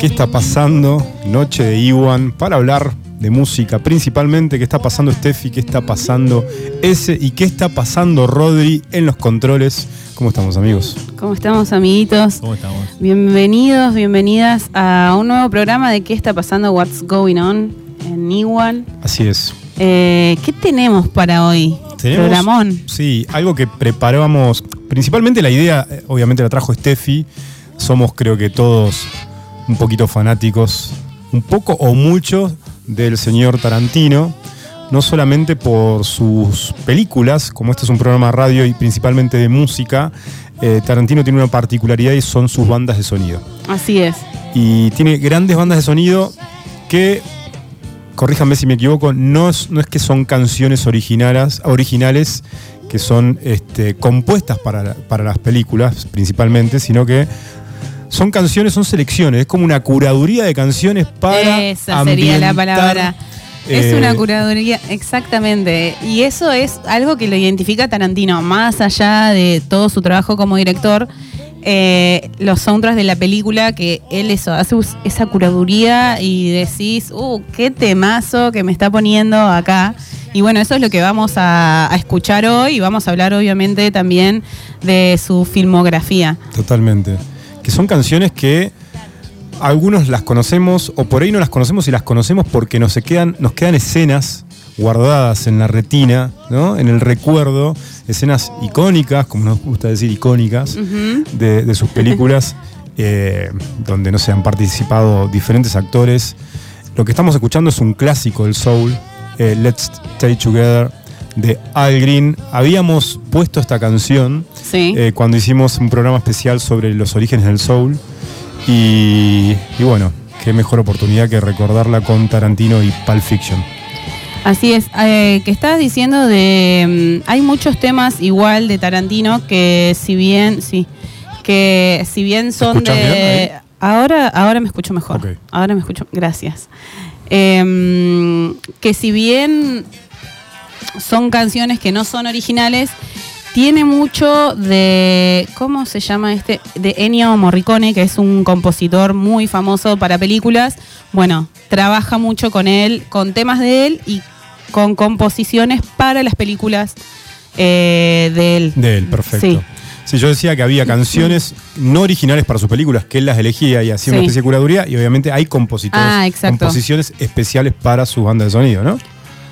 ¿Qué está pasando? Noche de Iwan para hablar de música, principalmente qué está pasando Steffi, qué está pasando ese y qué está pasando Rodri en los controles. ¿Cómo estamos amigos? ¿Cómo estamos amiguitos? ¿Cómo estamos? Bienvenidos, bienvenidas a un nuevo programa de ¿Qué está pasando? What's going on? En Iwan. Así es. Eh, ¿Qué tenemos para hoy? Tenemos, Programón. Sí, algo que preparábamos, principalmente la idea, eh, obviamente la trajo Steffi, somos creo que todos un poquito fanáticos, un poco o mucho del señor Tarantino, no solamente por sus películas, como este es un programa de radio y principalmente de música, eh, Tarantino tiene una particularidad y son sus bandas de sonido. Así es. Y tiene grandes bandas de sonido que, corríjanme si me equivoco, no es, no es que son canciones originales, originales que son este, compuestas para, para las películas principalmente, sino que son canciones, son selecciones, es como una curaduría de canciones para. Esa sería la palabra. Es eh, una curaduría, exactamente. Y eso es algo que lo identifica Tarantino, más allá de todo su trabajo como director. eh, los soundtracks de la película, que él eso, hace esa curaduría y decís, uh, qué temazo que me está poniendo acá. Y bueno, eso es lo que vamos a, a escuchar hoy y vamos a hablar obviamente también de su filmografía. Totalmente. Que son canciones que algunos las conocemos o por ahí no las conocemos y las conocemos porque nos, se quedan, nos quedan escenas guardadas en la retina, ¿no? en el recuerdo, escenas icónicas, como nos gusta decir icónicas, de, de sus películas, eh, donde no sé, han participado diferentes actores. Lo que estamos escuchando es un clásico del soul, eh, Let's Stay Together, de Al Green. Habíamos puesto esta canción Sí. eh, cuando hicimos un programa especial sobre los orígenes del soul. Y, y bueno, qué mejor oportunidad que recordarla con Tarantino y Pulp Fiction. Así es, eh, que estabas diciendo de... mm, hay muchos temas igual de Tarantino que si bien, sí, que si bien son bien de... Ahora, ahora me escucho mejor. Ahora me escucho, gracias. Em, que si bien son canciones que no son originales, tiene mucho de, ¿cómo se llama este? De Ennio Morricone, que es un compositor muy famoso para películas. Bueno, trabaja mucho con él, con temas de él y con composiciones para las películas eh, de él. De él, perfecto. Sí. Sí, yo decía que había canciones no originales para sus películas, que él las elegía y hacía una especie de curaduría, y obviamente hay compositores, Ah, composiciones especiales para sus bandas de sonido, ¿no?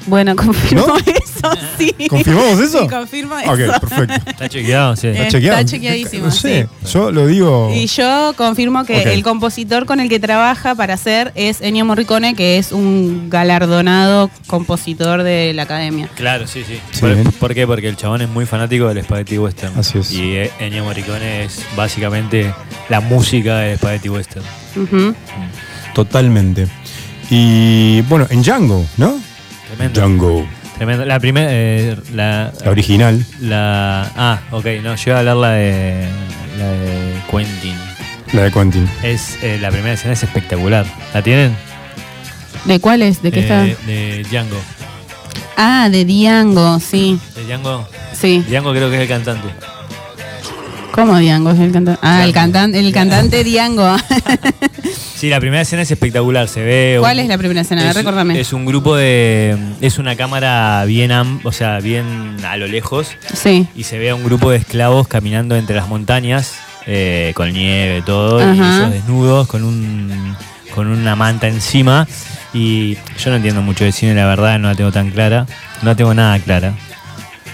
Bueno, confirmo ¿No? eso, sí. ¿Confirmamos eso? Sí, confirmo eso. Ok, perfecto. ¿Está chequeado? Sí. Eh, chequeado? está chequeadísimo, No sé, yo lo digo. Y yo confirmo que el compositor con el que trabaja para hacer es Ennio Morricone, que es un galardonado compositor de la academia. Claro, sí, sí. Sí, ¿Por, qué? Porque el chabón es muy fanático del Spaghetti Western. Así es. Y eh, Ennio Morricone es básicamente la música del Spaghetti Western. Ujú. Totalmente. Y bueno, en Django, ¿no? Tremendo. Django. Tremendo. La primera. eh, la, La original. la- Ah, ok, no, yo iba a hablar la de. La de Quentin. La de Quentin. Es, eh, la primera escena es espectacular. ¿La tienen? ¿De cuál es? ¿De qué Eh, está? De Django. Ah, de Diango, sí. De Django. Sí. Django creo que es el cantante. ¿Cómo Diango es el cantante? Ah, el cantante, el cantante Diango. Sí, la primera escena es espectacular. Se ve. ¿Cuál un- es la primera escena? Es- Recordame. Es un grupo de. Es una cámara bien, am- o sea, bien a lo lejos. Sí. Y se ve a un grupo de esclavos caminando entre las montañas, eh, con nieve, todo, y ellos desnudos, con un con una manta encima. Y yo no entiendo mucho de cine, la verdad, no la tengo tan clara. No la tengo nada clara.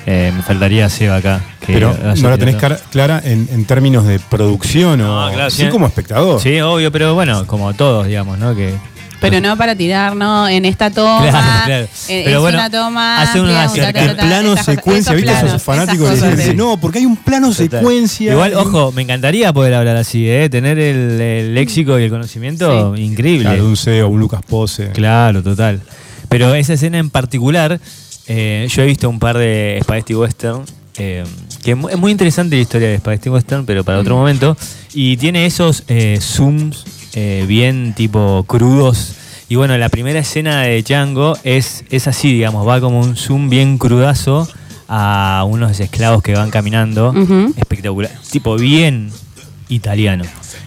Eh, me faltaría Seba acá. que Pero no la tenés clara en, en términos de producción o claro, sí sí. como espectador. Sí, obvio, pero bueno, como todos, digamos, ¿no? Que Pero no para tirar, ¿no? En esta toma. Claro, claro. eh, Pero es bueno, una toma. hace unos plano secuencia, ¿viste? planos, Esos fanáticos dicen, sí. no, porque hay un plano Total. secuencia. Igual, ojo, me encantaría poder hablar así, ¿eh? Tener el, el léxico y el conocimiento increíble. Claro, un CEO, un Lucas Pose. Claro, total. Pero esa escena en particular, eh, yo he visto un par de Spaghetti Western. eh, que es mu- es muy interesante la historia de Spaghetti Western, pero para otro momento. Y tiene esos eh, zooms eh, bien tipo crudos. Y bueno, la primera escena de Django es, es así, digamos, va como un zoom bien crudazo a unos esclavos que van caminando. Espectacular. Tipo bien italiano.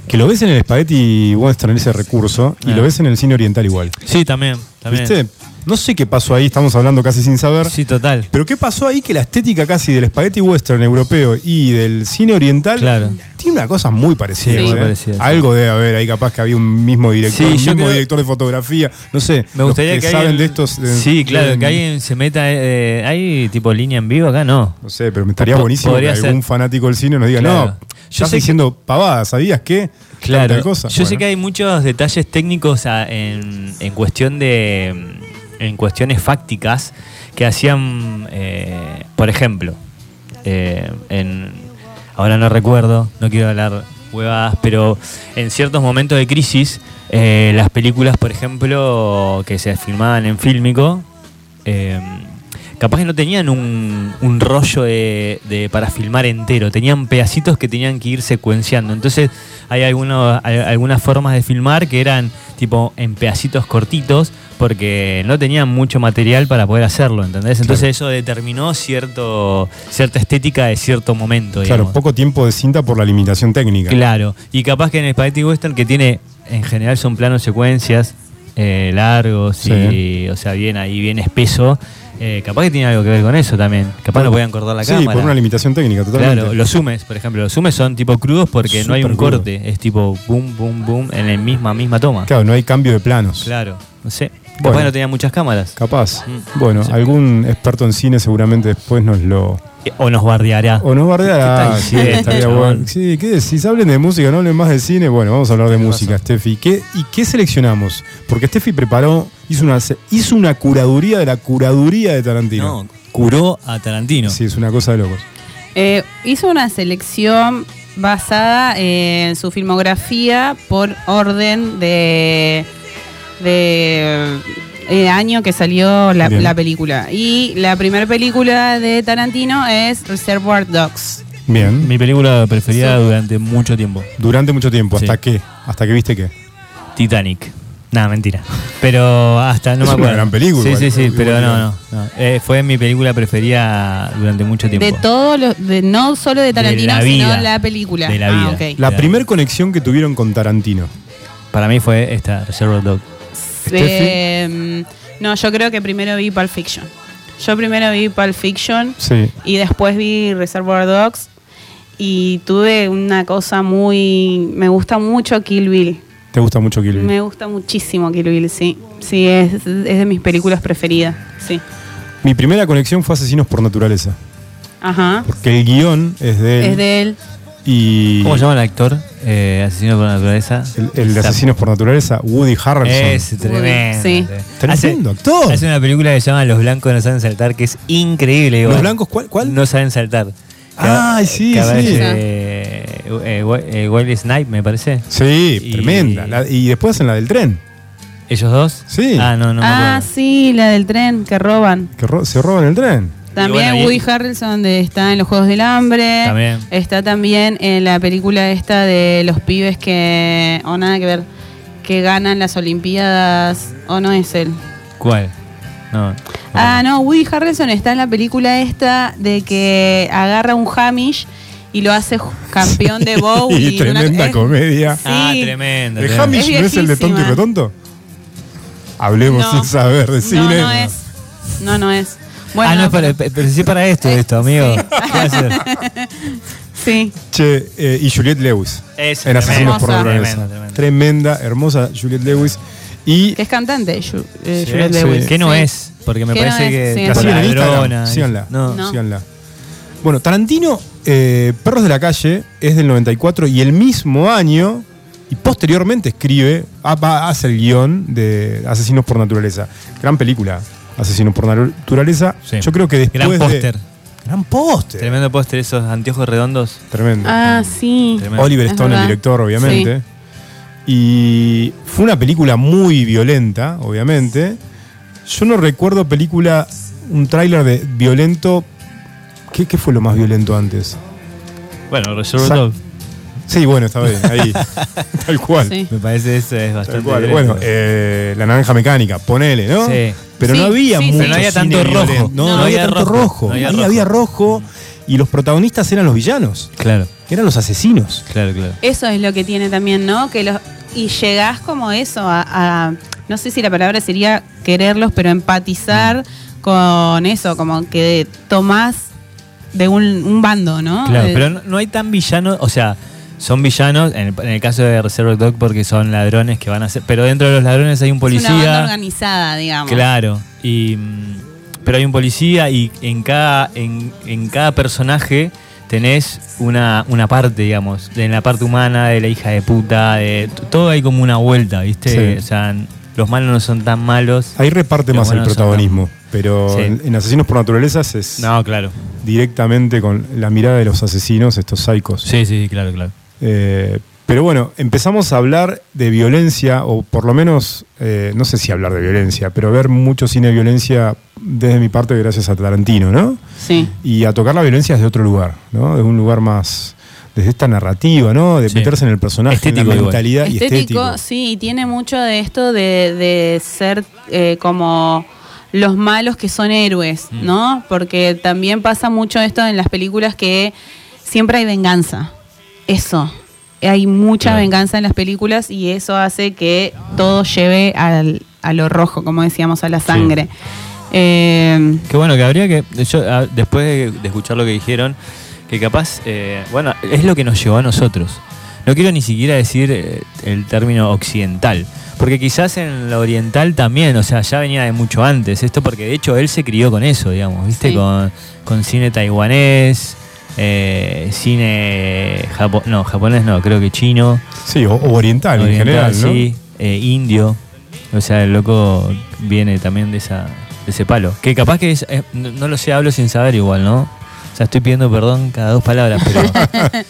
Que lo ves en el Spaghetti Western, ese recurso, y Ah. lo ves en el cine oriental igual. Sí, también. también. ¿Viste? No sé qué pasó ahí, estamos hablando casi sin saber. Sí, total. Pero ¿qué pasó ahí que la estética casi del Spaghetti Western europeo y del cine oriental Claro. tiene una cosa muy parecida? Sí, muy ¿eh? parecida, sí. Algo debe haber ahí, capaz que había un mismo director, Sí, un mismo creo- director de fotografía, no sé. Me gustaría los que, saben de estos. de- sí, claro, que alguien se meta. eh, ¿Hay tipo línea en vivo acá? No. No sé, pero me estaría Po- buenísimo que ser. algún fanático del cine nos diga, Claro. no, Yo estás sé que- diciendo pavadas, ¿sabías qué? Claro, cosa. yo sé que hay muchos detalles técnicos a- en, en cuestión de en cuestiones fácticas que hacían, eh, por ejemplo, eh, en, ahora no recuerdo, no quiero hablar huevadas, pero en ciertos momentos de crisis, eh, las películas, por ejemplo, que se filmaban en fílmico, eh, capaz que no tenían un, un rollo de, de- para filmar entero, tenían pedacitos que tenían que ir secuenciando. Entonces hay, algunos, hay algunas formas de filmar que eran tipo en pedacitos cortitos porque no tenían mucho material para poder hacerlo, ¿entendés? Entonces Claro. eso determinó cierto, cierta estética de cierto momento. Claro, poco tiempo de cinta por la limitación técnica. Claro, y capaz que en el Spaghetti Western que tiene, en general son planos secuencias eh, largos y, Sí. o sea, bien ahí, bien espeso, eh, capaz que tiene algo que ver con eso también. Capaz no podían cortar la sí, cámara. por una limitación técnica, totalmente. Claro, los zoomes, por ejemplo, los zoomes son tipo crudos porque no hay un crudo. corte, es tipo boom, boom, boom en la misma, misma toma. Claro, no hay cambio de planos. Claro, no sé. Capaz Bueno. que no tenía muchas cámaras. Capaz. Mm. Bueno, Sí. algún experto en cine seguramente después nos lo. O nos bardeará. O nos bardeará. ¿Qué Sí, tal? estaría bueno. Sí, ¿qué decís? Hablen de música, no hablen más de cine. Bueno, vamos a hablar de música, razón. Steffi. ¿Qué, ¿Y qué seleccionamos? Porque Steffi preparó, hizo una, hizo una curaduría de la curaduría de Tarantino. No, curó a Tarantino. Sí, es una cosa de locos. Eh, hizo una selección basada en su filmografía por orden de, de eh, año que salió la, película. Y la primera película de Tarantino es Reservoir Dogs. Bien. Mi película preferida Sí. durante mucho tiempo. Durante mucho tiempo. Sí. ¿Hasta qué? ¿Hasta que viste qué? Titanic. Nada, mentira. Pero hasta no Es me una acuerdo. gran película, Sí, sí, sí, igual, pero no, igual. no. no. Eh, fue mi película preferida durante mucho tiempo. De todos los, de, no solo de Tarantino, la sino la película. De la Ah, vida. ok. La Claro. primer conexión que tuvieron con Tarantino. Para mí fue esta, Reservoir Dog. Eh, no, yo creo que primero vi Pulp Fiction. Yo primero vi Pulp Fiction Sí. y después vi Reservoir Dogs y tuve una cosa muy... Me gusta mucho Kill Bill. ¿Te gusta mucho Kill Bill? Me gusta muchísimo Kill Bill, sí. Sí, es, es de mis películas preferidas, sí. Mi primera conexión fue Asesinos por Naturaleza. Ajá. Porque el guion es de él. Es de él. Y ¿Cómo se llama el actor? Eh, Asesino por naturaleza. el, el de Asesinos por Naturaleza, Woody Harrelson. Es tremendo. Sí. Tremendo actor. Hace una película que se llama Los blancos no saben saltar, que es increíble. igual. ¿Los blancos cuál? cuál? No saben saltar. Ay, sí, que sí. aparece, eh, eh, eh, Snipe, me parece. Sí, Y- tremenda. La- y después hacen la del tren. ¿Ellos dos? Sí. Ah, no, no. ah, sí, la del tren que roban. Que ro- se roban el tren. También bueno, y- Woody Harrelson donde está en los Juegos del Hambre. También. Está también en la película esta de los pibes que, o nada que ver, que ganan las Olimpiadas, o no es él. ¿Cuál? No. Ah, no, Woody Harrelson está en la película esta de que agarra un Hamish y lo hace campeón de bow. y y una- tremenda es- comedia. Sí. Ah, tremendo. ¿El. Hamish Es no es el de tonto y retonto? Hablemos No. sin saber de cine. No, no es. No, no es. Bueno, ah, no, es para, pero sí para esto, esto, amigo. ¿Qué va a hacer? Sí. Che, eh, y Juliette Lewis. Eso, en Asesinos por. Naturaleza. Tremendo, tremendo. Tremenda, hermosa Juliette Lewis. Y Que es cantante, Ju- eh, Sí, Juliette sí. Lewis. ¿Qué no Sí. es? Porque me ¿Qué no parece es? que Sí, la es siguen en ladrona, Instagram. y- Síganla. No. No. síganla. Bueno, Tarantino, eh, Perros de la Calle, es del 94 y el mismo año, y posteriormente escribe, ah, va- hace el guion de Asesinos por Naturaleza. Gran película, Asesinos por Naturaleza. Sí. Yo creo que después Gran de- póster. Gran póster. Tremendo póster, esos anteojos redondos. Tremendo. Ah, sí. Tremendo. Oliver Stone, el director, obviamente. Y fue una película muy violenta, obviamente. Yo no recuerdo película, un tráiler de violento. ¿Qué, qué fue lo más violento antes? Bueno, Reservoir. Sí, bueno, está bien, ahí. Tal cual. Sí. Me parece eso es Tal bastante. cual. Bueno, eh, La Naranja Mecánica, ponele, ¿no? Sí. Pero Sí, no había sí, sí. mucho Pero no había cine tanto rojo. violento. No, No. no había tanto rojo. No había Ahí rojo. había rojo y los protagonistas eran los villanos. Claro. eran los asesinos. Claro, claro. Eso es lo que tiene también, ¿no? Que los, y llegás como eso, a, a- no sé si la palabra sería quererlos, pero empatizar con eso, como que tomás de un, un bando, ¿no? Claro, Eh, pero no, no hay tan villanos, o sea, son villanos en el, en el caso de Reservoir Dog porque son ladrones que van a ser, pero dentro de los ladrones hay un es una banda policía. organizada, digamos. Claro, y mm, pero hay un policía y en cada en, en cada personaje tenés una, una parte, digamos, de la parte humana, de la hija de puta, de todo hay como una vuelta, ¿viste? Sí. O sea, los malos no son tan malos. Ahí reparte más el protagonismo, pero Sí. en, en Asesinos por Naturaleza es No, claro. directamente con la mirada de los asesinos, estos psicos. Sí, sí, sí, claro, claro. Eh, pero bueno, empezamos a hablar de violencia, o por lo menos, eh, no sé si hablar de violencia, pero ver mucho cine de violencia desde mi parte gracias a Tarantino, ¿no? Sí. Y a tocar la violencia desde otro lugar, ¿no? De un lugar más, desde esta narrativa, ¿no? De Sí. meterse en el personaje, en Estético igual. mentalidad y Estético, estético. sí, y tiene mucho de esto de, de ser eh, como los malos que son héroes, Mm. ¿no? Porque también pasa mucho esto en las películas que siempre hay venganza. Eso. Hay mucha Claro. venganza en las películas y eso hace que todo lleve al- a lo rojo, como decíamos, a la sangre. Eh, Qué bueno, que habría que, yo ah, después de, de escuchar lo que dijeron, que capaz, eh, bueno, es lo que nos llevó a nosotros. No quiero ni siquiera decir eh, el término occidental, porque quizás en lo oriental también, o sea, ya venía de mucho antes esto, porque de hecho él se crió con eso, digamos, ¿viste? Sí. Con, con cine taiwanés, eh, cine japo- no, japonés no, creo que chino, Sí, o, o oriental, en oriental, general, ¿no? sí, eh, indio. O sea, el loco viene también de esa de ese palo. Que capaz que es, eh, no, lo sé, hablo sin saber igual, ¿no? O sea, estoy pidiendo perdón cada dos palabras, pero,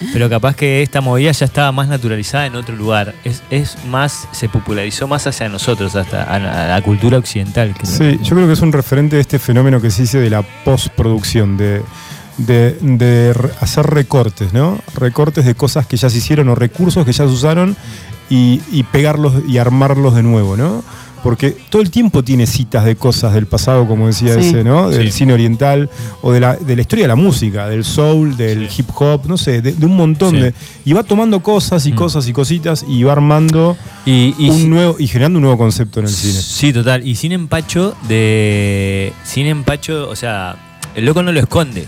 pero capaz que esta movida ya estaba más naturalizada en otro lugar. Es, es más, se popularizó más hacia nosotros, hasta a, la- a la cultura occidental. creo. Sí, yo creo que es un referente de este fenómeno que se dice de la postproducción, de, de, hacer recortes, ¿no? Recortes de cosas que ya se hicieron o recursos que ya se usaron y, y pegarlos y armarlos de nuevo, ¿no? Porque todo el tiempo tiene citas de cosas del pasado, como decía Sí. ese, ¿no? Del Sí. cine oriental o de la, de la historia de la música, del soul, del Sí. hip hop, no sé, de, de un montón Sí. de. Y va tomando cosas y Mm. cosas y cositas y va armando Y, y un nuevo y generando un nuevo concepto en el cine. Sí, total. Y sin empacho de. Sin empacho, o sea, el loco no lo esconde.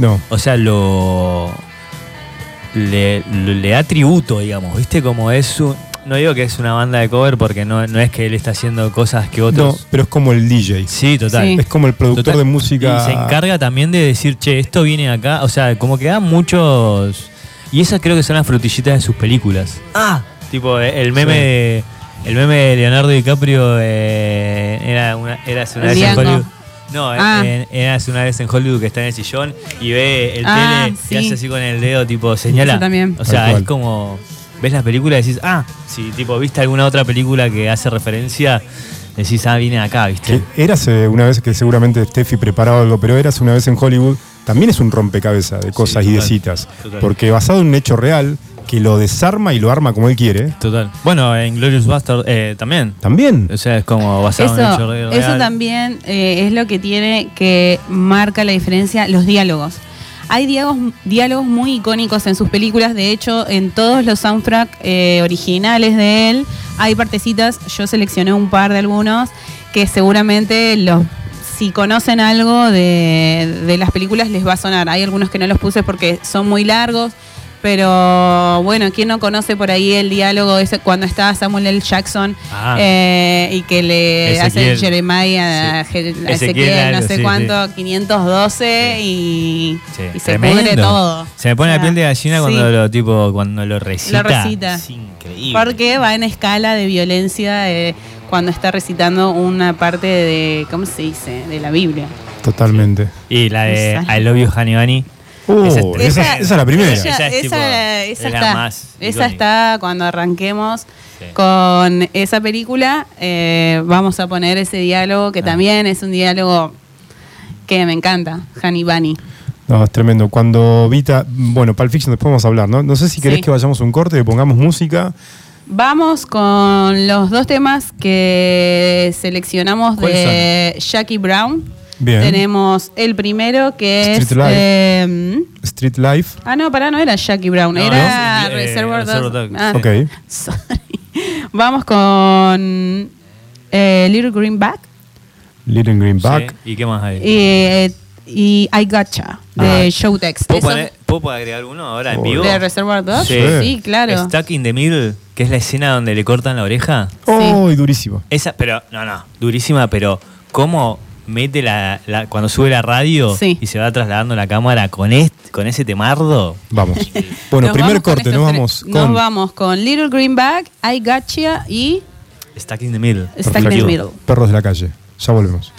No. O sea, lo le, le da tributo, digamos, ¿viste? Como es un... No digo que es una banda de cover porque no, no es que él está haciendo cosas que No, otros... pero es como el DJ. Sí, total. Sí. Es como el productor Total. de música. Y se encarga también de decir, che, esto viene acá. O sea, como que da muchos... Y esas creo que son las frutillitas de sus películas. Ah, tipo eh, el meme Sí. de... El meme de Leonardo DiCaprio eh, era una, era hace una El vez en. Hollywood. No, Ah. en- hace una vez en Hollywood que está en el sillón y ve el Ah, tele sí. y hace así con el dedo, tipo, señala. Eso también. O sea, es como. Ves la película y decís, ah, si tipo viste alguna otra película que hace referencia, decís, ah, viene acá, ¿viste? Que Érase una vez que seguramente Steffi preparaba algo, pero Érase una vez en Hollywood. También es un rompecabezas de cosas y de citas. total. Porque basado en un hecho real que lo desarma y lo arma como él quiere. Total. Bueno, en Glorious Bastard eh, también. También. O sea, es como basado en hecho Eso, real. eso también eh, es lo que tiene que marca la diferencia, los diálogos. Hay diálogos, diálogos muy icónicos en sus películas, de hecho en todos los soundtracks eh, originales de él hay partecitas, yo seleccioné un par de algunos que seguramente los si conocen algo de, de las películas les va a sonar. Hay algunos que no los puse porque son muy largos, pero bueno, ¿quién no conoce por ahí el diálogo ese cuando está Samuel L. Jackson Ah. eh, y que le hace. Jeremiah a Sí. A Ezequiel no sé sí, cuánto, 512 y, Sí, y se tremendo. pudre todo. Se me pone O la piel de gallina cuando sí, lo tipo cuando lo recita. Lo recita. Es increíble. Porque va en escala de violencia eh, cuando está recitando una parte de, ¿cómo se dice? De la Biblia. Totalmente. Y la de. I Love You Honey Bunny. Uh, Esa esa, es- esa es la primera. Esa, Esa es tipo- esa- esa es la está. más esa está cuando arranquemos Sí. con esa película. eh, vamos a poner ese diálogo que Ah. también es un diálogo que me encanta, Honey Bunny. No, es tremendo. Cuando Vita, bueno, Pulp Fiction después vamos a hablar, ¿no? No sé si querés Sí. que vayamos a un corte, que pongamos música. Vamos con los dos temas que seleccionamos ¿Cuáles de Jackie Brown. Bien. Tenemos el primero que es. Street Life. eh, Street Life. ah, no, pará, no era Jackie Brown, No, era no, sí, eh, Reservoir Dogs. Ah, Ok. sorry. Vamos con eh, Little Greenback Little Greenback. Sí, ¿Y qué más hay? y, y I Gotcha de Ah. Showtex. ¿Puedo, poner- ¿Puedo agregar uno ahora en vivo? ¿De Reservoir Dogs? Sí. Sí, claro. Stuck in the Middle, que es la escena donde le cortan la oreja. ¡Oh, durísimo! Esa, pero, no, no, durísima, pero cómo mete la, la- cuando sube la radio Sí. y se va trasladando la cámara con este, con ese temardo. Vamos. Bueno, Nos primer vamos corte, nos vamos Nos con vamos con Little Greenback, I Gotcha y Stuck in the Middle. Stuck in the. Middle. Perros de la Calle. Ya volvemos.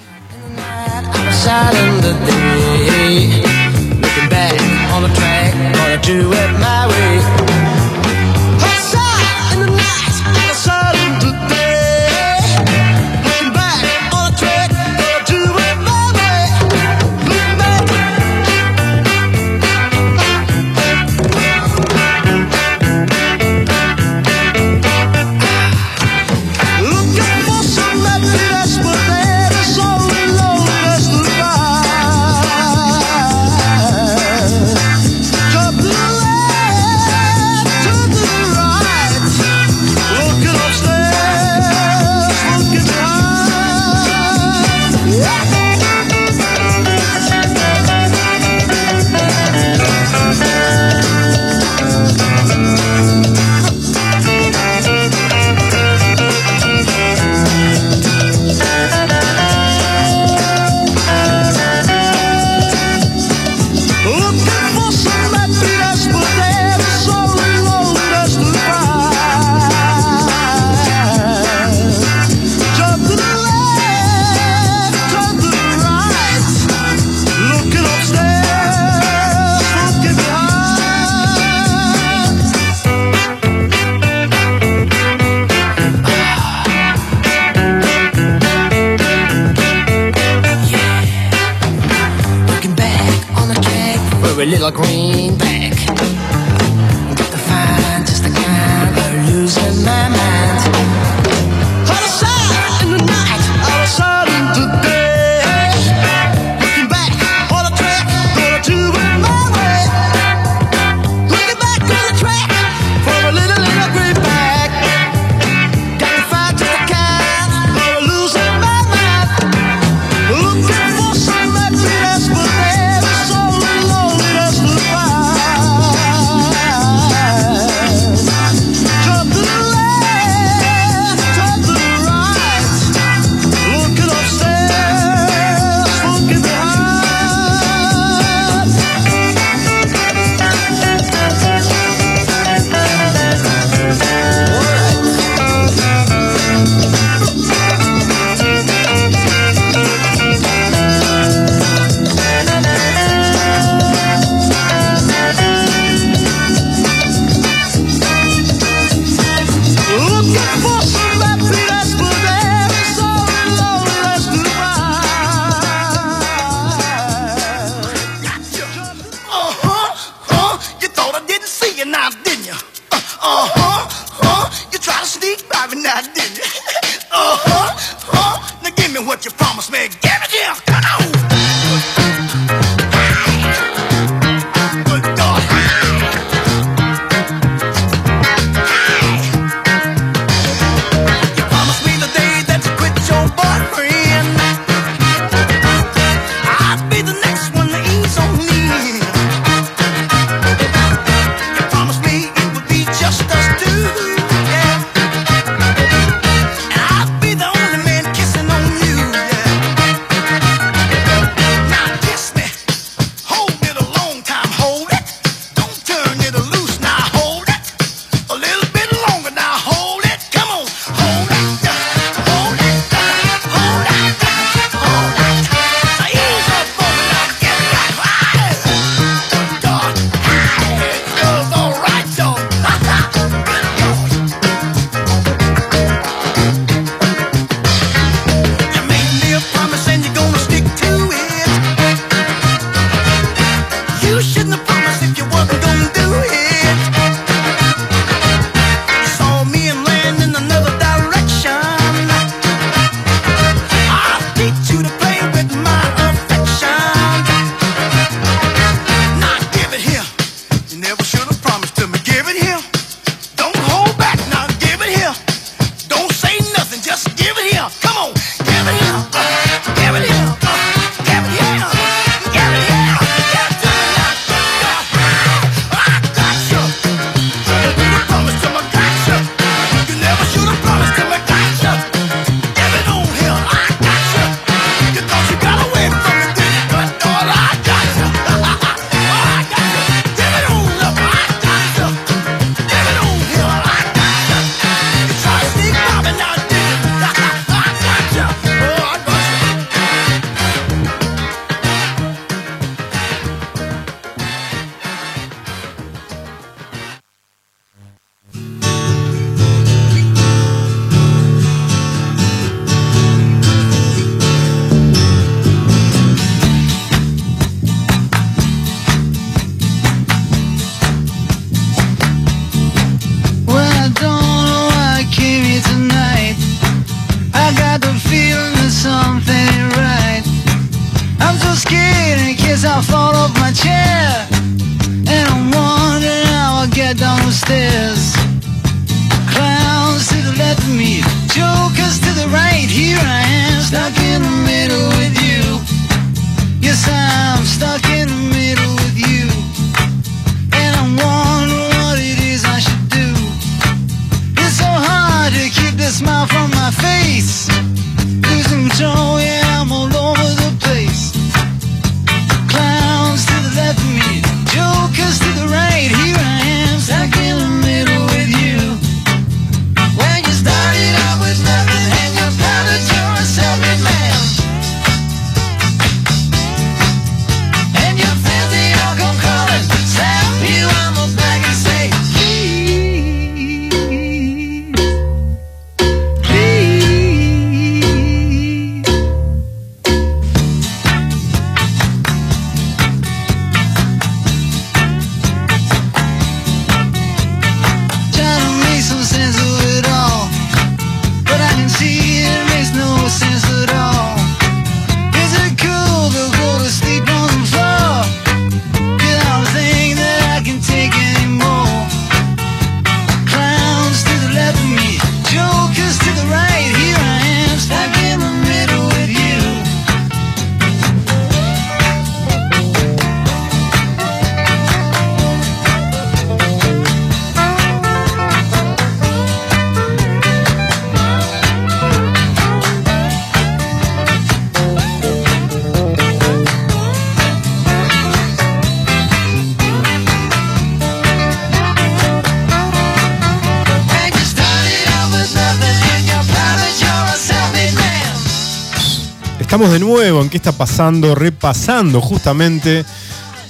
Estamos de nuevo en qué está pasando, repasando justamente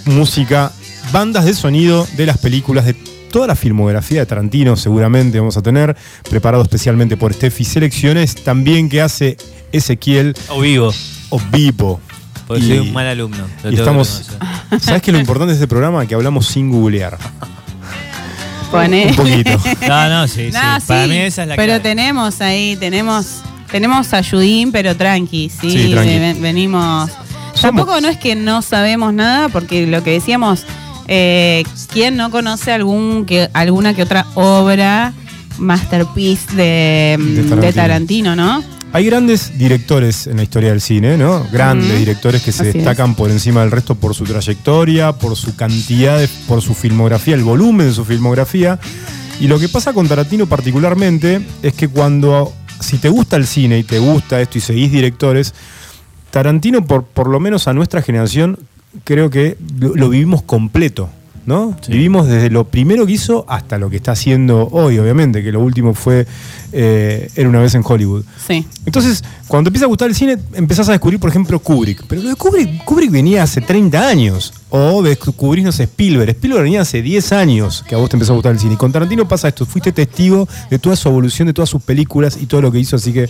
música, bandas de sonido de las películas de toda la filmografía de Tarantino, seguramente vamos a tener, preparado especialmente por Steffi, selecciones también que hace Ezequiel O vivo, o Vipo. porque Y- soy un mal alumno. lo y que estamos. reconocer. ¿Sabes qué es lo importante de este programa? Que hablamos sin googlear. Pone. Un poquito. No, no, sí, sí. Para mí esa es la pero clave. tenemos ahí, tenemos tenemos ayudín, pero tranqui, sí, Sí, tranqui. ven- venimos. Somos- Tampoco no es que no sabemos nada, porque lo que decíamos, eh, ¿quién no conoce algún que alguna que otra obra masterpiece de, De de Tarantino. No? Hay grandes directores en la historia del cine, ¿no? Grandes directores que se Así es. destacan por encima del resto por su trayectoria, por su cantidad, de- por su filmografía, el volumen de su filmografía. Y lo que pasa con Tarantino particularmente es que cuando, si te gusta el cine y te gusta esto y seguís directores, Tarantino, por, por lo menos a nuestra generación, creo que lo, lo vivimos completo, ¿no? Sí. Vivimos desde lo primero que hizo hasta lo que está haciendo hoy, obviamente, que lo último fue eh, Era una vez en Hollywood. Sí. Entonces, cuando te empieza a gustar el cine, empezás a descubrir, por ejemplo, Kubrick. Pero lo de Kubrick, Kubrick venía hace 30 años. O descubrís, no sé, Spielberg. Spielberg venía hace 10 años que a vos te empezó a gustar el cine. Y con Tarantino pasa esto. Fuiste testigo de toda su evolución, de todas sus películas y todo lo que hizo. Así que,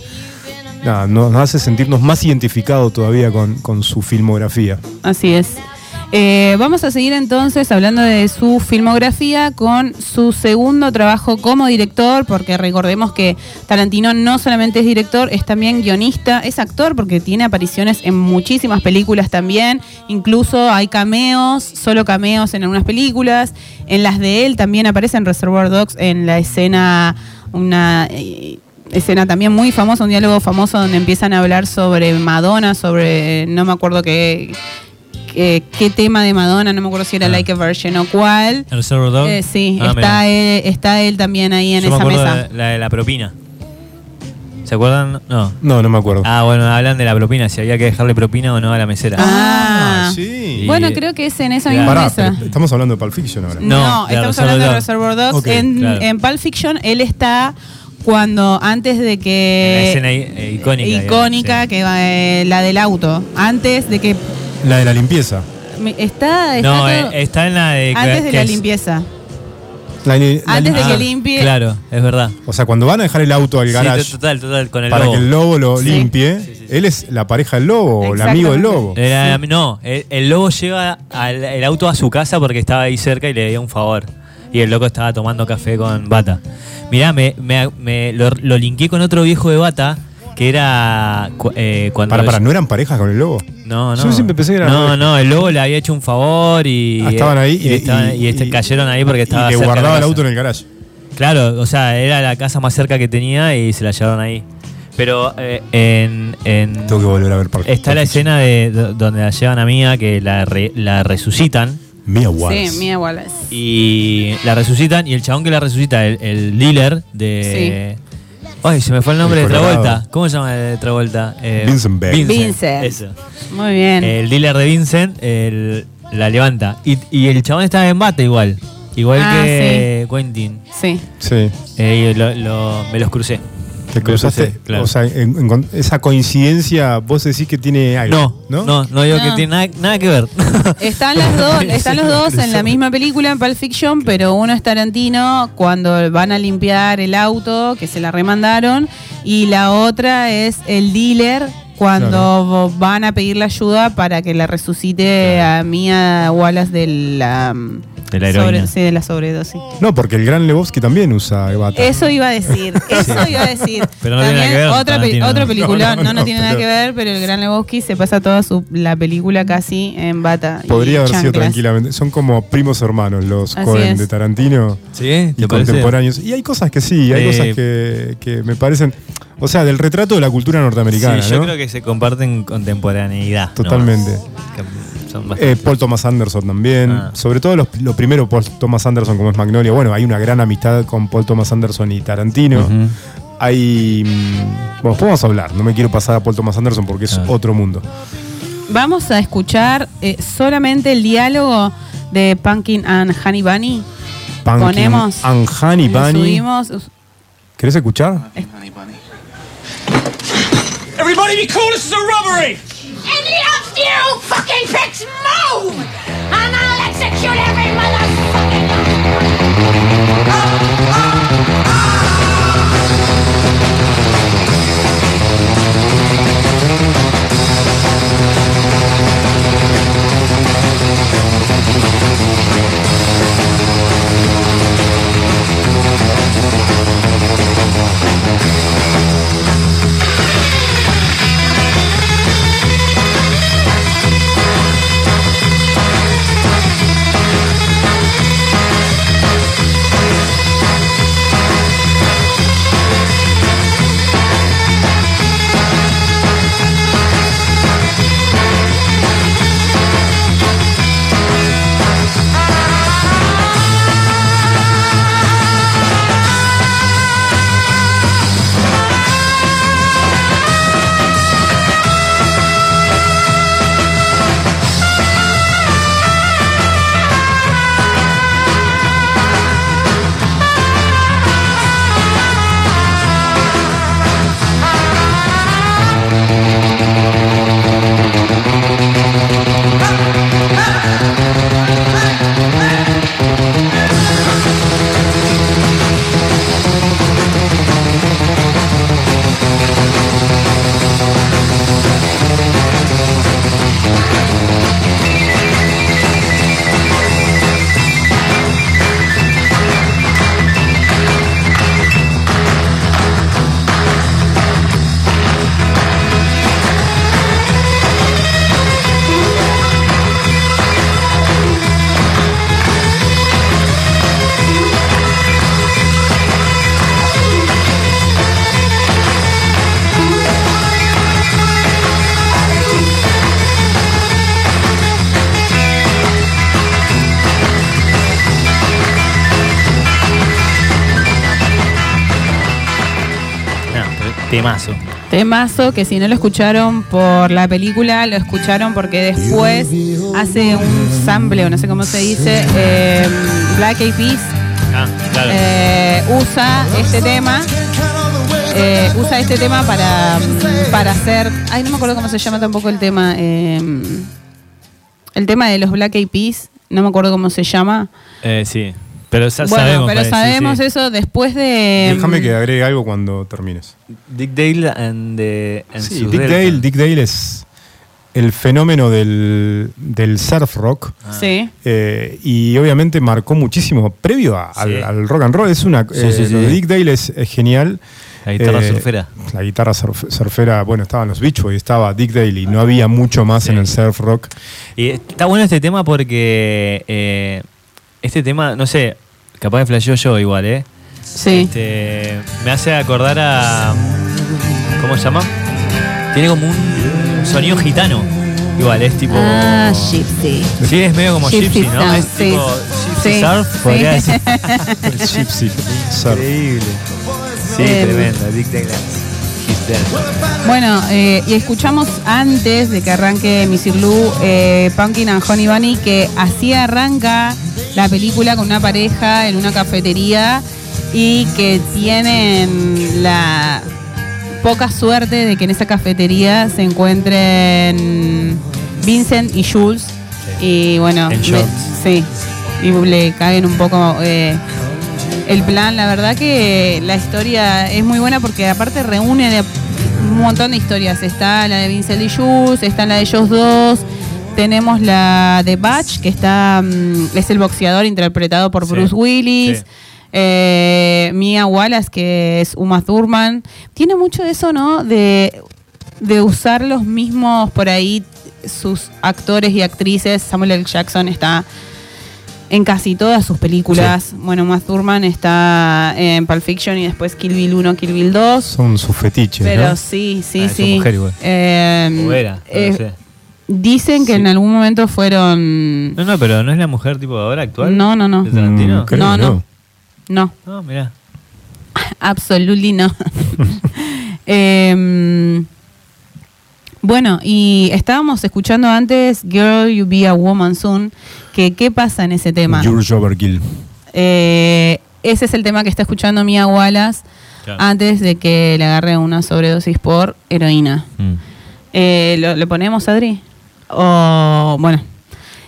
nada, nos, nos hace sentirnos más identificados todavía con, con su filmografía. Así es. Eh, vamos a seguir entonces hablando de su filmografía con su segundo trabajo como director, porque recordemos que Tarantino no solamente es director, es también guionista, es actor porque tiene apariciones en muchísimas películas también, incluso hay cameos, solo cameos en algunas películas, en las de él también aparece en Reservoir Dogs en la escena, una... eh, escena también muy famosa, un diálogo famoso donde empiezan a hablar sobre Madonna, sobre, no me acuerdo qué, qué, qué tema de Madonna, no me acuerdo si era Ah. Like a Virgin o cuál. ¿El Reservoir Dog? Eh, sí, Ah, está, él, está él también ahí en Yo esa mesa. de la de la propina. ¿Se acuerdan? No. No, no me acuerdo. Ah, bueno, hablan de la propina, si había que dejarle propina o no a la mesera. Ah. sí. Bueno, creo que es en esa misma Pará, mesa. estamos hablando de Pulp Fiction ahora. No, No, estamos hablando de. Reservoir Dogs. En, claro. en Pulp Fiction él está cuando antes de que... En la escena eh, icónica, digamos, Icónica, sí. que va, eh, la del auto. Antes de que... La de la limpieza. Está, está No, todo- eh, está en la de. antes de la es- limpieza. La- la Antes de que Ah, limpie. Claro, es verdad. O sea, cuando van a dejar el auto al Sí, garage total, total, con el para lobo. que el lobo lo Sí. limpie, Sí, sí, sí. él es la pareja del lobo o el amigo del lobo. Era- Sí. No, el, el lobo lleva al- el auto a su casa porque estaba ahí cerca y le debía un favor. Y el loco estaba tomando café con Bata. Mirá, me, me- me- lo, lo linké con otro viejo de Bata que era eh, cuando. Para, para, ¿no eran parejas con el lobo? No, no. Yo siempre pensé que eran No, no, el lobo le había hecho un favor y. Ah, estaban ahí y, y, estaban- y este- cayeron ahí porque estaba. Y le guardaba el auto en el garage. Claro, o sea, era la casa más cerca que tenía y se la llevaron ahí. Pero eh, en, en- Tengo que volver a ver Pulp- está la escena de do- donde la llevan a Mía, que la, re- la resucitan. Mia Wallace. Sí, Mia Wallace. Y la resucitan y el chabón que la resucita, el, el dealer de... Ay, se me fue el nombre El de. Travolta. ¿Cómo se llama el de Travolta? Eh, Vincent Beck. Vincent. Eso. Muy bien. El dealer de Vincent el- la levanta. Y, y el chabón estaba en bate igual. Igual Ah, que Quentin. sí. Sí. Eh, lo- me los crucé. Te cruzaste. crucé, claro. O sea, en- en- esa coincidencia, vos decís que tiene algo. no, no, no, digo No. que tiene nada, nada que ver. Están las dos, están los dos en la misma película en Pulp Fiction, pero uno es Tarantino cuando van a limpiar el auto que se la remandaron y la otra es el dealer cuando Claro. van a pedirle ayuda para que la resucite a Mia Wallace de la De la heroína. sobre- sí, de la sobredosis. No, porque el gran Lebowski también usa bata. Eso iba a decir, eso iba a decir. Pero no tiene nada que ver, Otra, pe- otro película, No, no, no, no, tiene nada que ver, pero el Gran Lebowski se pasa toda su, la película casi en bata. Podría haber sido tranquilamente. Son como primos hermanos los Así es. de Tarantino ¿Sí? y contemporáneos. Y hay cosas que sí, hay Eh, cosas que, que me parecen. O sea, del retrato de la cultura norteamericana, Sí, yo ¿no? creo que se comparten contemporaneidad. Totalmente. Son Eh, Paul Thomas Anderson también. Ah. Sobre todo los- lo primero, Paul Thomas Anderson, como es Magnolia. Bueno, hay una gran amistad con Paul Thomas Anderson y Tarantino. Ujú. Hay. mm, Bueno, podemos hablar. No me quiero pasar a Paul Thomas Anderson porque es Ah. otro mundo. Vamos a escuchar eh, solamente el diálogo de Pumpkin and Honey Bunny. Pumpkin Ponemos. and Honey Bunny. subimos. ¿Querés escuchar? Everybody be cool, this is a robbery! Any of you fucking pricks move! And I'll execute every motherfucking No, temazo. Que si no lo escucharon por la película, lo escucharon porque después hace un sample, o no sé cómo se dice, eh, Black Eyed Peas Ah, claro. eh, usa este tema. eh, usa este tema para, para hacer. Ay, no me acuerdo cómo se llama tampoco el tema. el tema de los Black Eyed Peas. No me acuerdo cómo se llama. Eh, sí. Pero sa- bueno, sabemos. pero parece, sabemos sí. eso después de. Déjame que agregue algo cuando termines. Dick Dale and the. and Sí, Dick Delta. Dale, Dick Dale es el fenómeno del, del surf rock. Sí. eh, y obviamente marcó muchísimo previo a- al, Sí. al rock and roll. Es una, Sí, eh, sí, sí. Lo de Dick Dale es, es genial. La guitarra Eh, surfera. La guitarra surf- surfera, bueno, estaban los Beach Boys, estaba Dick Daly, no había mucho más en el surf rock. Y está bueno este tema porque eh, este tema, no sé, capaz que flasheó yo igual, ¿eh? Sí. Este, me hace acordar a. ¿Cómo se llama? Tiene como un sonido gitano. Igual, es tipo. Ah, Gypsy. Sí, es medio como Gypsy gypsy, ¿no? sound, Es sí. tipo gypsy Sí, surf, sí. podría decir. El Gypsy Surf. Increíble. Sí, Eh, tremendo. Dick Taylor. Bueno, eh, y escuchamos antes de que arranque Missy Blue, eh, Pumpkin and Honey Bunny, que así arranca la película con una pareja en una cafetería y que tienen la poca suerte de que en esa cafetería se encuentren Vincent y Jules. Y bueno, En le- sí, y le caen un poco eh, el plan. La verdad que la historia es muy buena porque aparte reúne de un montón de historias. Está la de Vincent y Jules, está la de ellos dos. Tenemos la de Batch, que está mm, es el boxeador interpretado por Sí, Bruce Willis. sí. Eh, Mia Wallace, que es Uma Thurman. Tiene mucho de eso, ¿no? De, de usar los mismos por ahí sus actores y actrices. Samuel L. Jackson está en casi todas sus películas. Bueno, Uma Thurman está en Pulp Fiction y después Kill Bill 1, Kill Bill 2. Son sus fetiches, Pero ¿no? sí, sí, Ah, es sí. mujer igual. Eh, era, eh, sé. Dicen que Sí. en algún momento fueron. No, no, pero ¿no es la mujer tipo ahora actual? No, no, no. ¿De Tarantino? Mm, No, no. No, No, mirá. absolutely no. Em, bueno, y estábamos escuchando antes Girl, You Be a Woman Soon. Que, ¿Qué pasa en ese tema? George Overkill. Eh, ese es el tema que está escuchando Mia Wallace Claro. antes de que le agarre una sobredosis por heroína. Mm. Eh, ¿lo, lo ponemos, Adri? O, bueno.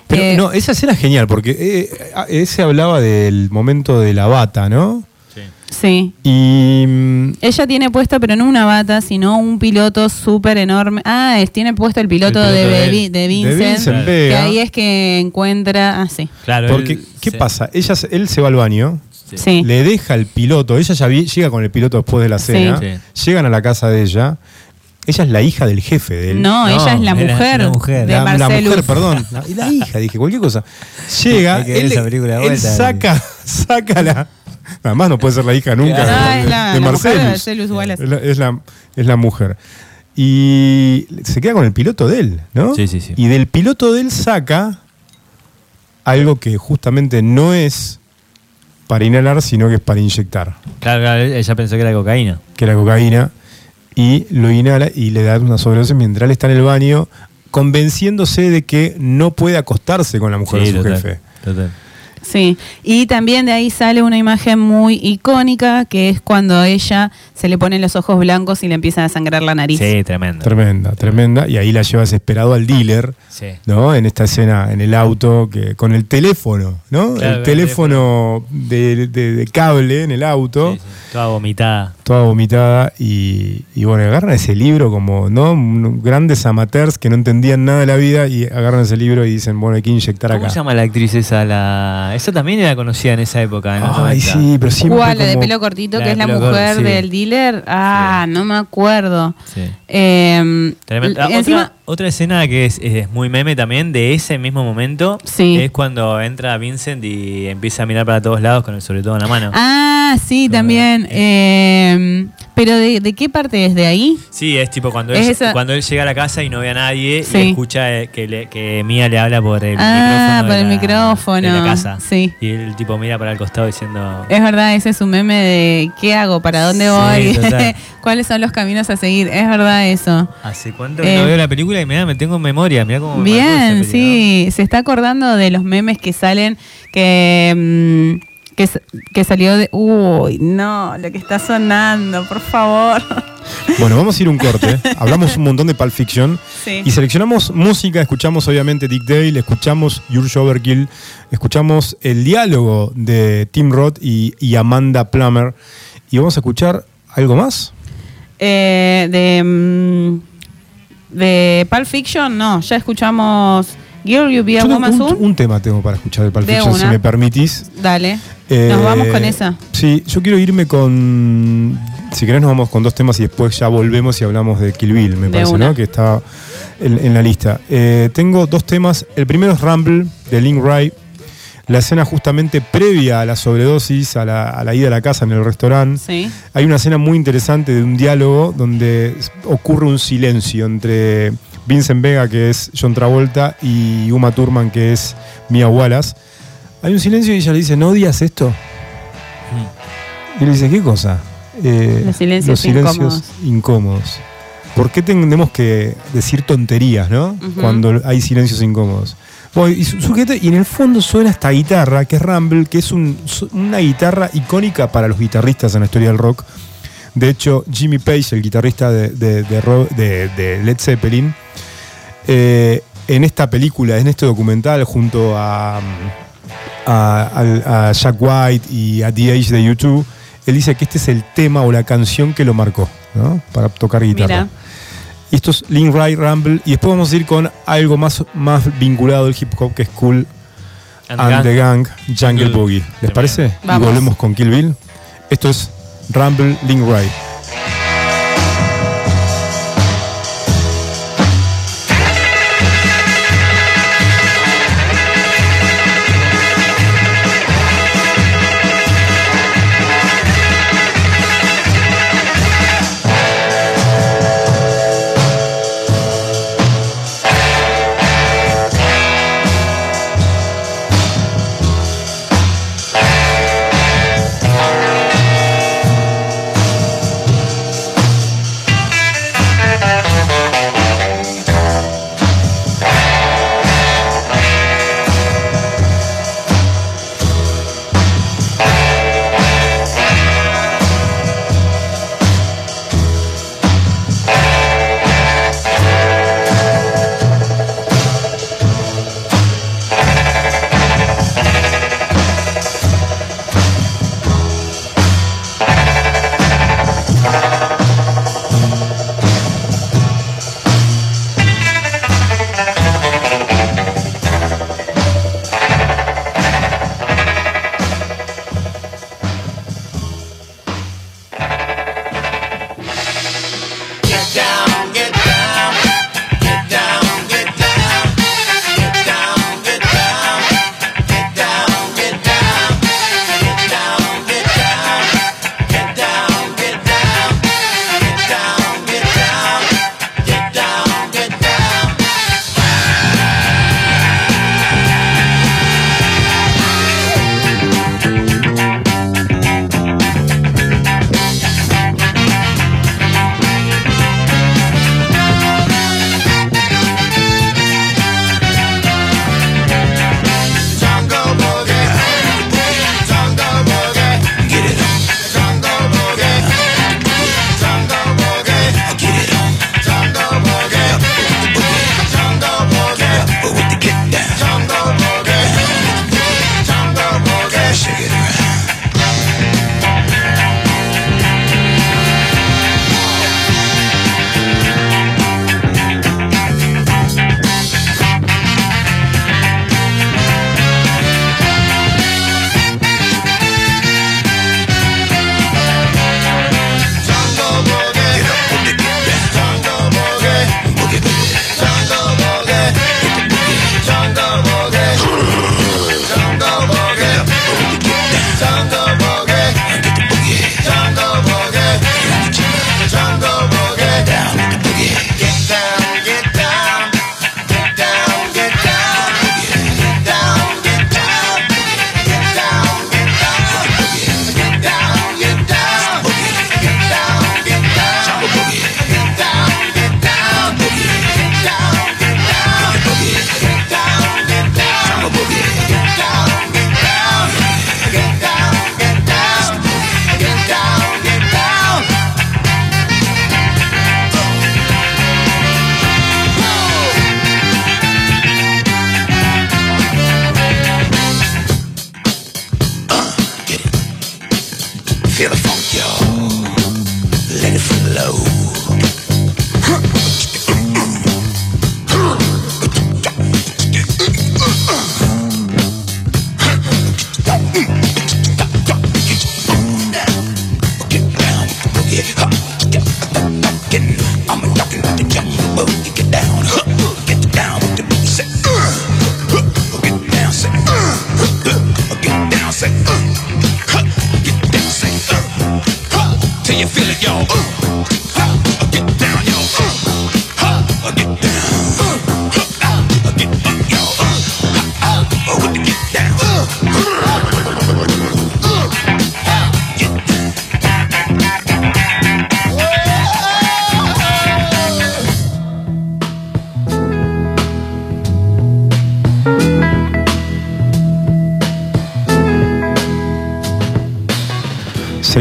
Pero Eh, no, esa escena es genial porque eh, ese hablaba del momento de la bata, ¿no? Sí. Y mm, Ella tiene puesta, pero no una bata, sino un piloto súper enorme. Ah, es, tiene puesto el piloto, El piloto de, de él. Vi- de Vincent. de Vincent Claro. que ahí es que encuentra. Ah, sí. Claro. Porque, él ¿qué pasa? Ella, él se va al baño, Sí. Sí. le deja el piloto, ella ya vi- llega con el piloto después de la cena, Sí. llegan a la casa de ella, ella es la hija del jefe de él. No, No, ella es la mujer, una mujer. de la, la mujer, perdón. La, la hija, dije, cualquier cosa. Llega, él, esa película de él vuelta. saca, saca la. Además, no puede ser la hija nunca Claro. De, es la, de la. Es la, es, la, es la mujer. Y se queda con el piloto de él, ¿no? Sí, sí, sí. Y del piloto de él saca algo que justamente no es para inhalar, sino que es para inyectar, Claro, claro, ella pensó que era cocaína. que era cocaína, y lo inhala y le da una sobredosis mientras él está en el baño, convenciéndose de que no puede acostarse con la mujer de su total, jefe. total. Sí, y también de ahí sale una imagen muy icónica, que es cuando ella se le ponen los ojos blancos y le empiezan a sangrar la nariz. Sí, tremendo. Tremenda, tremenda. Y ahí la lleva desesperado al dealer. Sí. ¿no? En esta escena, en el auto, que con el teléfono, ¿no? Claro, el el teléfono de, de- de cable en el auto, Sí, sí. Toda vomitada. Toda vomitada, y, y bueno, agarran ese libro como, ¿no? Grandes amateurs que no entendían nada de la vida y agarran ese libro y dicen, bueno, hay que inyectar ¿Cómo acá. se llama la actriz esa? La... Esa también era conocida en esa época. En los Ay, 90. sí, pero siempre ¿Cuál? ¿La de como- pelo cortito, La que es la mujer corto, sí. del dealer? Ah, no me acuerdo. Sí. Eh, Tremendo. Encima, otra, otra escena que es, es muy meme también de ese mismo momento Sí. es cuando entra Vincent y empieza a mirar para todos lados con el sobre todo en la mano. Ah, sí, Como- también. Eh, pero de, de qué parte es de ahí? Sí, es tipo cuando Es él, esa- cuando él llega a la casa y no ve a nadie Sí. y escucha eh, que, le- que Mía le habla por el Ah, micrófono. por el la- micrófono. De la casa. Sí. Y el tipo mira para el costado diciendo. Es verdad, ese es un meme de ¿qué hago? ¿Para dónde Sí, voy? ¿Cuáles son los caminos a seguir? Es verdad eso. ¿Hace cuánto que Eh, no veo la película y mirá, me tengo en memoria? Mirá cómo me Bien, película, sí, se está acordando de los memes que salen que mm, que, salió de uy, no, lo que está sonando, por favor. Bueno, vamos a ir un corte. Hablamos un montón de Pulp Fiction. Sí. Y seleccionamos música, escuchamos obviamente Dick Dale, escuchamos George Overkill, escuchamos el diálogo de Tim Roth y, y Amanda Plummer. Y vamos a escuchar algo más. Eh, de mm, de Pulp Fiction, no, ya escuchamos Girl, You Be a Yo tengo Woman un, Soon. un tema tengo para escuchar de Pulp De Fiction, si me permitís. Dale. Eh, Nos vamos con esa. Sí, yo quiero irme con. Si querés, nos vamos con dos temas y después ya volvemos y hablamos de Kill Bill, me De parece, una. ¿no? Que está en, en la lista. Eh, tengo dos temas. El primero es Rumble de Link Wright. La escena justamente previa a la sobredosis, a la, a la ida a la casa en el restaurante. Sí. Hay una escena muy interesante de un diálogo donde ocurre un silencio entre Vincent Vega, que es John Travolta, y Uma Thurman, que es Mia Wallace. Hay un silencio y ella le dice, ¿no odias esto? Y él dice, ¿qué cosa? Eh, Los silencios los silencios incómodos. ¿Por qué tenemos que decir tonterías, no? Cuando hay silencios incómodos. Bueno, y, sujeta- y en el fondo suena esta guitarra, que es Rumble, que es un- una guitarra icónica para los guitarristas en la historia del rock. De hecho, Jimmy Page, el guitarrista de, de- de- de Led Zeppelin, eh, en esta película, en este documental, junto a, a, al- a Jack White y a The Age de YouTube, él dice que este es el tema o la canción que lo marcó ¿no? para tocar guitarra. Mira. Y esto es Link Right Rumble. Y después vamos a ir con algo más, más vinculado al hip hop, que es Cool And and, Gang. the Gang, Jungle Jungle. Boogie. ¿Les Tremendo. parece? Vamos. Y volvemos con Kill Bill. Esto es Rumble Link Right.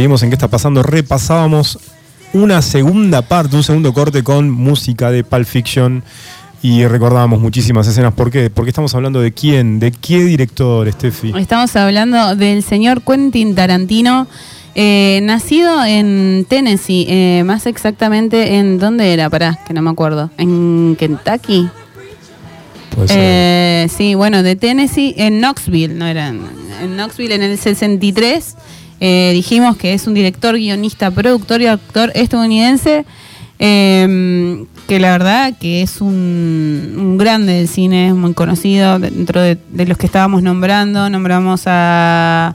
En qué está pasando. Repasábamos una segunda parte, un segundo corte con música de Pulp Fiction y recordábamos muchísimas escenas. ¿Por qué? Porque estamos hablando de quién, de qué director, Steffi. Estamos hablando del señor Quentin Tarantino, eh, nacido en Tennessee, eh, más exactamente en dónde era, pará, que no me acuerdo, en Kentucky. Eh, sí, bueno, de Tennessee, en Knoxville, no era en Knoxville en el 63. Eh, dijimos que es un director, guionista, productor y actor estadounidense. eh, que la verdad que es un, un grande del cine, es muy conocido dentro de, de los que estábamos nombrando. Nombramos a,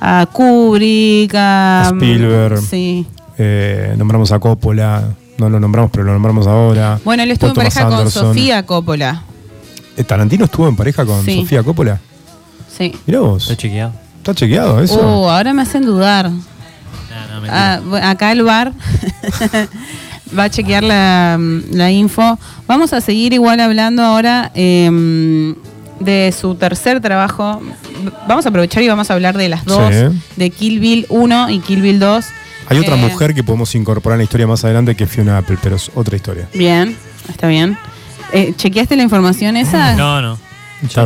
a Kubrick, a Spielberg. Sí. Eh, nombramos a Coppola, no lo nombramos, pero lo nombramos ahora. Bueno, él estuvo en pareja con. Sofía Coppola. Eh, ¿Tarantino estuvo en pareja con Sí. Sofía Coppola? Sí. Mirá vos. Está chequeado. ¿Está chequeado eso? Uh, ahora me hacen dudar. No, no, mentira. Ah, acá el bar va a chequear la, la info. Vamos a seguir igual hablando ahora eh, de su tercer trabajo. Vamos a aprovechar y vamos a hablar de las dos, Sí. de Kill Bill 1 y Kill Bill 2. Hay otra Eh, mujer que podemos incorporar en la historia más adelante que es Fiona Apple, pero es otra historia. Bien, está bien. Eh, ¿Chequeaste la información esa? No, no.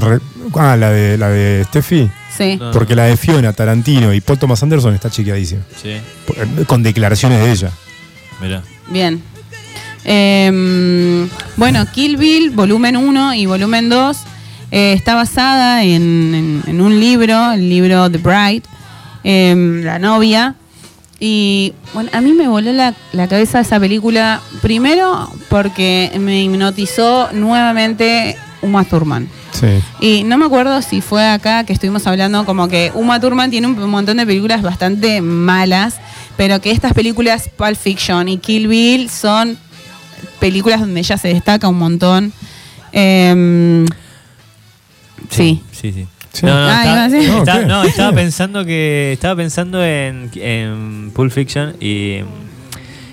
Re- Ah, la de, la de Steffi. Sí. No. Porque la de Fiona, Tarantino y Paul Thomas Anderson está chequeadísima. Sí, Por- Con declaraciones de ella. mirá. Bien. Eh, bueno, Kill Bill, volumen 1 y volumen 2, eh, está basada en, en- en un libro, el libro The Bride, eh, La novia. Y bueno, a mí me voló la, la cabeza esa película, primero porque me hipnotizó nuevamente Uma Thurman. Sí. Y no me acuerdo si fue acá que estuvimos hablando como que Uma Thurman tiene un montón de películas bastante malas, pero que estas películas Pulp Fiction y Kill Bill son películas donde ella se destaca un montón. Em, sí. Sí, sí. Sí. No, no, Ah, estaba. No, estaba- no, estaba pensando que estaba pensando en, en Pulp Fiction y,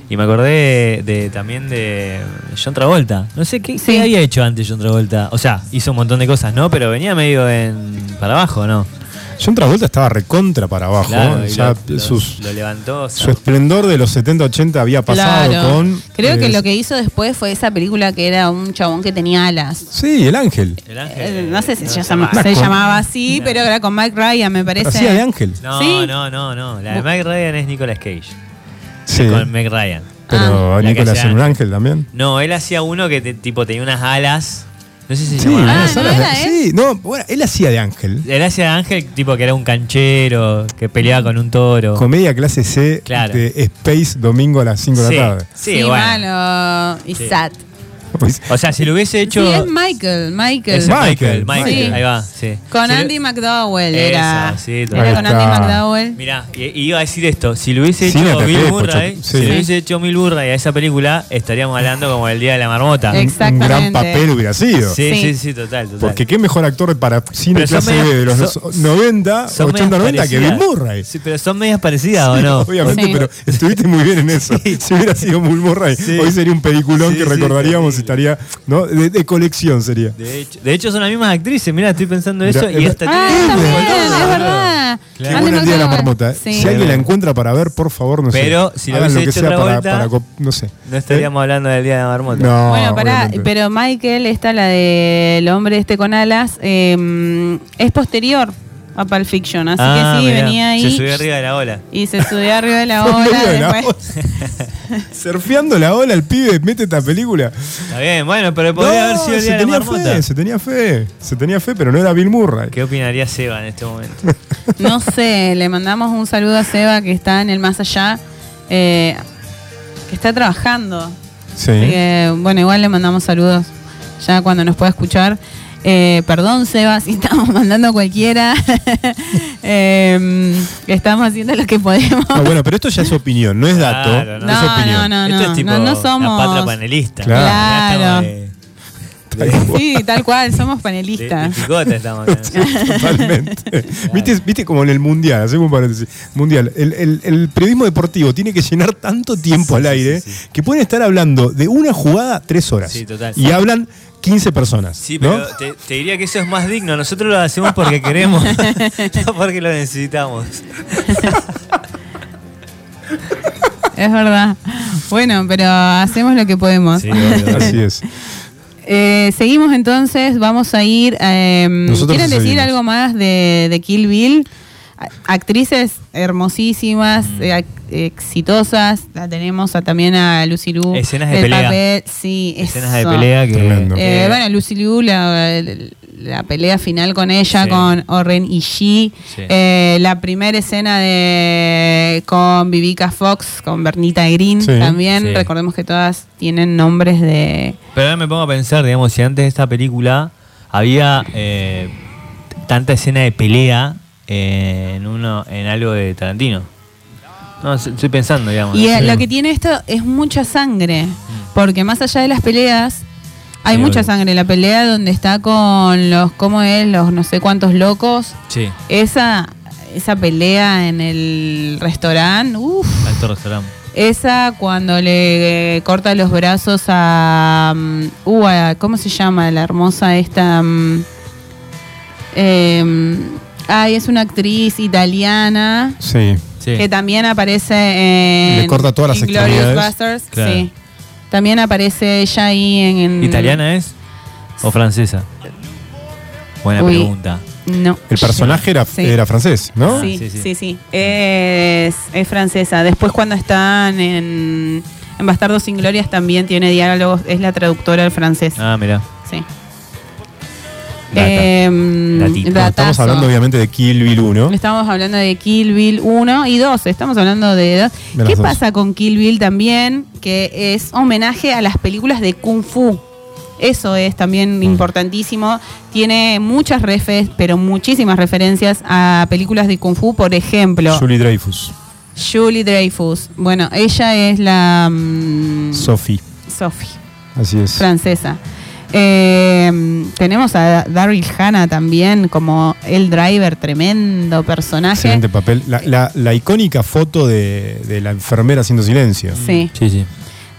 y me acordé de, de- también de John Travolta. No sé ¿qué, Sí. qué había hecho antes John Travolta. O sea, hizo un montón de cosas, ¿no? Pero venía medio en para abajo, ¿no? John Travolta estaba recontra para abajo. Claro, y ya lo, lo- sus- lo levantó. su esplendor de los 70-80 había pasado Claro. con. Creo que eh, lo que hizo después fue esa película que era un chabón que tenía alas. Sí, el ángel. El ángel, Eh, no sé si no se, se llama- se llamaba así, No. pero era con Mike Ryan, me parece. Hacía de ángel. No, ¿Sí? no, no, no. La de Mike Ryan es Nicolas Cage. Sí. Con Meg Ryan. Pero Ah. Nicolás hacía en un ángel. también. No, él hacía uno que te- tipo tenía unas alas. No sé si se Sí, llamaba. Ah, unas ¿no alas de- era él? sí, no, bueno, él hacía de ángel. Él hacía de ángel, tipo que era un canchero, que peleaba con un toro. Comedia clase C Claro. de Space domingo a las 5 de la tarde. sí, Sí, bueno. malo y Sí. sad. Pues, O sea, si lo hubiese hecho. Sí, es Michael, Michael. Ese Michael, Michael, Michael, Sí. ahí va, sí. Con Si lo- Andy McDowell era. sí, era con está. Andy McDowell. Mirá, y, y iba a decir esto, si lo hubiese hecho Bill Murray, sí. si lo hubiese hecho Bill Murray a esa película, estaríamos hablando como el Día de la Marmota. Ex- un gran Exactamente. papel hubiera sido. Sí, Sí. sí, sí, total, total. Porque qué mejor actor para cine Pero clase B de los son- 90, Son 80, medias 90 que Bill. Murray. Sí, pero son medias parecidas, ¿o no? Obviamente, Sí. pero estuviste muy bien en eso. Si hubiera sido Bill Murray, Sí. hoy sería un peliculón Sí, que recordaríamos. Estaría, ¿no? De, de colección sería. De hecho, de hecho son las mismas actrices, mira, estoy pensando Mirá, eso y es- esta Ah, tiene- también, es verdad. Qué Claro. El día de la marmota. Sí. Si alguien la encuentra para ver, por favor, no sé. Pero si lo lo que hecho sea para, Travolta, para no sé. No estaríamos hablando del Día de la Marmota. No, Bueno, pará, obviamente. pero Michael, esta la del hombre este con alas, eh, es posterior a Pulp Fiction, así Ah, que sí, mirá, venía ahí Se subió arriba de la ola. y se subió arriba de la ola. de la después- ola. Surfeando la ola, el pibe mete esta película. Está bien, bueno, pero podría haber sido el se Día de la tenía fe, se tenía fe. Se tenía fe, pero no era Bill Murray. ¿Qué opinaría Seba en este momento? No sé, le mandamos un saludo a Seba que está en el más allá, eh, que está trabajando. Sí. Así que, bueno, igual le mandamos saludos ya cuando nos pueda escuchar. Eh, perdón, Seba, si estamos mandando a cualquiera. Eh, estamos haciendo lo que podemos. Ah, bueno, pero esto ya es opinión, no es dato. Claro, no. es No, opinión. no, Esto es tipo no, no somos- la patra panelista. Claro. De- Sí, tal cual, somos De, de panelistas. picota estamos. Totalmente. ¿Viste, viste como en el mundial, hacemos un paréntesis. Mundial, el, el- el periodismo deportivo tiene que llenar tanto tiempo al aire sí, sí. que pueden estar hablando de una jugada tres horas. Sí, total. Y hablan 15 personas. Sí, ¿no? pero te, te diría que eso es más digno. Nosotros lo hacemos porque queremos, no porque lo necesitamos. es verdad. Bueno, pero hacemos lo que podemos. Sí. Así es. Eh, seguimos entonces, vamos a ir. eh, ¿Quieren decir algo más de, de Kill Bill? Actrices hermosísimas, Mm. eh, exitosas. La tenemos a- también a Lucy Liu. Escenas de El pelea. papel, sí, Escenas de pelea que. Tremendo. Eh, que- bueno, Lucy Liu, la, la pelea final con ella, Sí. con Oren Ishii. Sí. Eh, la primera escena de con Vivica Fox, con Bernita Green Sí. también. Sí. Recordemos que todas tienen nombres de. Pero ahora me pongo a pensar, digamos, si antes de esta película había eh, tanta escena de pelea eh, en uno en algo de Tarantino. No, estoy pensando, digamos. Y ¿no? eh, lo que tiene esto es mucha sangre, porque más allá de las peleas, hay Sí, mucha sangre. La pelea donde está con los, ¿cómo es? Los no sé cuántos locos. Sí, Esa, esa pelea en el restaurante, uff. alto restaurante. Esa cuando le eh, corta los brazos a, mm, uh, a- ¿Cómo se llama? La hermosa esta... mm, em, ay, es una actriz italiana Sí. Sí. que también aparece en... Le corta todas las. Basterds, Claro. sí. También aparece ella ahí en... en- ¿Italiana es? ¿O francesa? Buena Uy. pregunta. No. El personaje era, Sí. era francés, ¿no? Sí, Sí, sí, sí. sí. Es, es francesa. Después cuando están en, en Bastardos sin Glorias también tiene diálogos. Es la traductora del francés. Ah, mira. Sí. Data. Em, estamos hablando obviamente de Kill Bill 1. Estamos hablando de Kill Bill 1 y 2. Estamos hablando de las ¿Qué dos. pasa con Kill Bill también? Que es homenaje a las películas de Kung Fu. Eso es Mm. también importantísimo. Tiene muchas refes, pero muchísimas referencias a películas de Kung Fu. Por ejemplo, Julie Dreyfus. Julie Dreyfus. Bueno, ella es la mm, Sophie. Sophie, Así es. francesa. Eh, tenemos a Daryl Hannah también como el driver, tremendo personaje. Excelente papel. La, la- la icónica foto de, de la enfermera haciendo silencio. Sí. Sí, sí.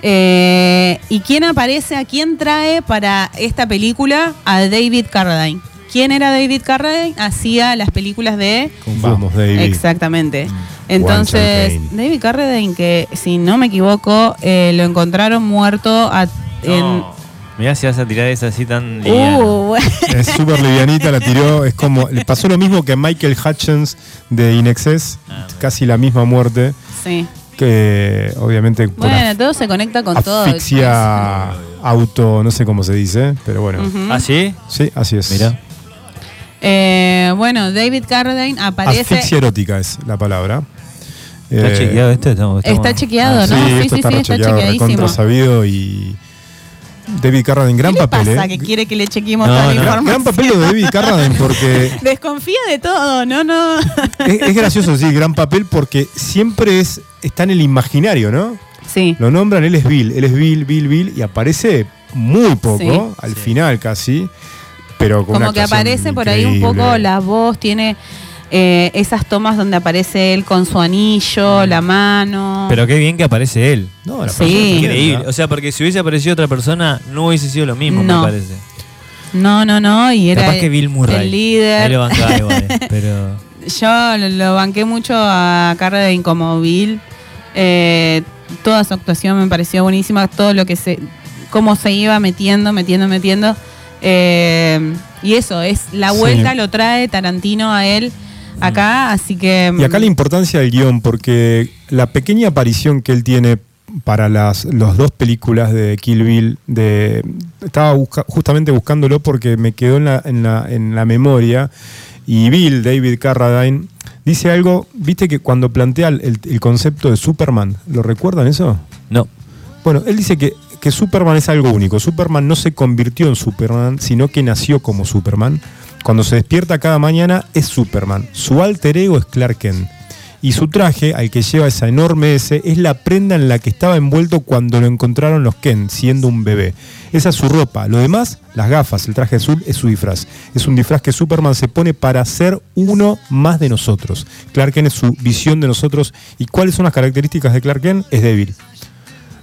Eh, ¿Y quién aparece? ¿A quién trae para esta película? A David Carradine. ¿Quién era David Carradine? Hacía las películas de... Vamos, David. Exactamente. Entonces, One Champagne. David Carradine, que si no me equivoco, eh, lo encontraron muerto a- en... No. Mirá si vas a tirar esa así tan liviana. Uh, Es súper livianita, la tiró. Es como. Le pasó lo mismo que a Michael Hutchins de Inexcess. Ah, casi la misma muerte. sí. Que obviamente Bueno, todo se conecta con todo. asfixia auto, no sé cómo se dice, pero bueno. Ujú. ¿Ah, sí? Sí, así es. Mira. Eh, bueno, David Carradine aparece... Asfixia erótica es la palabra. ¿Está Eh, chequeado esto? Estamos- estamos- Está chequeado, Ah, ¿no? Sí, Sí, esto sí, está sí, está rechequeado, chequeadísimo. sabido y David Carradine, gran ¿Qué le papel. pasa ¿eh? que quiere que le chequemos No, toda la no. Gran, papel de David Carradine porque Desconfía de todo, no, no. es, es gracioso decir gran papel porque siempre es está en el imaginario, ¿no? Sí. Lo nombran, él es Bill, él es Bill, Bill, Bill y aparece muy poco, Sí. al Sí. final casi, pero con una Como que aparece por ahí un poco la voz, tiene eh, esas tomas donde aparece él con su anillo, la mano. Pero qué bien que aparece él. No, la Sí. Increíble. O sea, porque si hubiese aparecido otra persona, no hubiese sido lo mismo, No. me parece. no, no, no, y era Capaz que Bill Murray. el Ahí líder. lo bancaba igual, pero. Yo lo, lo banqué mucho a Carradine como Bill. Eh, toda su actuación me pareció buenísima, todo lo que se, cómo se iba metiendo, metiendo, metiendo. Eh, y eso, es la Sí. vuelta lo trae Tarantino a él acá, así que... Y acá la importancia del guion, porque la pequeña aparición que él tiene para las los dos películas de Kill Bill, de, estaba busca- justamente buscándolo porque me quedó en la, en, la, en la memoria, y Bill, David Carradine, dice algo, viste que cuando plantea el, el concepto de Superman, ¿lo recuerdan eso? No. Bueno, él dice que, que Superman es algo único. Superman no se convirtió en Superman, sino que nació como Superman. Cuando se despierta cada mañana es Superman. Su alter ego es Clark Kent. Y su traje, al que lleva esa enorme S, es la prenda en la que estaba envuelto cuando lo encontraron los Kent, siendo un bebé. Esa es su ropa. Lo demás, las gafas, el traje azul, es su disfraz. Es un disfraz que Superman se pone para ser uno más de nosotros. Clark Kent es su visión de nosotros. ¿Y cuáles son las características de Clark Kent? Es débil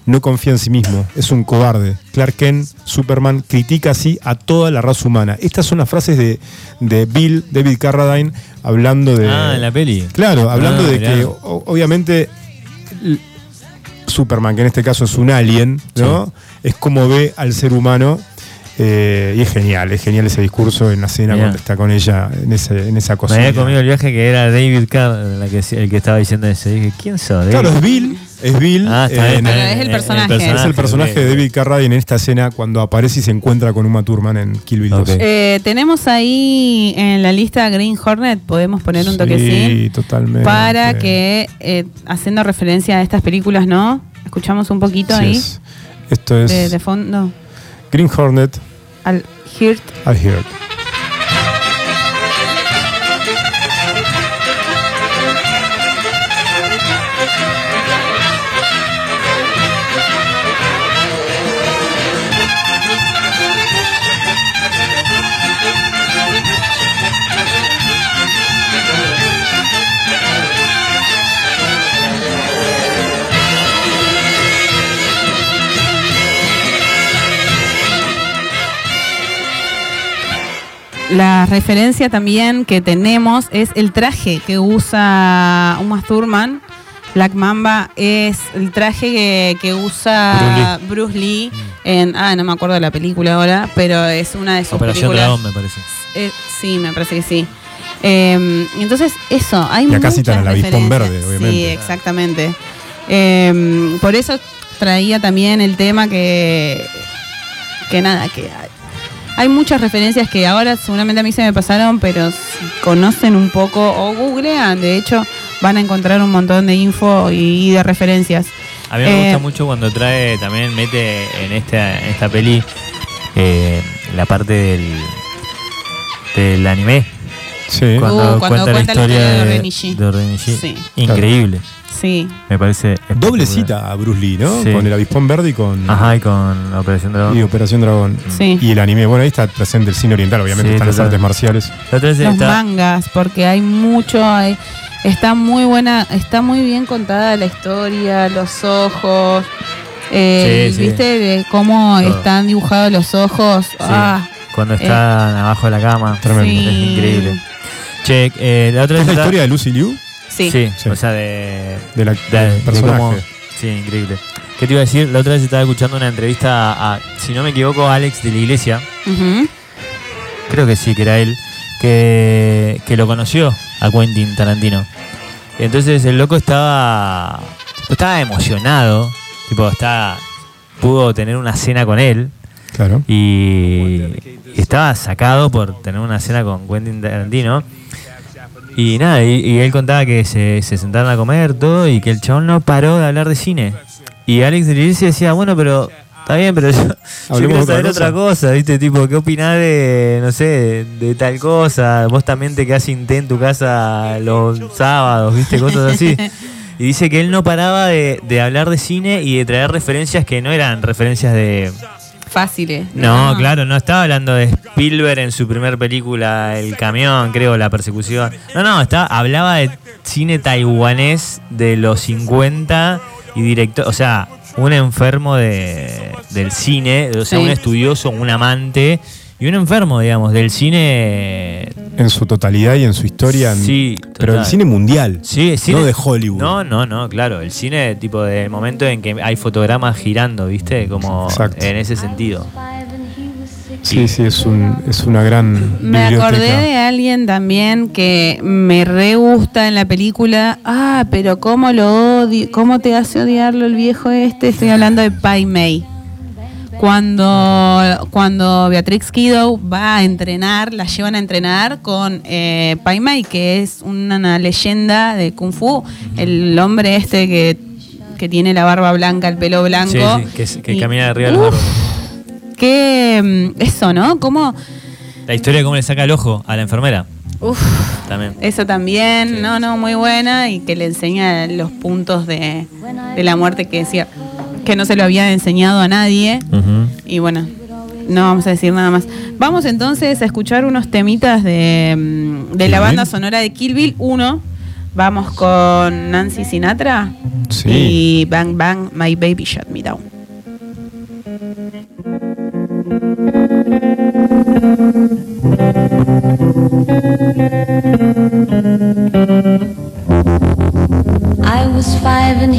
no confía en sí mismo, es un cobarde. Clark Kent, Superman, critica así a toda la raza humana. Estas son las frases de, de Bill, David Carradine, hablando de... Ah, en la peli. Claro, hablando Ah, de mirá. que o- obviamente Superman, que en este caso es un alien, ¿no? Es como ve al ser humano. Eh, y es genial, es genial ese discurso en la escena Mirá. cuando está con ella en, ese, en esa Me cosa. había comido el viaje que era David Carr, la que, el que estaba diciendo eso. Dije, ¿quién sos? Claro, David? es Bill, es Bill. Ah, está eh, bien, es el personaje. es el personaje de David Carradine en esta escena cuando aparece y se encuentra con Uma Thurman en Kill Bill 2. Ok. Eh, tenemos ahí en la lista Green Hornet, podemos poner un toquecín. Sí, totalmente. Para que, eh, haciendo referencia a estas películas, ¿no? Escuchamos un poquito Sí, ahí es- Esto es de, de fondo Green Hornet al Heart. I Heard. La referencia también que tenemos es el traje que usa Uma Thurman. Black Mamba es el traje que, que usa Bruce Lee, en. Ah, no me acuerdo de la película ahora, pero es una de sus Operación películas. Dragón, me parece. Eh, sí, me parece que sí. Eh, y entonces, eso, hay Y acá citan al avispón verde, obviamente. Sí, exactamente. Eh, por eso traía también el tema que, que nada, que hay, muchas referencias que ahora seguramente a mí se me pasaron, pero si conocen un poco o googlean, de hecho, van a encontrar un montón de info y, de referencias. A mí me Eh, gusta mucho cuando trae, también mete en esta, en esta peli eh, la parte del, del anime. Sí. Cuando, Uh, cuando cuenta, la cuenta la historia historia de de de. Sí. Increíble. Sí, Me parece. Doble cita a Bruce Lee, ¿no? Sí. Con el avispón verde y con Ajá, y con Operación Dragón. y Operación Dragón. Sí. Y el anime. Bueno, ahí está presente el cine oriental, obviamente Sí, están las artes marciales. Los está- mangas, porque hay mucho, hay, está muy buena, está muy bien contada la historia, los ojos, eh, Sí, sí. viste de cómo Todo. están dibujados los ojos. Sí, Ah, cuando están abajo de la cama. Tremendo. Sí. Es increíble. Che, eh, la otra ¿Es la está- historia de Lucy Liu? sí. Sí, Sí. o sea, de, De la- de- personaje. cómo- sí, increíble. ¿Qué te iba a decir? La otra vez estaba escuchando una entrevista a, si no me equivoco, a Alex de la Iglesia. Creo que sí, que era él. Que, que lo conoció a Quentin Tarantino. Y entonces el loco estaba. Estaba emocionado. Tipo, estaba. Pudo tener una cena con él. Claro. y estaba sacado por tener una cena con Quentin Tarantino. Y nada, y, y él contaba que se, se sentaron a comer todo y que el chabón no paró de hablar de cine. Y Alex de Iglesia decía, bueno, pero está bien, pero yo, yo quiero saber otra cosa, ¿viste? Tipo, ¿qué opinás de, no sé, de, de tal cosa? Vos también te quedás sin té en tu casa los sábados, ¿viste? Cosas así. Y dice que él no paraba de, de hablar de cine y de traer referencias que no eran referencias de, Fáciles. no, claro, no estaba hablando de Spielberg en su primer película, El camión, creo, La persecución. No, no, estaba, hablaba de cine taiwanés de los 50 y director, o sea, un enfermo de, del cine, o sea, Sí. un estudioso, un amante y un enfermo, digamos, del cine. En su totalidad y en su historia. Sí, pero el total. cine mundial. Sí, el cine- No de Hollywood. No, no, no, claro, el cine tipo de momento en que hay fotogramas girando, ¿viste? Como Exacto. en ese sentido. Sí, sí, es, un, es una gran. Me biblioteca. acordé de alguien también que me re gusta en la película. Ah, pero cómo lo odio, cómo te hace odiarlo el viejo este. Estoy hablando de Pai Mei. Cuando, cuando Beatrix Kiddo va a entrenar, la llevan a entrenar con eh, Pai que es una, leyenda de Kung Fu. El hombre este que, que tiene la barba blanca, el pelo blanco. Sí, sí, que, es- que Y- camina arriba de los árboles. Que mm, eso, ¿no? ¿Cómo? La historia de cómo le saca el ojo a la enfermera. Uf, También. Eso también, Sí. no, no, muy buena y que le enseña los puntos de, de la muerte que decía que no se lo había enseñado a nadie. Y bueno, no vamos a decir nada más. Vamos entonces a escuchar unos temitas de, mm, de la banda sonora de Kill Bill 1. Vamos con Nancy Sinatra Sí. y Bang Bang, My Baby Shut Me Down.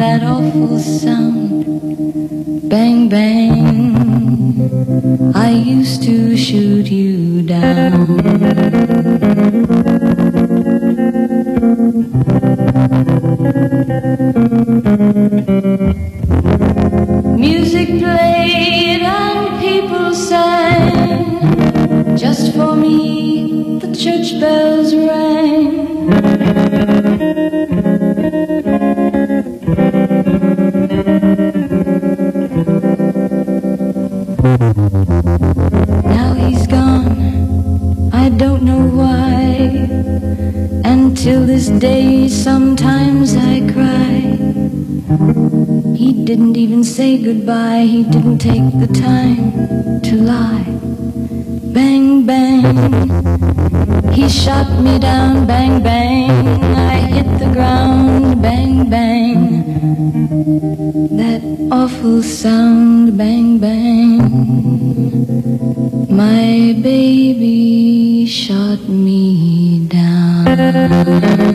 That awful sound, bang, bang. I used to shoot you down. Baby shot me down.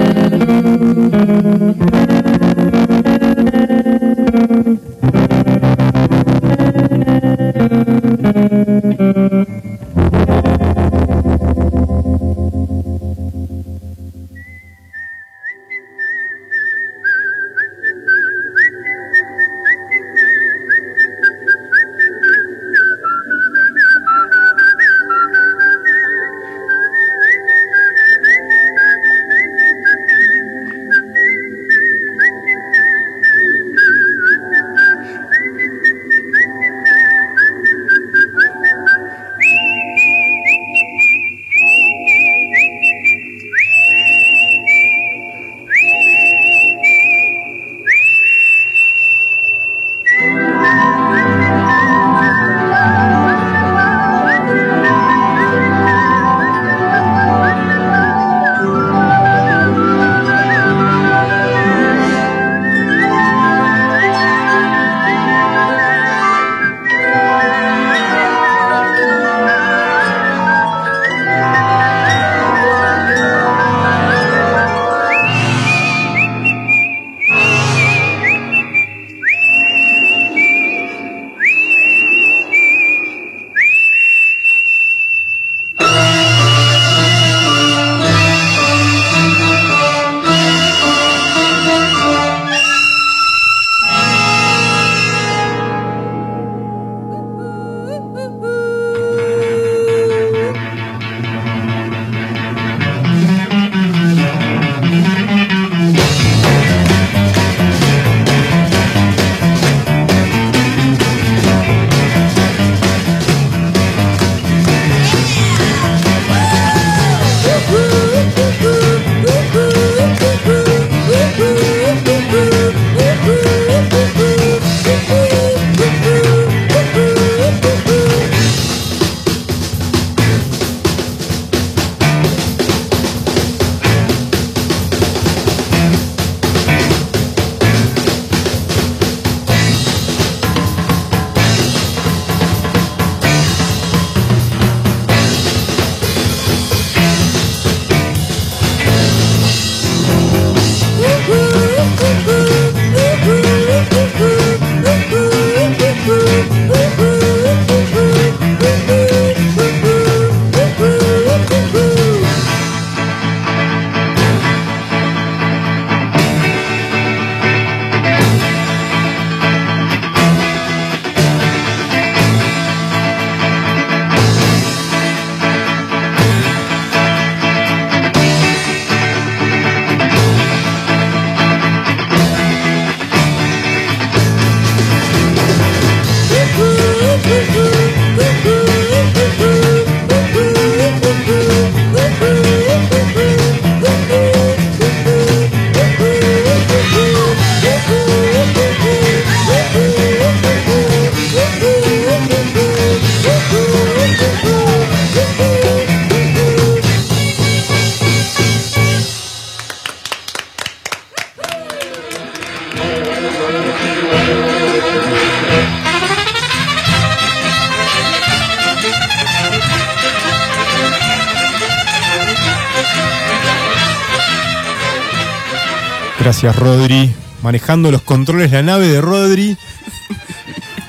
Manejando los controles, la nave de Rodri.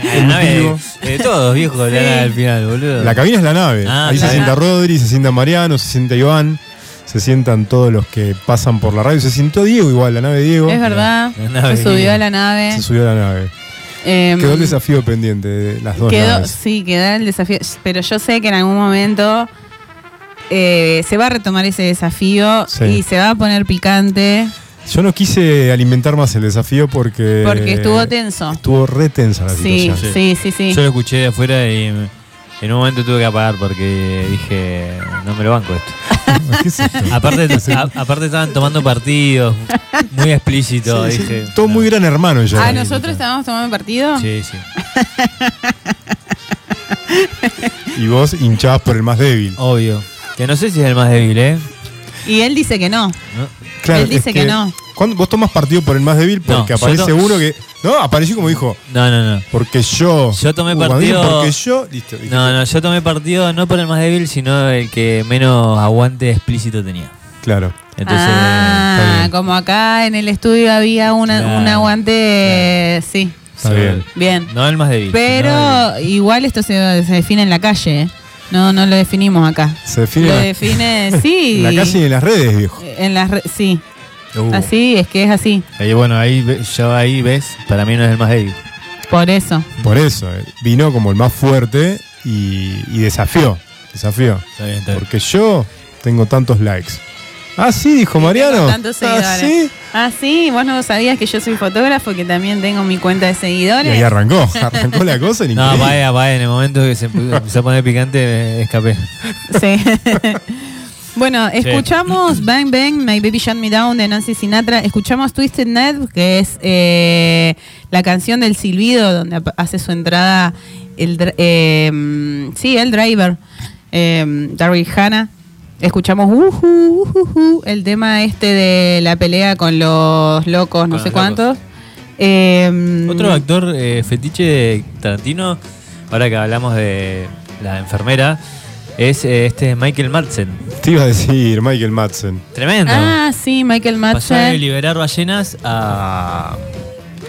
La nave de, de todos, viejo, la nave al final, boludo. La cabina es la nave. Ah, Ahí se sienta Rodri, se sienta Mariano, se sienta Iván, se sientan todos los que pasan por la radio. Se sentó Diego igual, la nave de Diego. Es verdad. Se subió a la nave. Se subió a la nave. Em, Quedó el desafío pendiente de las dos Quedó, naves. sí, quedó el desafío. Pero yo sé que en algún momento eh, se va a retomar ese desafío Sí. y se va a poner picante Yo no quise alimentar más el desafío porque. porque estuvo tenso. Estuvo re tensa la Sí, situación. sí, sí, sí. Yo lo escuché de afuera y en un momento tuve que apagar porque dije, no me lo banco esto. ¿Qué es esto? Aparte, a- aparte estaban tomando partidos muy explícitos. Sí, sí, dije, todo no. muy gran hermano ya. Ah, nosotros estábamos tomando partido. Sí, sí. Y vos hinchabas por el más débil. Obvio. Que no sé si es el más débil, ¿eh? Y él dice que no. ¿No? él dice es que no. vos tomas partido por el más débil porque No, aparece to- uno que. No, apareció como dijo. No, no, no. Porque yo. Yo tomé Uh, partido- Porque yo. Listo. dije, No, no, yo tomé partido no por el más débil, sino el que menos aguante explícito tenía. Claro. Entonces, ah, como acá en el estudio había una- Claro, un aguante, sí, Está bien. bien. no el más débil. Pero igual esto se, se define en la calle, ¿eh? No, no lo definimos acá. Se define. Lo la- define, sí. En la calle y en las redes, viejo. En las re- sí, Uh. así es que es así, Ahí, bueno, ahí yo ahí ves, para mí no es el más débil. por eso. Por eso. eh, Vino como el más fuerte y, y desafió. Desafió. Está bien, está bien. Porque yo tengo tantos likes. Ah, sí, dijo Mariano. Tantos ah, seguidores. sí. Ah, sí, vos no sabías que yo soy fotógrafo, que también tengo mi cuenta de Y seguidores. ahí arrancó. Arrancó la cosa. No, increíble. vaya, vaya, en el momento que se empe- empezó a poner picante me escapé. Sí. bueno, escuchamos Bang Bang, My Baby Shut Me Down de Nancy Sinatra. Escuchamos Twisted Net, que es eh, la canción del silbido, donde hace su entrada el, eh, mm, sí, el driver, eh, Daryl Hannah. Escuchamos uhu, uhuhu, el tema este de la pelea con los locos, no Con sé cuántos. Eh, Otro actor eh, fetiche de Tarantino, ahora que hablamos de la enfermera, es eh, este Michael Madsen. Te iba a decir Michael Madsen. Tremendo. Ah, sí, Michael Pasó de Madsen. liberar ballenas a,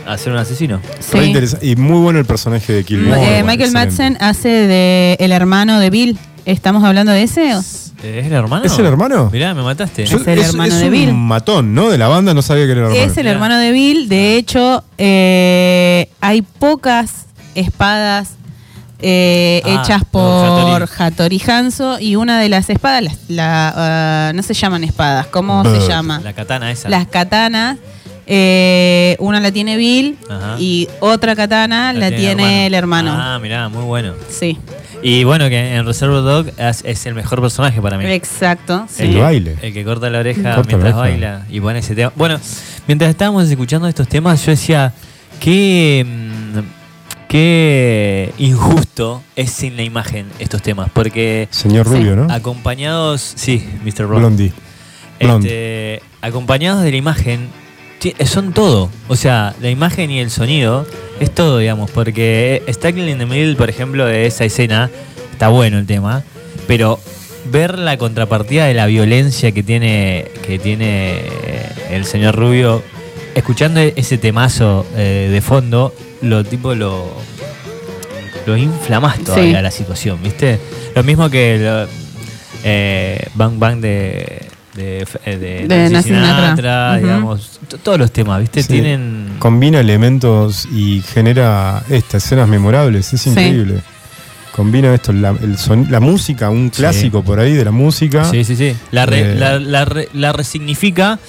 a ser un asesino. Sí. Y muy bueno el personaje de Kill Bill. Eh, Michael. Madsen hace de el hermano de Bill. ¿Estamos hablando de ese? ¿Es el hermano? ¿Es el hermano? Mirá, me mataste. Yo- Es el hermano de un Bill. matón, ¿no? De la banda no sabía que era el hermano. Es el Mirá. hermano de Bill. De hecho, eh, hay pocas espadas eh, Ah, hechas por por Hattori Hanzo y una de las espadas, las- la, ah, no se llaman espadas, ¿cómo se llama? La katana esa. Las katanas. eh, una la tiene Bill Ajá. y otra katana la, tiene el hermano. Ah, mirá, muy bueno. Sí, Y bueno, que en Reservoir Dog es, es el mejor personaje para mí. exacto. sí. El baile. El que corta la oreja Corta la mientras oreja. baila y pone ese tema. Bueno, mientras estábamos escuchando estos temas, yo decía, qué, mm, qué injusto es sin la imagen estos temas, porque Señor Sí. Rubio, ¿no? acompañados, sí, Mr. Blondie. Blonde. este, acompañados de la imagen, son todo. O sea, la imagen y el sonido es todo, digamos, porque Stacking in the Middle, por ejemplo, de esa escena, está bueno el tema, pero ver la contrapartida de la violencia que tiene, que tiene el señor Rubio, escuchando ese temazo eh, de fondo, lo tipo lo, lo infla más todavía Sí. la situación, ¿viste? Lo mismo que lo- eh, Bang Bang de, de, de, De Nancy Sinatra. Digamos, todos los temas, ¿viste? Sí. Tienen... Combina elementos y genera estas escenas memorables. Es Sí. increíble. Combina esto, la, el son- la música, un Sí. clásico por ahí de la música. Sí, sí, sí. La, re- Eh. la, la re- la resignifica.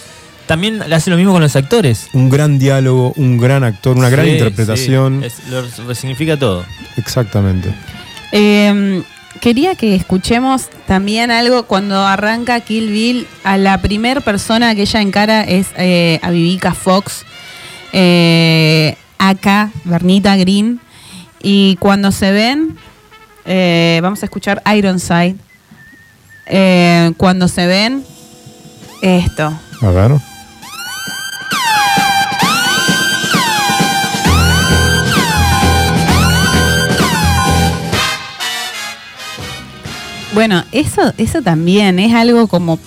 También le hace lo mismo con los actores. Un gran diálogo, un gran actor, una gran interpretación. sí. Es- lo resignifica todo. Exactamente. Eh, quería que escuchemos también algo cuando arranca Kill Bill. A la primer persona que ella encara es eh, a Vivica Fox, eh, acá, Bernita Green. Y cuando se ven, eh, vamos a escuchar Ironside. Eh, cuando se ven, esto. A ver. Bueno, eso, eso también es algo como.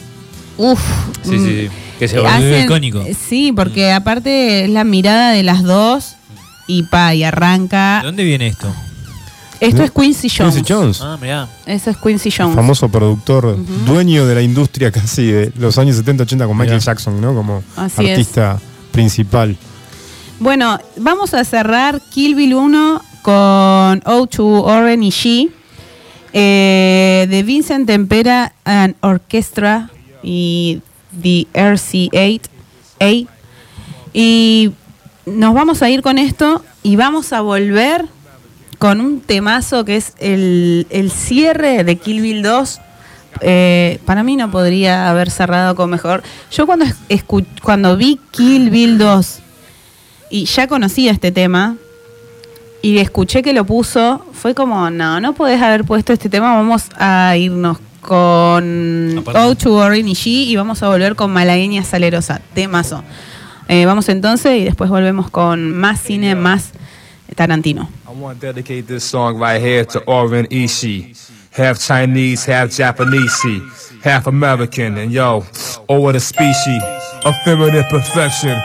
Uf. Sí, sí, sí. Que se volvió icónico. Sí, porque aparte es la mirada de las dos y pa, y arranca. ¿De dónde viene esto? Esto es Quincy Jones. Quincy Jones, Ah, mirá. Eso es Quincy Jones. famoso productor, dueño de la industria casi de los años 70-80 con Michael Mirá. Jackson, ¿no? Como Así es. artista principal. Bueno, vamos a cerrar Kill Bill 1 con O2 Oren y She eh, de Vincent Tempera and Orchestra y The RC8 A. Y nos vamos a ir con esto y vamos a volver con un temazo que es el, el cierre de Kill Bill 2. Eh, para mí no podría haber cerrado con mejor. Yo cuando, es- escu- cuando vi Kill Bill 2 y ya conocía este tema y escuché que lo puso, fue como, no, no podés haber puesto este tema, vamos a irnos con Aparte. O2 Orin y G y vamos a volver con Malagueña Salerosa, temazo. Eh, vamos entonces y después volvemos con más cine, más Tarantino. I want to dedicate this song right here to Oren Ishii. Half Chinese, half Japanese, half American, and yo, oh what a species of feminine perfection.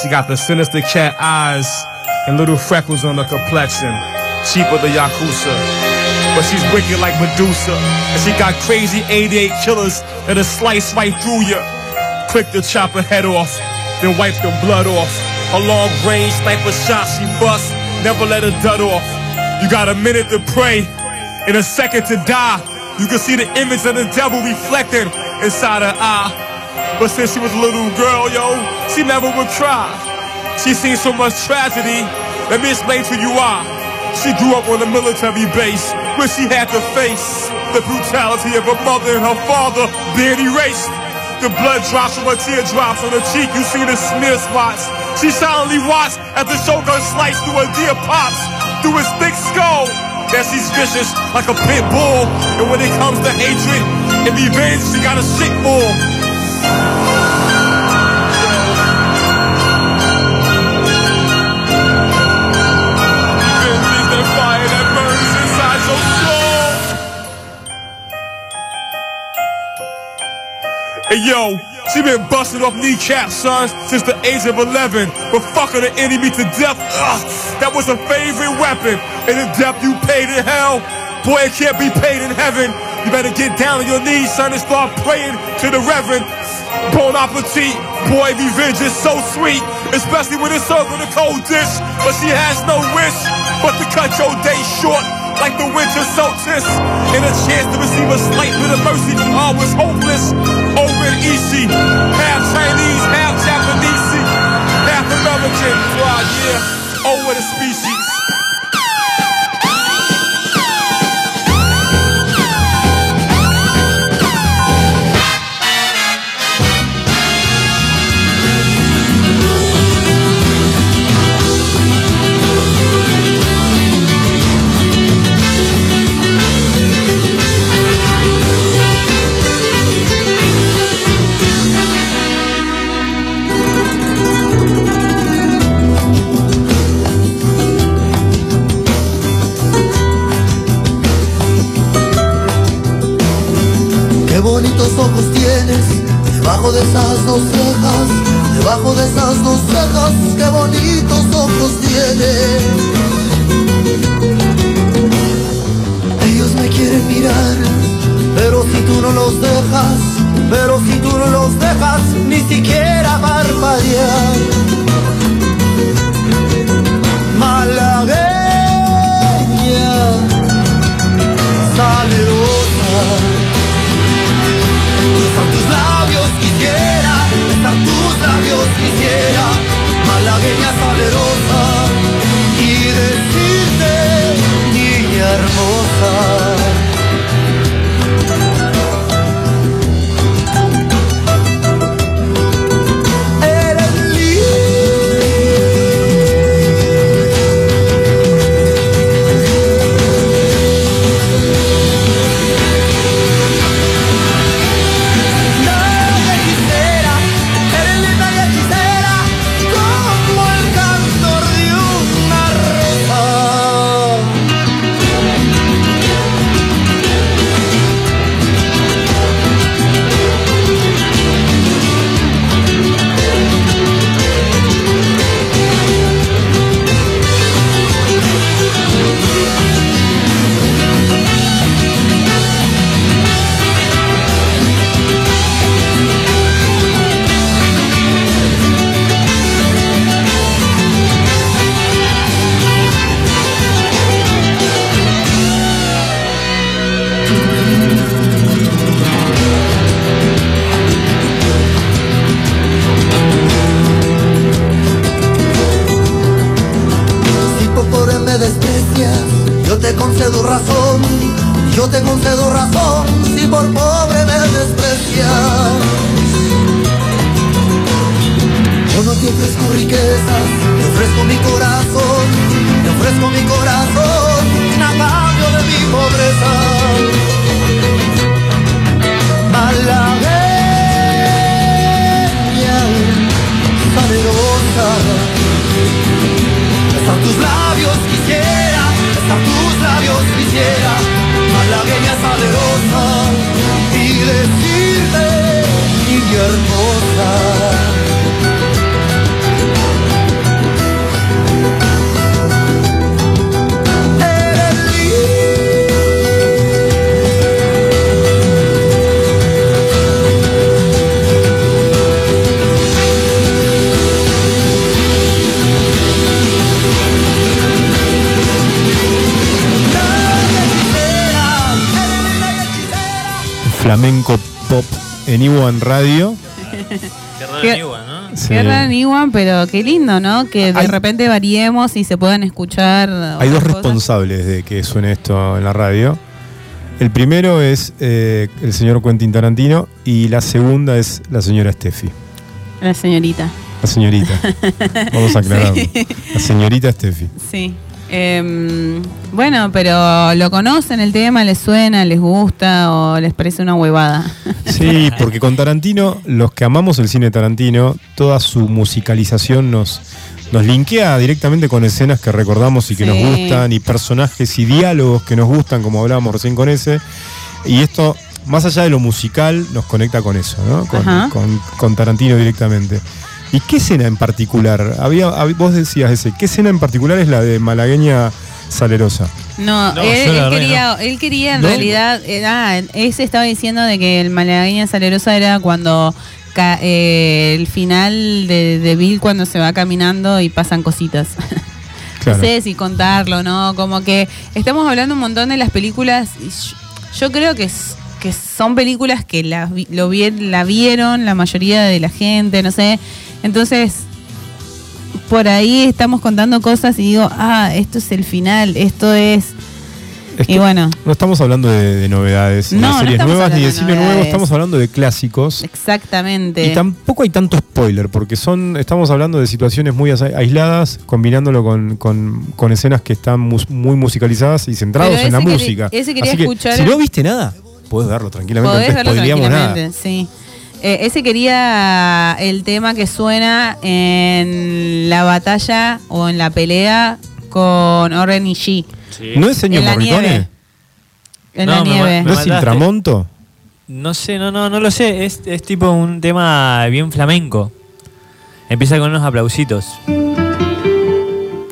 She got the sinister cat eyes and little freckles on her complexion. Cheaper the Yakuza, but she's wicked like Medusa. And she got crazy 88 killers that'll slice right through you. Quick to chop her head off, then wipe the blood off. A long range sniper shot she bust, never let her dud off. You got a minute to pray, and a second to die. You can see the image of the devil reflected inside her eye. But since she was a little girl, yo, she never would cry. She seen so much tragedy. Let me explain to you why. She grew up on a military base where she had to face the brutality of her mother and her father being erased. The blood drops from her teardrops on her cheek. You see the smear spots. She silently watched as the shotgun sliced through her dear pops, through his thick skull. That she's vicious like a pit bull. And when it comes to hatred and revenge, she got a sick bull. Yo, she been busting off kneecaps, son, since the age of 11. But fucking the enemy to death, ugh, that was her favorite weapon. And the death you paid in hell, boy, it can't be paid in heaven. You better get down on your knees, son, and start praying to the Reverend. Bon appetit, boy, revenge is so sweet, especially when it's served in a cold dish. But she has no wish but to cut your day short like the winter solstice. And a chance to receive a slight bit of mercy from all was hopeless. Over in Ishi, half Chinese, half Japanese, half American. Wow, yeah, what a species. En Iwan Radio. Qué raro ¿no? Sí. Qué raro Iwan, pero qué lindo, ¿no? Que de Hay- repente variemos y se puedan escuchar. Hay otras dos cosas. responsables de que suene esto en la radio. El primero es eh, el señor Quentin Tarantino y la segunda es la señora Steffi. La señorita. La señorita. Vamos a aclararlo. La señorita Steffi. Sí. Em, bueno, pero lo conocen el tema, les suena, les gusta o les parece una huevada. Sí, porque con Tarantino, los que amamos el cine Tarantino, toda su musicalización nos, nos linkea directamente con escenas que recordamos y que Sí. nos gustan, y personajes y diálogos que nos gustan, como hablábamos recién con ese. Y esto, más allá de lo musical, nos conecta con eso, ¿no? Con, Ajá. con- con Tarantino directamente. ¿Y qué escena en particular? Había, hab- vos decías ese, ¿qué escena en particular es la de Malagueña Salerosa? No, No, él, él quería, él quería en ¿No? realidad, eh, ah, ese estaba diciendo de que el malagueña salerosa era cuando ca- eh, el final de, de Bill cuando se va caminando y pasan cositas. Claro. No sé si contarlo, ¿no? Como que estamos hablando un montón de las películas. y yo, yo creo que, es- que son películas que la, lo vi- la vieron la mayoría de la gente, no sé. Entonces, por ahí estamos contando cosas y digo, ah, esto es el final, esto es... Es y bueno, no estamos hablando de, de novedades, No, de series nuevas ni de cine nuevo, estamos hablando de clásicos. exactamente. Y tampoco hay tanto spoiler, porque son estamos hablando de situaciones muy aisladas, combinándolo con, con- con escenas que están mus- muy musicalizadas y centrados en la música. ese quería Así que, escuchar si no viste nada, podés verlo tranquilamente, Podés verlo nada. tranquilamente, sí. Eh, ese quería el tema que suena en la batalla o en la pelea con Oren y G. ¿No es señor Morricone? En No, la nieve. ¿No es. Intramonto? No sé, no, no, no lo sé. Es, es tipo un tema bien flamenco. Empieza con unos aplausitos.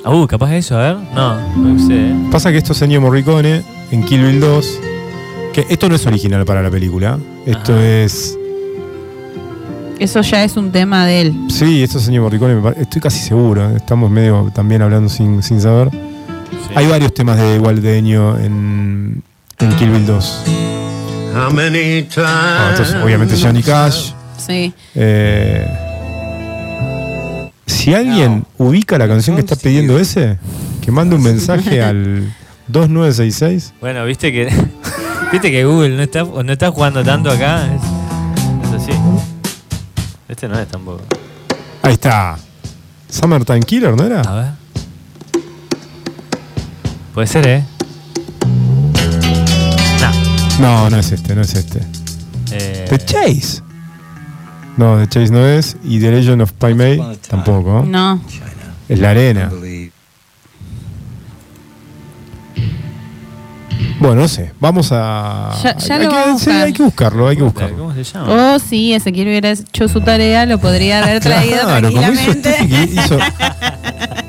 Ah, Uh, capaz de eso, a ver. No, no sé. ¿eh? Pasa que esto es Ennio Morricone en Kill Bill 2, que esto no es original para la película, esto Ajá. es... Eso ya es un tema de él. Sí, esto es Ennio Morricone, estoy casi seguro, estamos medio también hablando sin, sin saber. Sí. Hay varios temas de igual de Ennio en, en Kill Bill 2. How many Ah, entonces, obviamente Johnny Cash. Sí. Eh, si alguien ubica la canción que está pidiendo ese, que mande un mensaje al 2966. Bueno, viste que viste que Google no está, no está jugando tanto acá. Es. Este no es tampoco. Ahí está. Summertime Killer, ¿no era? A ver. Puede ser, ¿eh? No. No, no es este, no es este. Eh, The Chase. No, The Chase no es. Y The Legend of Pai Mei tampoco. No. Es la arena. Bueno, no sé. Vamos a. Ya- ya hay, lo que, vamos a sí, buscar. hay que buscarlo, hay que buscarlo. ¿Cómo se llama? Oh, sí, Ezequiel hubiera hecho su tarea, lo podría haber traído Claro, como hizo hizo-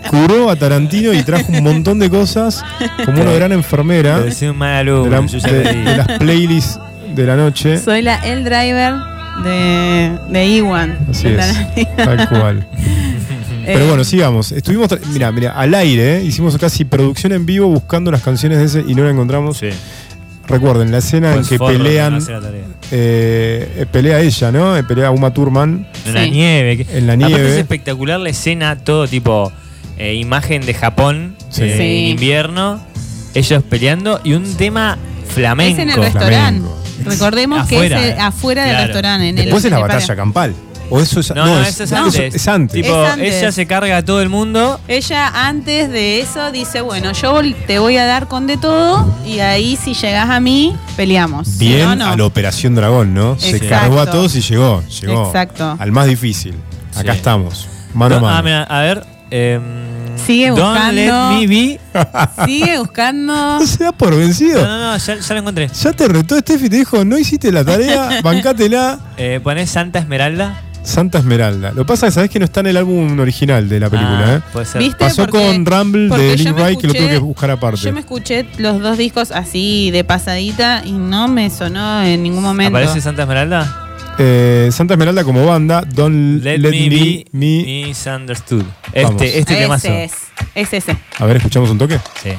curó a Tarantino y trajo un montón de cosas como una gran enfermera un mal de, alumno, la- de- las playlists de la noche. Soy la el driver de, de Iwan. Así de es, tal cual. Eh, Pero bueno, sigamos. Estuvimos, mira, mira, al aire, ¿eh? hicimos casi producción en vivo buscando las canciones de ese y no la encontramos. Sí. Recuerden, la escena Pues en que forro que no pelean, hace la tarea. eh, eh, pelea ella, ¿no? Eh, Pelea Uma Thurman En la Sí. nieve. que- en la Aparte nieve. es espectacular la escena, todo tipo eh, imagen de Japón Sí. eh, Sí. en invierno, ellos peleando y un tema flamenco. Es en el restaurante. Flamenco. Recordemos Afuera, que es eh, afuera del claro. restaurante. En Después el, es la batalla campal. O eso es, No, no, eso es no, antes. es antes. Tipo, Es antes. ella se carga a todo el mundo. Ella antes de eso dice, bueno, yo te voy a dar con de todo y ahí si llegas a mí, peleamos. Bien no, no. a la Operación Dragón, ¿no? Se cargó a todos y llegó. Llegó Exacto. al más difícil. Acá Sí. estamos. Mano a No, mano. ah, mira, a ver. em, Sigue Don't buscando. let me be. Sigue buscando. No se da por vencido. No, no, no, ya, ya lo encontré. Ya te retó Steffi y te dijo, no hiciste la tarea, bancátela. Eh, ponés Santa Esmeralda. Santa Esmeralda. Lo que pasa es que sabes que no está en el álbum original de la película, Ah, ¿eh? Puede ser. ¿Viste? Pasó Porque- con Rumble porque de yo Link me Wright que lo tuve que buscar aparte. Yo me escuché los dos discos así de pasadita y no me sonó en ningún momento. ¿Aparece Santa Esmeralda? Eh, Santa Esmeralda como banda, Don't Let, Let, me, be Me. misunderstood. Vamos. Este, este temazo. ese es. Es ese. A ver, escuchamos un toque. Sí.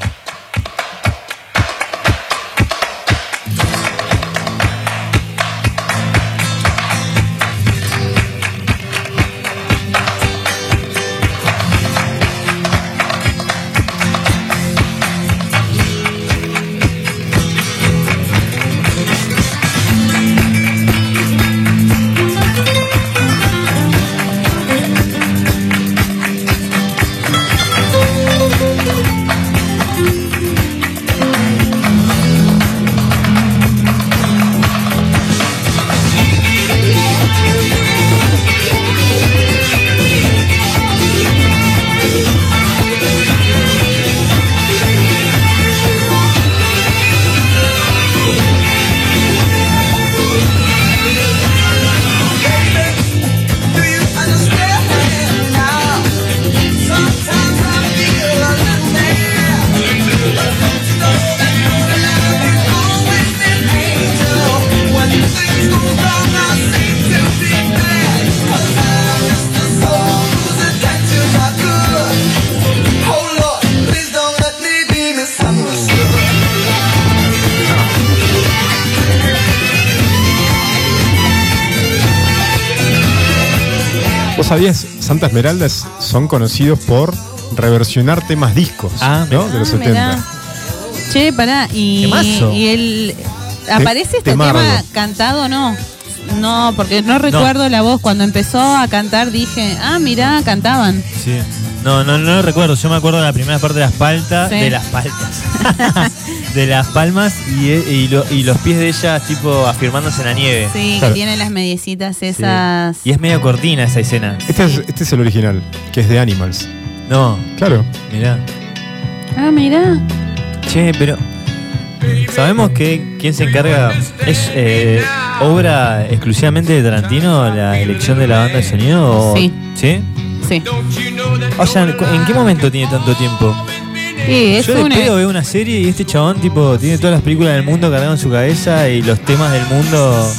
Santa Esmeralda es- son conocidos por reversionar temas discos Ah, ¿no? de los Ah, 70. mirá. Che, pará, y, y el ¿aparece este temardo. tema cantado o no? No, porque no recuerdo la voz. Cuando empezó a cantar dije, ah, mirá, cantaban. Sí. No, no, no lo recuerdo. Yo me acuerdo de la primera parte de las paltas, Sí. de las paltas, de las palmas y, y lo- y los pies de ella tipo afirmándose en la nieve. Sí, Claro. que tiene las mediecitas Sí. esas. Y es medio cortina esa escena. Este, es, este es el original, que es de Animals. No, Claro. mirá. Ah, mirá. Che, pero. ¿Sabemos que quién se encarga? ¿Es eh, obra exclusivamente de Tarantino la elección de la banda de sonido? o- Sí. ¿Sí? Sí. O sea, ¿en qué momento tiene tanto tiempo? Sí, es Yo de una- pedo veo una serie y este chabón tipo tiene todas las películas del mundo cargadas en su cabeza y los temas del mundo.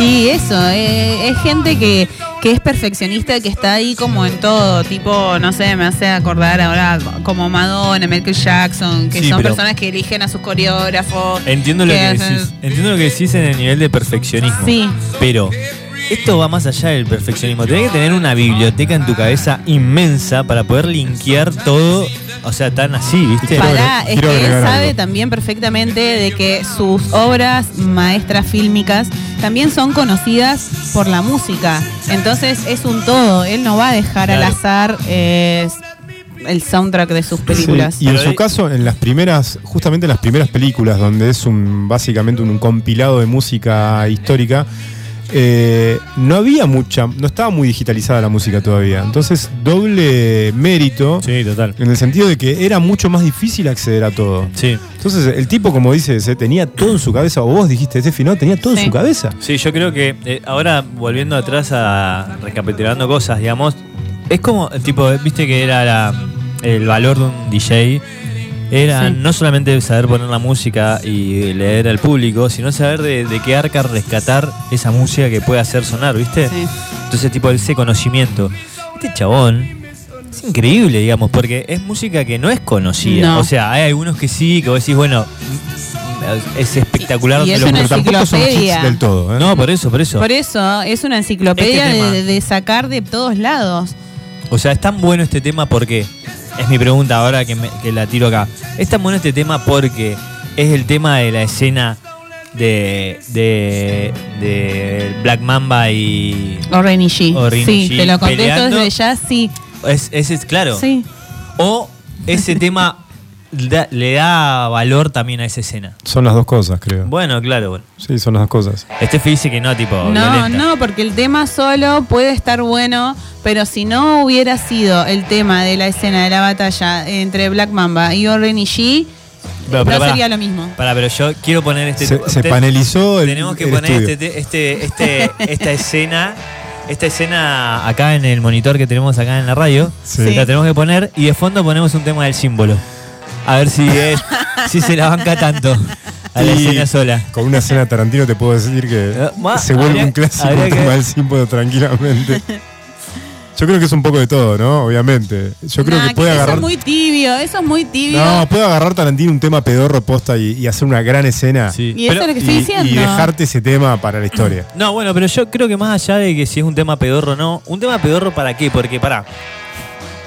Y eso, eh, es gente que, que es perfeccionista, que está ahí como en todo, tipo, no sé, me hace acordar ahora como Madonna, Michael Jackson, que Sí, son personas que eligen a sus coreógrafos. Entiendo lo que que decís. Entiendo lo que decís en el nivel de perfeccionismo. Sí. Pero esto va más allá del perfeccionismo. Tenés que tener una biblioteca en tu cabeza inmensa para poder linkear todo. O sea, tan así, ¿viste? Pará, es que él sabe también perfectamente de que sus obras maestras fílmicas también son conocidas por la música. Entonces es un todo. Él no va a dejar al azar eh, el soundtrack de sus películas. Sí, y en su caso, en las primeras, justamente en las primeras películas, donde es un básicamente un, compilado de música histórica, eh, no había mucha, no estaba muy digitalizada la música todavía. Entonces, doble mérito Sí, total. en el sentido de que era mucho más difícil acceder a todo. Sí. Entonces, el tipo, como dices, eh, tenía todo en su cabeza, o vos dijiste, Steffi, ¿no? Tenía todo Sí. en su cabeza. Sí, yo creo que eh, ahora volviendo atrás a recapitulando cosas, digamos, es como, tipo, viste que era la- el valor de un DJ, era Sí. no solamente saber poner la música y leer al público, sino saber de, de qué arca rescatar esa música que puede hacer sonar, ¿viste? Sí. Entonces, tipo, ese conocimiento. Este chabón es increíble, digamos, porque es música que no es conocida. No. O sea, hay algunos que sí, que vos decís, bueno, es espectacular. Y es una Pero tampoco son hits del todo. ¿eh? No, por eso, por eso. Por eso es una enciclopedia Este de, de sacar de todos lados. O sea, es tan bueno este tema porque. Es mi pregunta ahora que, me- que la tiro acá. Es tan bueno este tema porque es el tema de la escena de. de. de Black Mamba y. O Rainy G. O Rainy sí, G te lo contesto peleando. desde ya, sí. Es, ese es claro. Sí. O ese tema da- le da valor también a esa escena. Son las dos cosas, creo. Bueno, claro, bueno. Sí, son las dos cosas. Este dice que no, tipo. No, violenta. no, porque el tema solo puede estar bueno, pero si no hubiera sido el tema de la escena de la batalla entre Black Mamba y Oren y G, Pero, no sería lo mismo. Pará, pero yo quiero poner este. Se, se te- panelizó el, Tenemos que el poner estudio. este, este, este, esta escena. Esta escena acá en el monitor que tenemos acá en la radio. Sí. La tenemos que poner y de fondo ponemos un tema del símbolo. A ver si es, si se la banca tanto a la Y escena sola. Con una escena Tarantino te puedo decir que Eh, ma- se vuelve habría- un clásico el tema del símbolo tranquilamente. Yo creo que es un poco de todo, ¿no? Obviamente. Yo creo Nah, que puede Eso agarrar. es muy tibio, eso es muy tibio. No, puede agarrar Tarantino un tema pedorro posta y, y hacer una gran escena. Sí. y eso es lo que estoy y, diciendo. y dejarte ese tema para la historia. No, bueno, pero yo creo que más allá de que si es un tema pedorro o no, ¿un tema pedorro para qué? Porque, pará.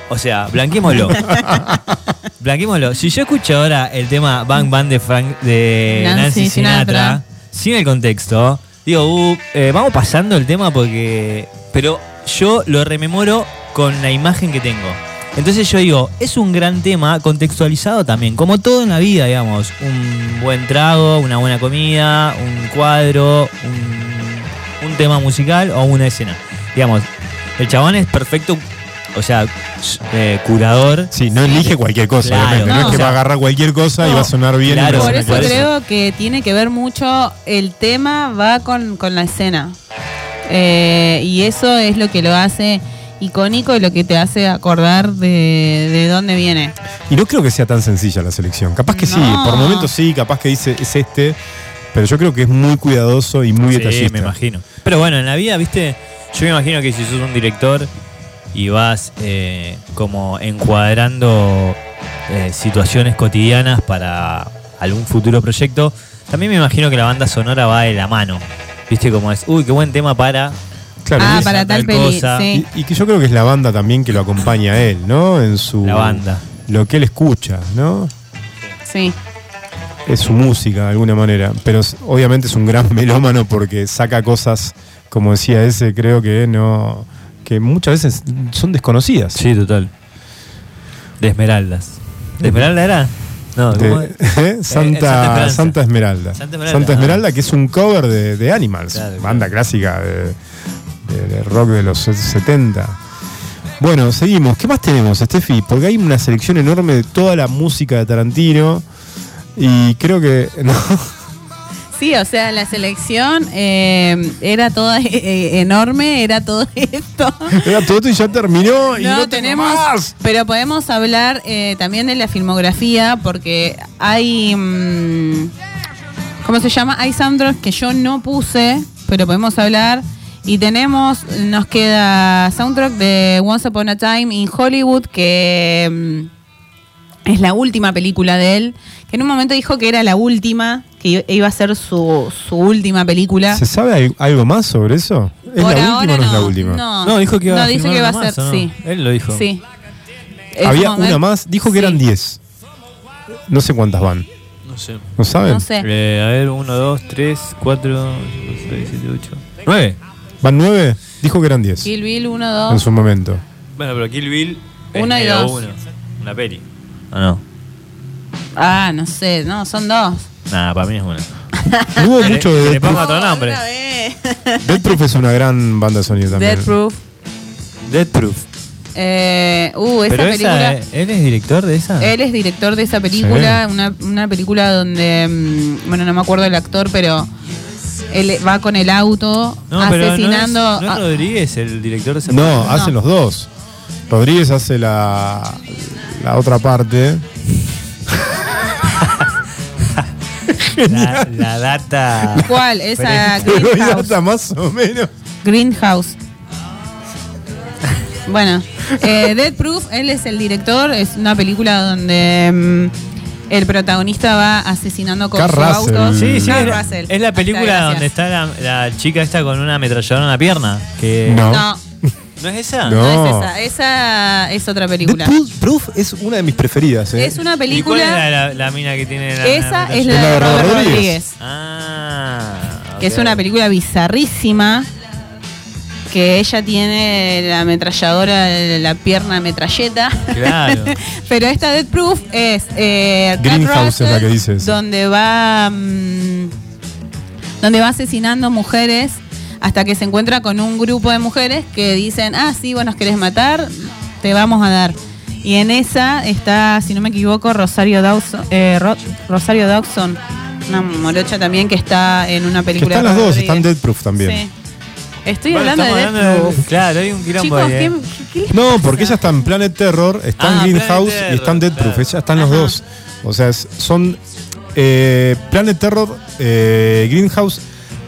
O sea, blanquémoslo. blanquémoslo. Si yo escucho ahora el tema Bang Bang de, Frank, de Nancy Nancy, Sinatra, Sinatra. sin el contexto, digo, uh, eh, vamos pasando el tema porque. Pero yo lo rememoro con la imagen que tengo. Entonces yo digo, es un gran tema contextualizado también, como todo en la vida, digamos. Un buen trago, una buena comida, un cuadro, un, un tema musical o una escena. Digamos, el chabón es perfecto, o sea, eh, curador. Sí, no elige cualquier cosa, Claro. obviamente. No, No, es que sea, va a agarrar cualquier cosa y va a sonar bien. y claro, a Por eso creo que tiene que ver mucho, el tema va con, con la escena. Eh, y eso es lo que lo hace icónico y lo que te hace acordar de, de dónde viene. Y no creo que sea tan sencilla la selección. Capaz que sí, por momentos sí, capaz que dice es este, pero yo creo que es muy cuidadoso y muy Sí, detallista. me imagino. Pero bueno, en la vida, viste, yo me imagino que si sos un director y vas eh, como encuadrando eh, situaciones cotidianas para algún futuro proyecto, también me imagino que la banda sonora va de la mano. Viste como es, uy, qué buen tema para Claro, ah, y- para tal, tal peli. cosa. Sí. Y, y que yo creo que es la banda también que lo acompaña a él, ¿no? En su. La banda. Lo que él escucha, ¿no? sí. Es su música de alguna manera. Pero obviamente es un gran melómano porque saca cosas, como decía ese, creo que no. Que muchas veces son desconocidas. Sí, total. De Esmeraldas. ¿De Esmeralda era? No, De- ¿cómo es? ¿eh? Santa, Santa Esperanza. Santa Esmeralda. Santa Esmeralda, ah. Que es un cover de, de Animals, Claro, banda clásica de, de- de rock de los 70. Bueno, seguimos. ¿Qué más tenemos, Steffi? Porque hay una selección enorme de toda la música de Tarantino. Y creo que. no, Sí, o sea, la selección eh, era toda eh, enorme, era todo esto. era todo esto y ya terminó. Y no, tenemos, más. pero podemos hablar eh, también de la filmografía porque hay, mm, ¿cómo se llama? Hay soundtracks que yo no puse, pero podemos hablar. Y tenemos, nos queda soundtrack de Once Upon a Time in Hollywood, que mm, es la última película de él, que en un momento dijo que era la última, que iba a ser su, su última película. ¿Se sabe al- algo más sobre eso? ¿Es Por la última ahora o no, es la no, última? No, No, dijo que iba no, a dice que va a una ser, más, ¿o no? sí. Él lo dijo. Sí. En Había una más, dijo que Sí. eran 10. No sé cuántas van. No sé. ¿No saben? No sé. Eh, a ver, 1, 2, 3, 4, 5, 6, 7, 8. 9. ¿Van 9? Dijo que eran 10 Kill Bill 1, en 2. su momento. Bueno, pero Kill Bill. es Uno y medio dos. uno. Una peli. ¿O no? Ah, no sé, no, son dos. Nada, para mí es una. No hubo mucho de le Death Proof. otro nombre. Death Proof es una gran banda de sonido también. Dead Proof. Dead Proof. Eh, uh, esa Pero película. esa, ¿él es director de esa? Él es director de esa película, una, una película donde, mm, bueno, no me acuerdo del actor, pero él va con el auto no, pero asesinando. No es, no es Rodríguez el director de esa No, película. hacen los dos. Rodríguez hace la, la otra parte. La, la data. ¿Cuál? Esa Greenhouse. más o menos. Greenhouse. Bueno, eh, Dead Proof, él es el director, es una película donde mm, el protagonista va asesinando con Carl su Russell. auto. Sí, sí, Carl es, la- es película donde está la, la chica esta con una ametralladora en la pierna. Que No. No, ¿No es esa? No. no, es esa, esa es otra película. Death Proof es una de mis preferidas. ¿eh? Es una ¿Y cuál es película, la, la- la mina que tiene la esa es la Es la de Robert Rodríguez, Rodríguez. Ah. que es ok. una película bizarrísima, que ella tiene la ametralladora, la pierna metralleta. Claro. Pero esta Dead Proof es eh, Kurt Greenhouse es la que dices. donde va mm, donde va asesinando mujeres hasta que se encuentra con un grupo de mujeres que dicen, ah, sí, vos nos querés matar, te vamos a dar. Y en esa está, si no me equivoco, Rosario Dawson, eh, Ro- Rosario Dawson, una morocha también que está en una Que película. están de las dos, Rodríguez. están Dead Proof también. Sí. Estoy Bueno, hablando de hablando de- Proof. Claro, hay un quilombo Chicos, ahí, ¿eh? ¿qué, qué les No, pasa? porque ella está en Planet Terror, está Ah, en Planet Greenhouse Terror, y está en Dead claro. Proof. Ella- están los Ajá. dos. O sea, son. eh, Planet Terror, eh, Greenhouse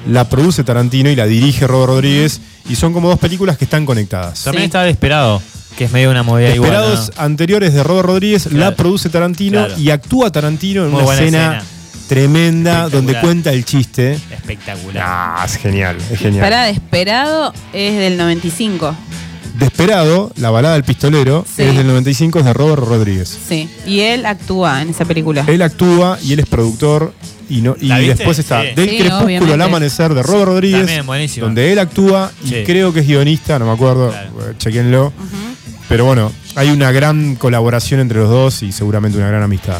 la produce Tarantino y la dirige Robert Rodríguez. Y son como dos películas que están conectadas. También Sí. estaba Desperado, que es medio una movida Esperados igual. ¿no? anteriores de Robert Rodríguez, la produce Tarantino Claro. y actúa Tarantino en Muy una escena, escena. tremenda donde cuenta el chiste. Espectacular. Ah, es genial, es genial. Pará, Desperado es del 95. Desperado, la balada del pistolero, Sí. es del 95, es de Robert Rodríguez. Sí. Y él actúa en esa película. Él actúa y él es productor y después está Sí. Del Sí, Crepúsculo obviamente. al Amanecer de Robert Rodríguez, También donde él actúa y Sí. creo que es guionista, no me acuerdo, Claro. eh, chequenlo. Pero bueno, hay una gran colaboración entre los dos y seguramente una gran amistad.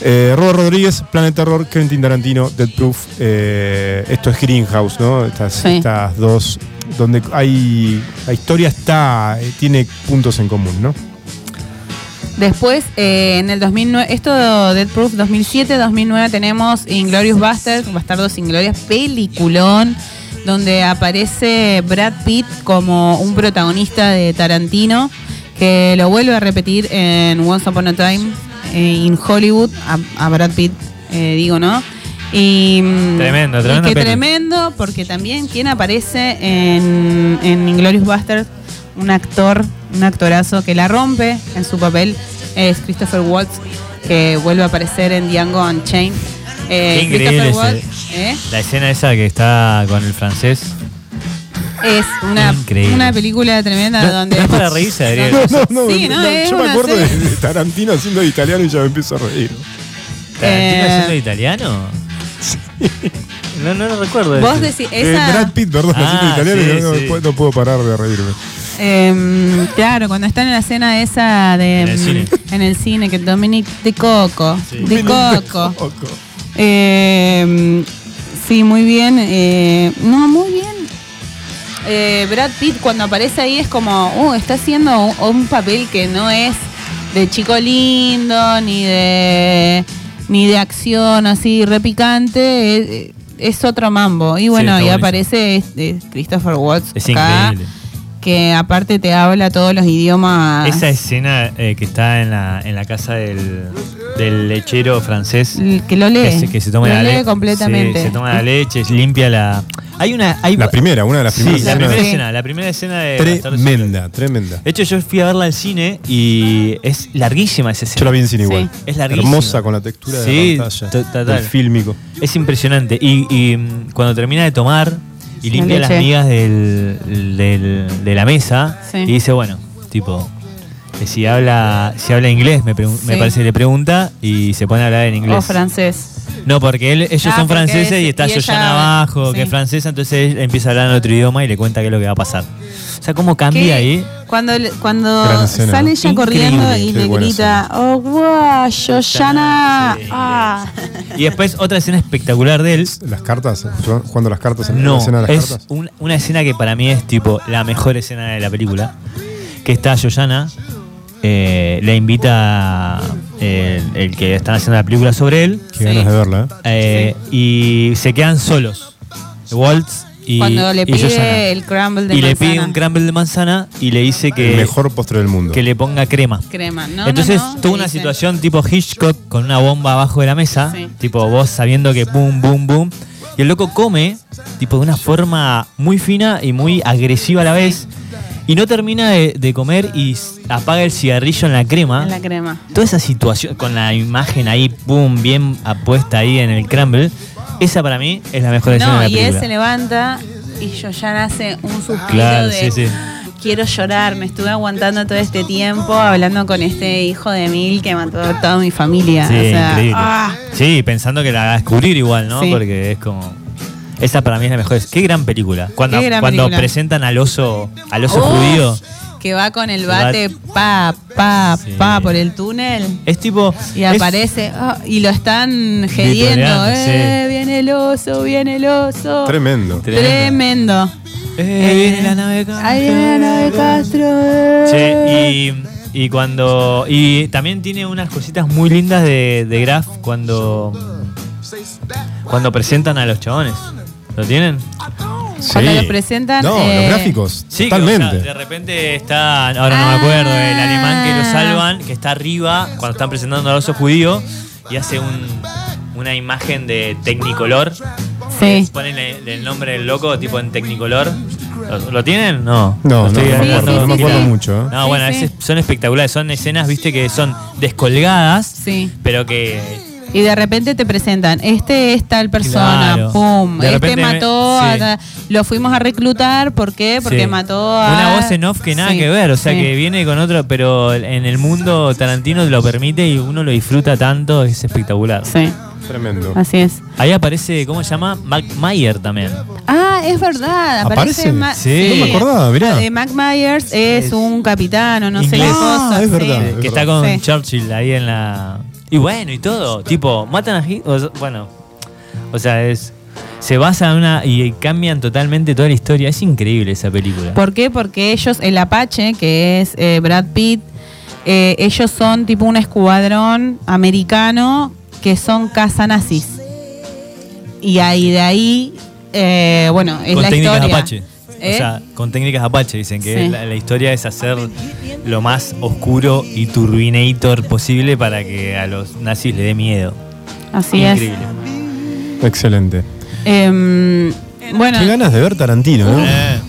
Eh, Robert Rodríguez, Planet Terror, Quentin Tarantino, Dead Proof. eh, esto es Greenhouse, ¿no? Estas, Sí. estas dos, donde hay. La historia está. eh, tiene puntos en común, ¿no? Después, eh, en el 2009, esto Dead Proof 2007-2009 tenemos Inglorious Bastards, Bastardos Inglorias, peliculón, donde aparece Brad Pitt como un protagonista de Tarantino, que lo vuelve a repetir en Once Upon a Time eh, in Hollywood, a, a Brad Pitt, eh, digo, ¿no? Y, mm, Tremendo, y tremenda que peli. tremendo, porque también quien aparece en, en Inglorious Bastards, un actor, un actorazo que la rompe en su papel, es Christopher Waltz, que vuelve a aparecer en Django Unchained. Eh, Qué increíble Christopher ese- Waltz, ¿eh? La escena esa que está con el francés. Es una, Increíble. una película tremenda No, donde. no es para reírse, Adrián. No, no, no, Sí, no, no, es yo me acuerdo de, serie. de Tarantino haciendo de italiano y ya me empiezo a reír. ¿Tarantino Eh, haciendo italiano? No, no lo recuerdo. Vos decís, Eh. Brad Pitt, perdón, Ah, italiano sí, y no, no sí. puedo, no puedo parar de reírme. Em, claro, cuando están en la escena esa de. En el mm, cine. en el cine, que Dominic de Coco. Sí. De Coco. Em, sí, muy bien. eh, no, muy bien. Eh, Brad Pitt cuando aparece ahí es como, uh, está haciendo un, un papel que no es de chico lindo, ni de ni de acción así repicante, es, es otro mambo. Y bueno, está y aparece este, Christopher Watts Es acá, increíble. Que aparte te habla todos los idiomas. Esa escena eh, que está en la, en la casa del, del lechero francés. l- que lo lee. Que se, que se toma lo la lee leche. completamente. se toma la leche, limpia la. Hay una. Hay, La primera, una de las Sí, primeras la escenas. primera Sí. escena. La primera escena de. Tremenda, tremenda. De hecho, yo fui a verla al cine y es larguísima esa escena. Yo la vi en cine Sí. igual. Es larguísima. Hermosa con la textura de Sí, la pantalla. to- total. del fílmico. Es impresionante. Y, y, mm, cuando termina de tomar y limpia las migas del, del- de la mesa Sí. y dice, bueno, tipo, si habla, si habla inglés, me, pregun- me Sí. parece que le pregunta y se pone a hablar en inglés. O francés. No, porque él- ellos Ah, son porque franceses es- y está Yoyana abajo, sí. que es francesa, entonces él empieza a hablar en otro idioma y le cuenta qué es lo que va a pasar. O sea, cómo cambia ahí. Cuando, cuando sale ella Increíble, corriendo y le grita, oh, wow, Yoyana. Sí. Ah. Y después otra escena espectacular de él. Las cartas, jugando las cartas en la No, escena de las es cartas. un- una escena que para mí es tipo la mejor escena de la película. Que está Yoyana, eh, le invita eh, el, el que están haciendo la película sobre él, Qué ganas de verla, ¿eh? eh, y se quedan solos. Waltz y, Cuando le y pide el crumble de y le manzana. pide un crumble de manzana y le dice que, El mejor postre del mundo. que le ponga crema. crema. No, Entonces no, no, tuvo una dice. situación tipo Hitchcock con una bomba abajo de la mesa, Sí. tipo vos sabiendo que boom, boom, boom. Y el loco come, tipo de una forma muy fina y muy agresiva a la vez. Y no termina de, de comer y apaga el cigarrillo en la crema. En la crema. Toda esa situación, con la imagen ahí, boom, bien apuesta ahí en el crumble. Esa para mí es la mejor escena No, de la y película. él se levanta y Yoyana hace un suspiro Claro, de sí, sí. quiero llorar, me estuve aguantando todo este tiempo hablando con este hijo de mil que mató a toda mi familia. Sí, o sea, increíble. ah, Sí, pensando que la va a descubrir igual, ¿no? Sí. Porque es como. Esa para mí es la mejor. Qué gran película. Cuando, gran cuando película. presentan al oso, al oso Oh, judío. que va con el bate pa, pa, Sí. pa por el túnel. Es tipo. Y es- aparece ah, y lo están gediendo. Eh, sí. viene el oso, viene el oso. Tremendo. Tremendo. Eh, viene la nave Castro. Ahí viene la nave Castro. Sí, y, y cuando. Y también tiene unas cositas muy lindas de, de Graf cuando. Cuando presentan a los chabones. ¿Lo tienen? Cuando Sí. los presentan, No, eh, los gráficos. Sí, que, totalmente. o sea, de repente está, ahora no me Ah. acuerdo, el alemán que lo salvan, que está arriba cuando están presentando al oso judío y hace un, una imagen de Technicolor. Sí. Ponen el, el nombre del loco tipo en Technicolor. ¿Lo, lo tienen? No. No, Lo no, estoy no me acuerdo, sí, no me acuerdo sí. mucho. ¿eh? No, bueno, son espectaculares. Son escenas, viste, que son descolgadas, Sí. pero que Y de repente te presentan, este es tal persona, Claro. pum, De este repente me- mató, sí. a lo fuimos a reclutar, ¿por qué? Porque Sí. mató a... Una voz en off que nada Sí, que ver, o sea sí. que viene con otro, pero en el mundo Tarantino lo permite y uno lo disfruta tanto, es espectacular. Sí, Tremendo. así es. Ahí aparece, ¿cómo se llama? Mac Mayer también. Ah, es verdad, aparece... ¿Aparece? Sí. No me acordaba, mirá. Eh, Mac Myers es, Es- un capitán o no sé qué Inglés. cosa. Ah, es sí. verdad. que es está con Sí. Churchill ahí en la. Y bueno, y todo. Tipo, matan a Hitler. o sea, Bueno, o sea, es. Se basa en una. Y cambian totalmente toda la historia. Es increíble esa película. ¿Por qué? Porque ellos, el Apache, que es eh, Brad Pitt, eh, ellos son tipo un escuadrón americano que son nazis Y ahí de ahí, eh, bueno, es con la historia. Apache. ¿Eh? O sea, con técnicas Apache. Dicen que Sí. la, la historia es hacer lo más oscuro y turbinator posible para que a los nazis le dé miedo. Así Increíble. Excelente. es. Em, bueno, Qué ganas de ver Tarantino, ¿no? Eh,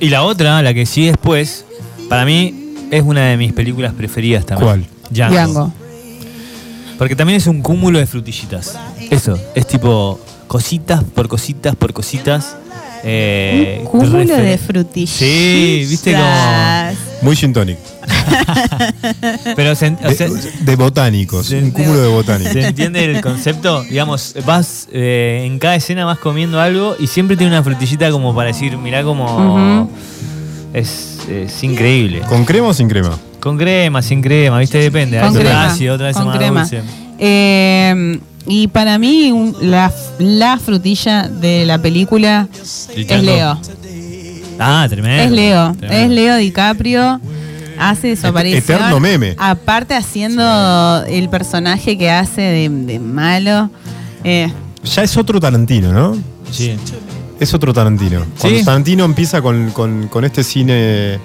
Y la otra, la que sigue después, para mí es una de mis películas preferidas también. ¿Cuál? Django. Django. Porque también es un cúmulo de frutillitas. Eso, es tipo cositas por cositas por cositas. Eh, Un cúmulo de frutillas. Sí, viste como. Muy gin tonic. Pero se, o De, sea, de botánicos. de- un cúmulo de botánicos. ¿Se entiende el concepto? Digamos, vas eh, en cada escena vas comiendo algo y siempre tiene una frutillita como para decir, mirá como es, es increíble. ¿Con crema o sin crema? Con crema, sin crema, ¿viste? Depende. Con crema. ácido, otras veces con más crema. dulce. Eh, y para mí, un- la, la frutilla de la película ¿El es? Leo. Ah, tremendo. Es Leo. Tremendo. Es Leo DiCaprio. Hace su aparición. eterno meme. Aparte, haciendo el personaje que hace de, de malo. Eh, Ya es otro Tarantino, ¿no? Sí. Es otro Tarantino. Cuando Sí. Tarantino empieza con, con- con este cine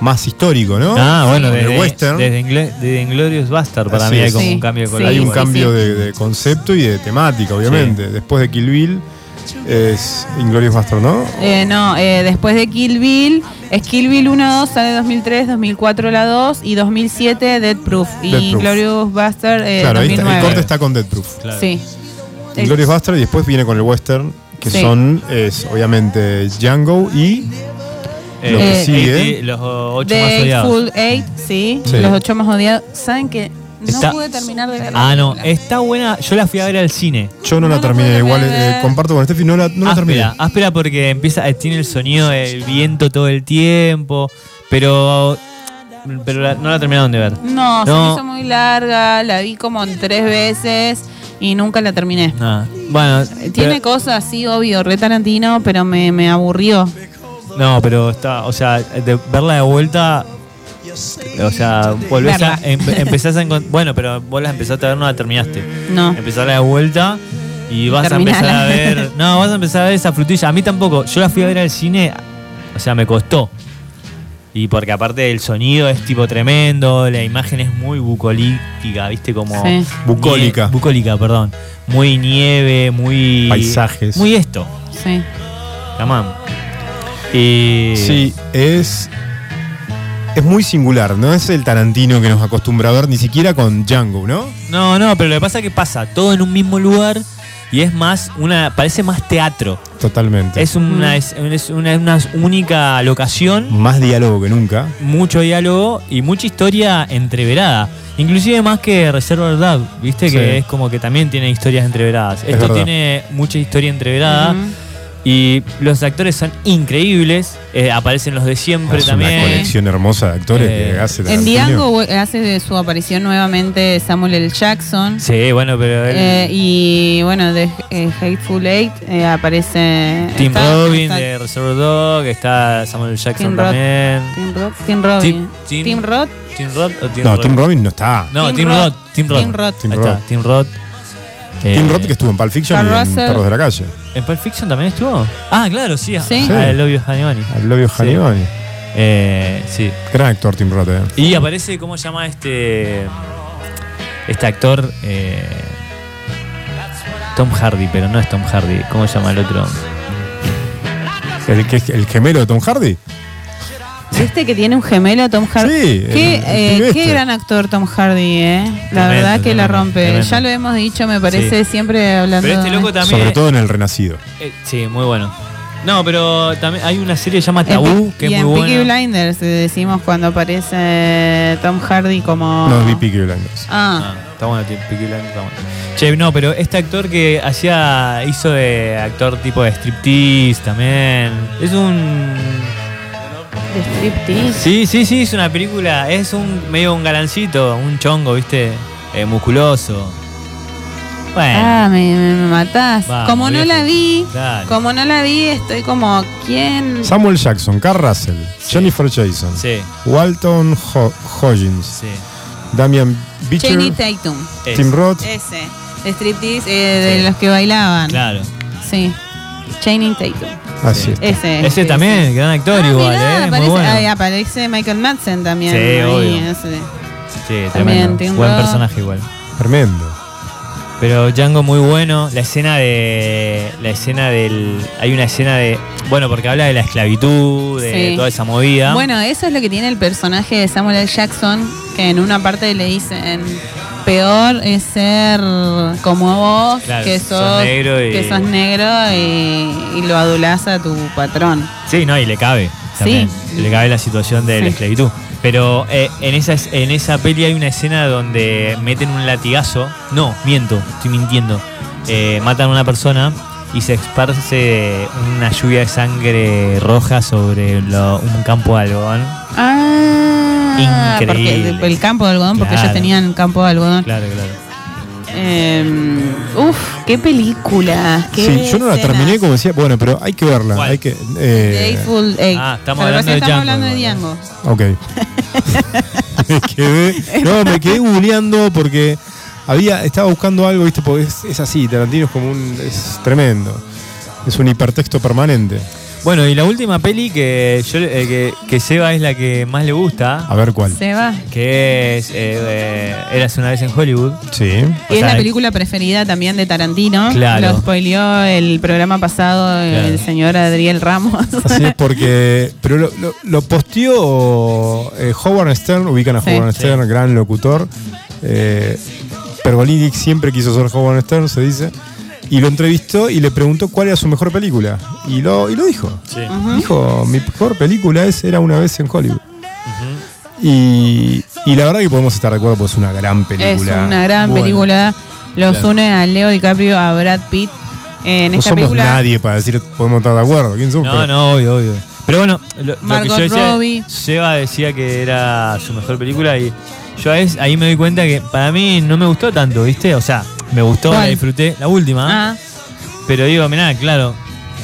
más histórico, ¿no? Ah, bueno, Con el desde, western. desde Ingl- desde Inglorious Bastard para Así mí hay es. como Sí, un cambio de sí. Hay un cambio. De, de concepto y de temática, obviamente. Después de Kill Bill es Inglorious Bastard, ¿no? eh, no, eh, después de Kill Bill, es Kill Bill 1, 2, sale 2003, 2004 la 2 y 2007 Dead Proof. Y Death Proof. Glorious Bastard eh, claro, ahí está, 2009. el corte está con Dead Proof. Claro. Sí. Inglorious Bastard y después viene con el western, que Sí. son, es obviamente Django y lo que Eh, sigue. los ocho The más odiados. Full Eight, sí, Sí. Los ocho más odiados. ¿Saben que no Está- pude terminar de ver la Ah, no, película? está buena. Yo la fui a ver al cine. Yo no, No la la terminé, puedo igual eh, comparto con Steffi, no la, no la terminé. áspera, áspera porque empieza, eh, tiene el sonido del viento todo el tiempo, pero, pero la- no la terminaron de ver. No, se No. me hizo muy larga, la vi como en tres veces y nunca la terminé. Nada. Bueno, Eh, Tiene pero- cosas así, obvio, re Tarantino, pero me, me aburrió. No, pero está, o sea, de verla de vuelta, o sea, volvés a, em- empezás a encont- bueno, pero vos la empezaste a ver, no la terminaste. No. Empezarla de vuelta y vas a empezar a ver, no, vas a empezar a ver esa frutilla. A mí tampoco, yo la fui a ver al cine, o sea, me costó. Y porque aparte el sonido es tipo tremendo, la imagen es muy bucolítica, ¿viste? Como. Sí. Bucólica. Bucólica, perdón. Muy nieve, muy. Paisajes. Muy esto, Sí. tamam. Y. Sí, es. Es muy singular, no es el Tarantino que nos acostumbra a ver ni siquiera con Django, ¿no? No, no, pero lo que pasa es que pasa todo en un mismo lugar y es más, una. parece más teatro. Totalmente. Es una, es, es una, una única locación más diálogo que nunca. mucho diálogo y mucha historia entreverada. Inclusive más que Reservoir Dog, viste Sí. que es como que también tiene historias entreveradas. Es Esto verdad. tiene mucha historia entreverada. Y los actores son increíbles. eh, aparecen los de siempre es también. una colección hermosa de actores Eh, que hace En eh, hace de su aparición nuevamente Samuel L. Jackson. Sí, bueno, pero él- Eh, y bueno, de eh, Hateful Eight eh, aparece. Tim está- Robin está de Reservoir Dog, está Samuel L. Jackson Tim Roth. también. Tim Roth. Tim Robin. Tim- Tim- Tim Roth. Tim Roth o Tim No, Roth? Tim Robin no está. No, Tim Tim Roth. Tim Roth. Tim Roth. Tim Roth. Está, Tim Roth. Eh, que estuvo en Pulp Fiction Carl y en Russell. Perros de la Calle. ¿En Pulp Fiction también estuvo? Ah, claro, sí. Sí. Lobby of Honey Al Lobio Sí. Hannibal. Eh, sí. Gran actor Tim Roth. eh. Y aparece, ¿cómo se llama este este actor? Eh, Tom Hardy, pero no es Tom Hardy. ¿Cómo se llama el otro? El, que- el gemelo de Tom Hardy. ¿Viste que tiene un gemelo Tom Hardy? Sí, Qué, eh, qué este. gran actor Tom Hardy, ¿eh? La Tremendo, verdad que la rompe. tremendo. Ya lo hemos dicho, me parece, Sí. siempre hablando. Pero este loco también. Sobre todo en El Renacido. eh, sí, muy bueno. No, pero también hay una serie que se llama En Tabú, que y es en muy Peaky buena. Blinders decimos cuando aparece Tom Hardy como. No, vi Peaky Blinders. Ah, Ah, está bueno, Peaky Blinders está bueno. Che, no, pero este actor que hacía, hizo de actor tipo de striptease también. Es un de striptease. Sí, sí, sí, es una película, es un medio un galancito, un chongo, ¿viste? Eh, musculoso. Bueno, Ah, me, me- me matás. Como no la vi, Dale. como no la vi, estoy como, ¿quién? Samuel Jackson, Carl Russell, Jennifer Jason, sí, Walton Ho- Hodgins, sí. Damian Beecher, Tatum. Tim Roth. Ese. De striptease eh, de Sí. los que bailaban. Claro. Sí. Channing Tatum. Así es. Ese. Ese sí, también, sí. gran actor Ah, igual, mirá, ¿eh? Muy aparece, bueno. ahí aparece Michael Madsen también. Sí, ahí, obvio. ese. Sí, También tremendo. Buen personaje igual. Tremendo. Pero Django muy bueno. La escena de. La escena del. Hay una escena de. Bueno, porque habla de la esclavitud, de Sí. toda esa movida. Bueno, eso es lo que tiene el personaje de Samuel L. Jackson, que en una parte le dicen, peor es ser como vos, Claro, que sos sos, negro y- que sos negro y, y lo adulás a tu patrón. Sí, no, y le cabe. También. Sí. Le cabe la situación de la esclavitud. Pero eh, en, esa, en esa peli hay una escena donde meten un latigazo. No, miento, estoy mintiendo. Eh, matan a una persona y se esparce una lluvia de sangre roja sobre lo- un campo de algodón. Ah, Increíble. porque el campo de algodón, porque Claro. ellos tenían campo de algodón. Claro, claro. Eh, uf, qué película. Qué Sí, yo no la escenas. terminé como decía, bueno, pero hay que verla. ¿Cuál? Hay que, eh, Eight. Ah, estamos Pero hablando de estamos hablando de Django. Ok. me quedé, no, me quedé googleando porque había, estaba buscando algo, viste, porque es, es así, Tarantino es como un, es tremendo. Es un hipertexto permanente. Bueno, y la última peli que yo eh, que, que Seba es la que más le gusta, A ver cuál. Se va. que es eh, eh, Eras una vez en Hollywood. Sí. Y O es sea, la película preferida también de Tarantino. Claro. Lo spoileó el programa pasado el Claro. señor Adriel Ramos. Así es porque. Pero lo, lo- lo posteó eh, Howard Stern, ubican a Sí. Howard Stern, gran locutor. Eh, Pergolini siempre quiso ser Howard Stern, se dice. Y lo entrevistó y le preguntó cuál era su mejor película. Y lo, y lo dijo. Dijo, mi mejor película es Era una vez en Hollywood. y, y la verdad que podemos estar de acuerdo, pues es una gran es película. una gran Bueno, película. Los Claro. une a Leo DiCaprio, a Brad Pitt. En No esta somos película. nadie para decir podemos estar de acuerdo. ¿Quién somos? No, Pero- no, obvio, obvio. Pero bueno, lo, lo que yo decía, Robbie. Seba decía que era su mejor película y yo a veces, ahí me doy cuenta que para mí no me gustó tanto, ¿viste? O sea, me gustó, la ¿Cuál? disfruté, la última, Ah, pero digo, mirá, claro,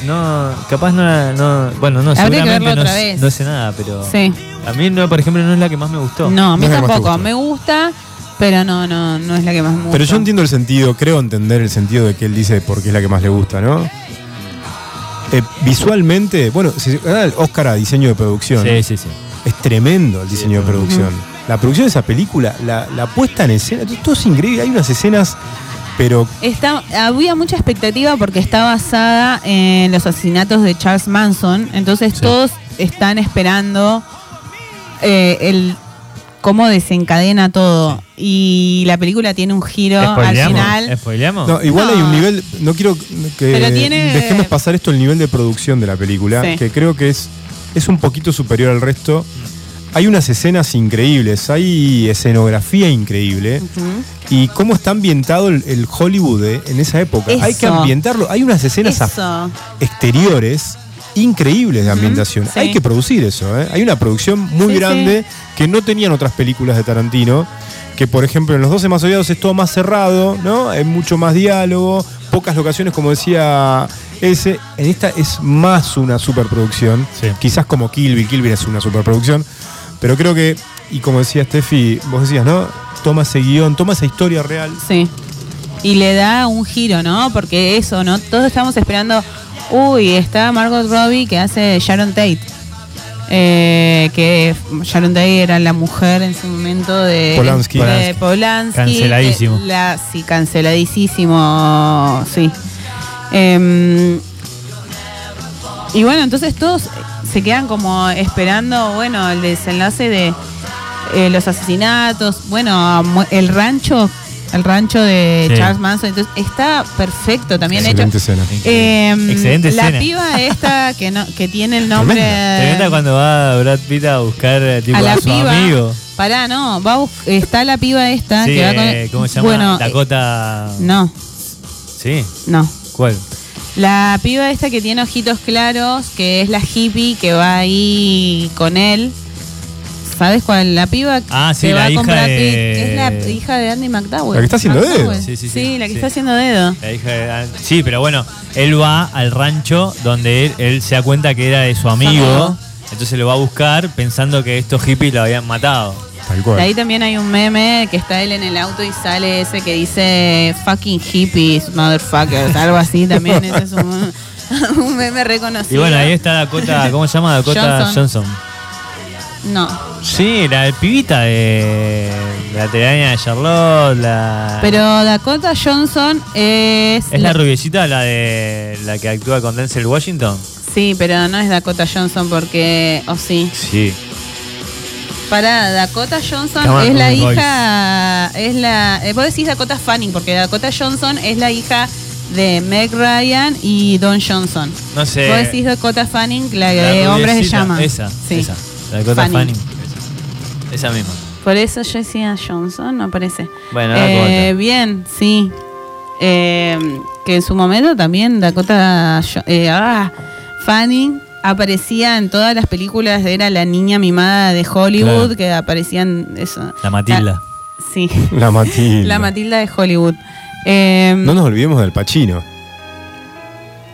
no, capaz no, la- no bueno, no, Habría que seguramente no, otra vez. no sé nada, pero sí. a mí, no, por ejemplo, no es la que más me gustó. No, a mí No es la que más te tampoco. Me gusta, pero no, no, no es la que más me gusta. Pero yo entiendo el sentido, creo entender el sentido de que él dice porque es la que más le gusta, ¿no? Eh, visualmente, bueno, se gana el Oscar a diseño de producción. Sí, sí, sí. Es tremendo el diseño de producción. La producción de esa película, la, la puesta en escena, todo, todo es increíble. Hay unas escenas, pero Está, había mucha expectativa porque está basada en los asesinatos de Charles Manson. Entonces todos están esperando eh, el cómo desencadena todo. Y la película tiene un giro al final. ¿Spoileamos? no, igual No. hay un nivel, no quiero que tiene- dejemos pasar esto el nivel de producción de la película, Sí. que creo que es, es un poquito superior al resto. Hay unas escenas increíbles, hay escenografía increíble. Y cómo está ambientado el, el Hollywood eh, en esa época. Hay que ambientarlo. Hay unas escenas exteriores increíbles de ambientación. sí. Hay que producir eso. ¿eh? Hay una producción muy Sí, grande que no tenían otras películas de Tarantino. Que por ejemplo en Los 12 más odiados es todo más cerrado, ¿no? Hay mucho más diálogo, pocas locaciones, como decía ese. En esta es más una superproducción. Sí. Quizás como Kill Bill, Kill Bill es una superproducción. Pero creo que, y como decía Steffi, vos decías, ¿no? Toma ese guion, toma esa historia real. Sí. Y le da un giro, ¿no? Porque eso, ¿no? Todos estamos esperando. Uy, está Margot Robbie que hace Sharon Tate. Eh, que Sharon Tate era la mujer en su momento de Polanski. de Polanski. Canceladísimo. Eh, la, sí, canceladísimo. Sí. Em, y bueno, entonces todos se quedan como esperando, bueno, el desenlace de eh, los asesinatos, bueno, el rancho, el rancho de Sí. Charles Manson, entonces está perfecto también Excelente hecho. escena. Em, Excelente la escena. piba esta que no, que tiene el nombre ¿Te cuenta cuando va Brad Pitt a buscar eh, tipo, a a, la su piba. amigo? Pará, no, va a está la piba esta Sí, que va con eh, ¿Cómo se llama? Bueno, eh, Dakota. no, Sí, no. ¿cuál? La piba esta que tiene ojitos claros, que es la hippie que va ahí con él. ¿Sabes cuál? La piba Ah, sí, que la va de-. Es la hija de Andy McDowell. La que está haciendo dedo. McDowell. Sí, Sí, sí, sí. la que Sí. está haciendo dedo. La hija de- Sí, pero bueno, él va al rancho donde él, él se da cuenta que era de su amigo. amigo. Entonces lo va a buscar pensando que estos hippies lo habían matado. Tal cual. De ahí también hay un meme que está él en el auto y sale ese que dice fucking hippies, motherfuckers, algo así también. Ese es un, un meme Y reconocido. bueno, ahí está Dakota, ¿cómo se llama? Dakota Johnson. Johnson. No, Sí, la pibita de la telaraña de Charlotte, la... pero Dakota Johnson es... ¿Es la rubiecita la de la que actúa con Denzel Washington? Sí, pero no es Dakota Johnson porque... O sí. Sí. Para Dakota Johnson Come on, es la Boys. hija, es la, eh, vos decís Dakota Fanning porque Dakota Johnson es la hija de Meg Ryan y Don Johnson. No sé. Vos decís Dakota Fanning, la, La de hombres de llama. Esa, Sí. esa. La Dakota Fanning. Fanning. Esa. Esa misma. Por eso yo decía Johnson, no parece. Bueno, Eh, Dakota. bien, sí. Eh, que en su momento también Dakota eh, ah, Fanning aparecía en todas las películas, era la niña mimada de Hollywood, Claro. que aparecían eso. La Matilda. Sí. La Matilda. La Matilda de Hollywood. Eh, No nos olvidemos del Pachino.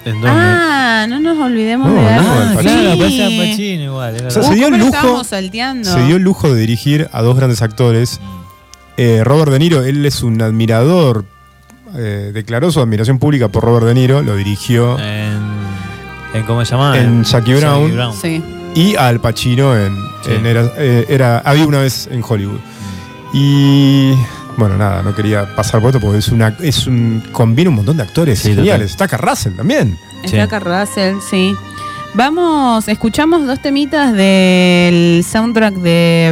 ¿En dónde? ah, no nos olvidemos No, de no, Ah, claro, Sí. Pacino igual. O sea, se dio el ¿cómo lo lujo-? Se dio el lujo de dirigir a dos grandes actores. Eh, Robert De Niro, él es un admirador, eh, declaró su admiración pública por Robert De Niro, lo dirigió. En, en ¿Cómo se llama? En Jackie Brown. Sí. y Al Pacino en, Sí. en era, eh, era- había una vez en Hollywood. Y bueno, nada, no quería pasar por esto porque es una es un combina un montón de actores Sí, geniales. Está Russell también. Es Sí. Tucker Russell, sí. Vamos, escuchamos dos temitas del soundtrack de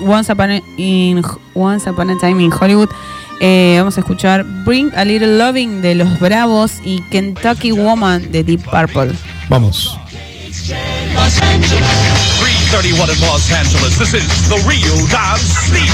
mm, Once, Upon a, in, Once Upon a Time in Hollywood. Eh, vamos a escuchar Bring a Little Loving de Los Bravos y Kentucky Woman de Deep Purple. Vamos. 331 in Los Angeles. This is the real Don Sleep.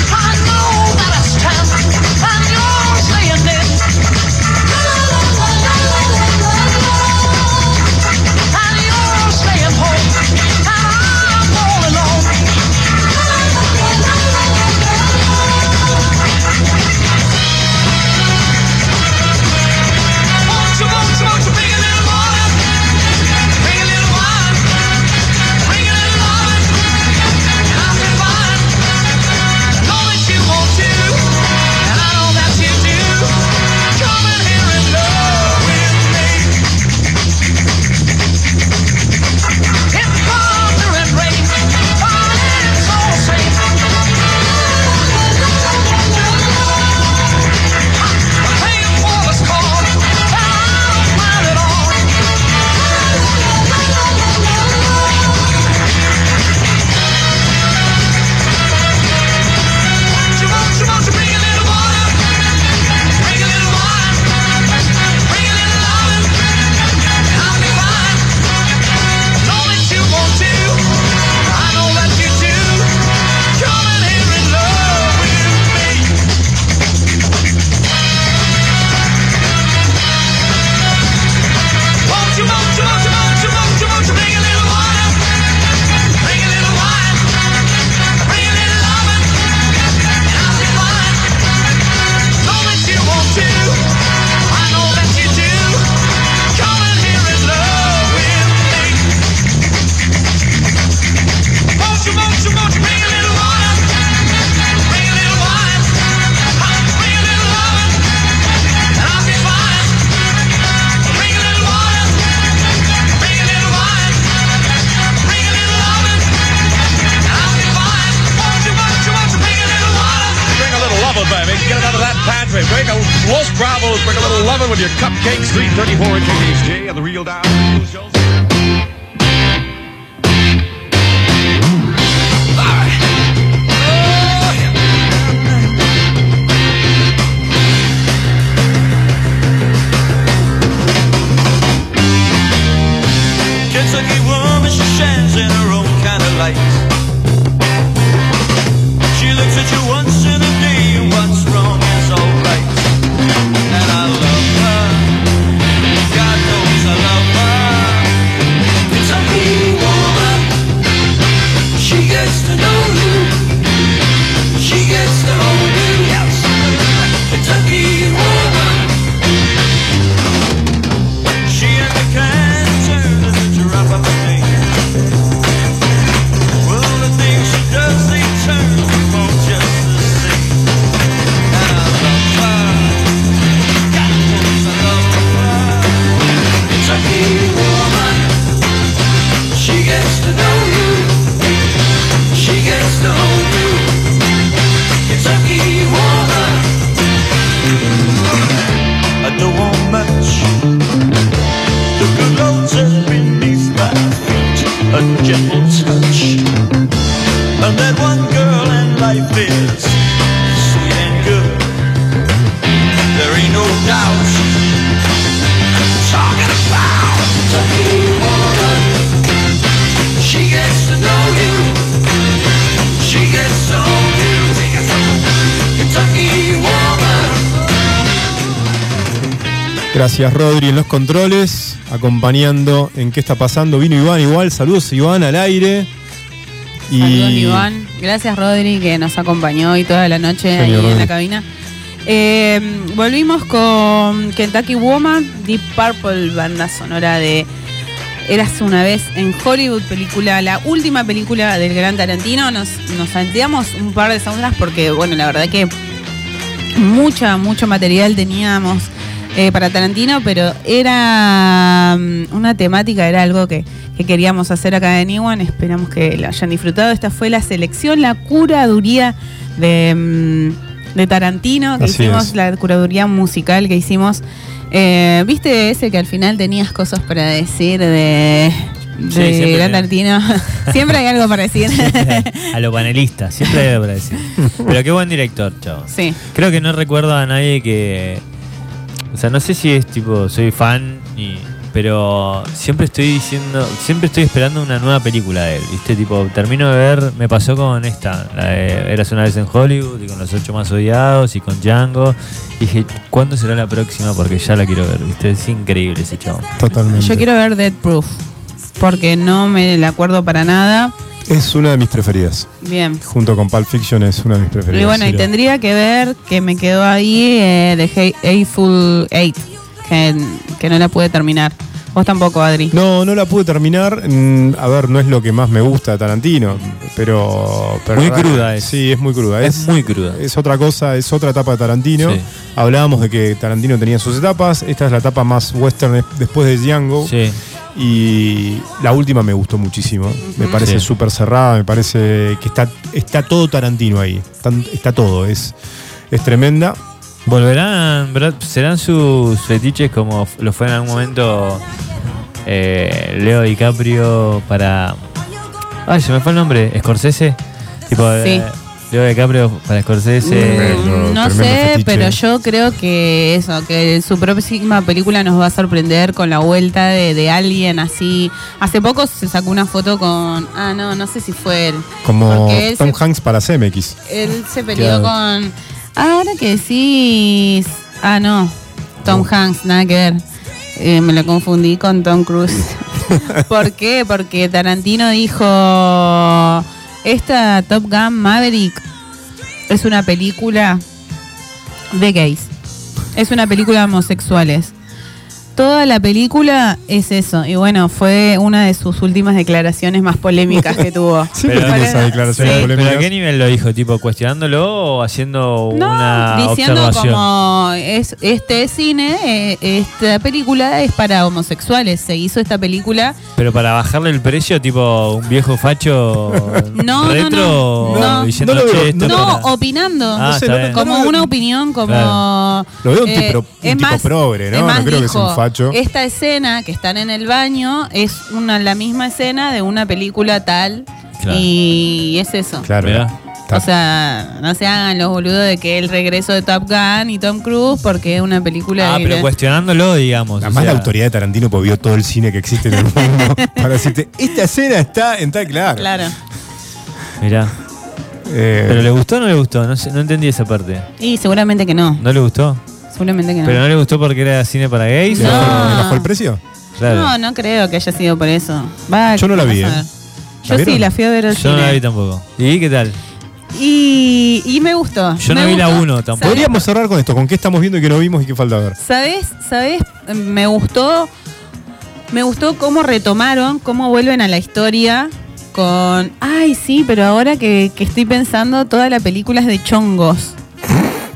Gracias Rodri en los controles, acompañando en qué está pasando. Vino Iván igual, saludos Iván al aire. Y Saludos, Iván. Gracias, Rodri, que nos acompañó hoy toda la noche ahí en la cabina. Eh, volvimos con Kentucky Woman, Deep Purple, banda sonora de Eras una vez en Hollywood, película, la última película del gran Tarantino. Nos, nos salteamos un par de soundtracks porque, bueno, la verdad que mucha, mucho material teníamos eh, para Tarantino, pero era mm, una temática, era algo que, que queríamos hacer acá en Iwan. Esperamos que la hayan disfrutado. Esta fue la selección, la curaduría de, mm, de Tarantino, que Así hicimos, es. la curaduría musical que hicimos. Eh, ¿Viste ese que al final tenías cosas para decir de, de Sí, siempre. Tarantino? Siempre hay algo para decir. a los panelistas, siempre hay algo para decir. Pero qué buen director, chavos. sí. Creo que no recuerdo a nadie que. O sea, no sé si es tipo, soy fan, y, pero siempre estoy diciendo, siempre estoy esperando una nueva película de él, ¿viste? Tipo, termino de ver, me pasó con esta, la de Eras una vez en Hollywood, y con Los Ocho Más Odiados, y con Django. Y dije, ¿cuándo será la próxima? Porque ya la quiero ver, ¿viste? Es increíble ese chavo. totalmente. Yo quiero ver Dead Proof, porque no me la acuerdo para nada. Es una de mis preferidas. Bien. Junto con Pulp Fiction es una de mis preferidas. Y bueno, y tendría que ver que me quedó ahí eh, de Hateful Eight, que, que no la pude terminar. Vos tampoco, Adri. No, no la pude terminar. Mm, A ver, no es lo que más me gusta de Tarantino, pero. pero Muy cruda es. Sí, es muy cruda. Es muy cruda. Es otra cosa, es otra etapa de Tarantino. Sí. Hablábamos de que Tarantino tenía sus etapas. Esta es la etapa más western después de Django. Sí. Y la última me gustó muchísimo. Me parece Sí. súper cerrada, me parece que está, está todo Tarantino ahí. Está, todo, es, es tremenda. ¿Volverán, verdad? serán sus fetiches como lo fue en algún momento eh, Leo DiCaprio para... Ay, se me fue el nombre, Scorsese. Tipo, Sí. eh, Leo DiCaprio para Scorsese. Tremendo, Mm, no tremendo sé, fetiche. pero yo creo que eso, que su próxima película nos va a sorprender con la vuelta de, de alguien así. Hace poco se sacó una foto con. Ah, no, no sé si fue él. Como él Tom se- Hanks para CMX. Él se peleó Claro. con. Ahora que decís. Ah, no. Tom Hanks, nada que ver. Eh, me lo confundí con Tom Cruise. ¿Por qué? Porque Tarantino dijo. Esta Top Gun Maverick es una película de gays. Es una película de homosexuales. Toda la película es eso. Y bueno, fue una de sus últimas declaraciones más polémicas que tuvo. Pero- Sí. Pero. ¿a qué nivel lo dijo? ¿Tipo cuestionándolo o haciendo No, una diciendo observación? como es este cine, eh, esta película es para homosexuales. Se hizo esta película. Pero para bajarle el precio, tipo un viejo facho No, retro no, no. No. diciendo, No lo veo, "Che, esto No, para-". opinando. Ah, No sé, está no- bien. no- como una opinión, como. Claro. Lo veo un eh, tipo- un es tipo más- progre, ¿no? es más, No creo que sea un dijo, Esta escena que están en el baño es una la misma escena de una película tal. Claro. Y es eso. Claro. O sea, no se hagan los boludos de que el regreso de Top Gun y Tom Cruise porque es una película Ah, de- pero cuestionándolo, digamos. o Además sea, la autoridad de Tarantino pues, vio todo el cine que existe en el mundo para decirte, esta escena está en tal claro. Claro. Mirá. Eh, ¿Pero le gustó o no le gustó? No, sé- no entendí esa parte. Y seguramente que no. ¿No le gustó? Seguramente que no. ¿Pero no le gustó porque era cine para gays? ¿le No. bajó- le bajó el precio? Claro. No, no creo que haya sido por eso. Va, Yo no la vi, ¿eh? ver. ¿La Yo sí, vieron? la fui a ver al Yo no la cine. vi tampoco. ¿Y qué tal? Y, y me gustó. Yo me no vi la gustó. uno tampoco. ¿Sabes? Podríamos cerrar con esto, con qué estamos viendo y qué no vimos y qué falta ver. ¿Sabes? ¿Sabes? Me gustó. Me gustó cómo retomaron, cómo vuelven a la historia con. Ay, sí, pero ahora que, que estoy pensando, toda la película es de chongos.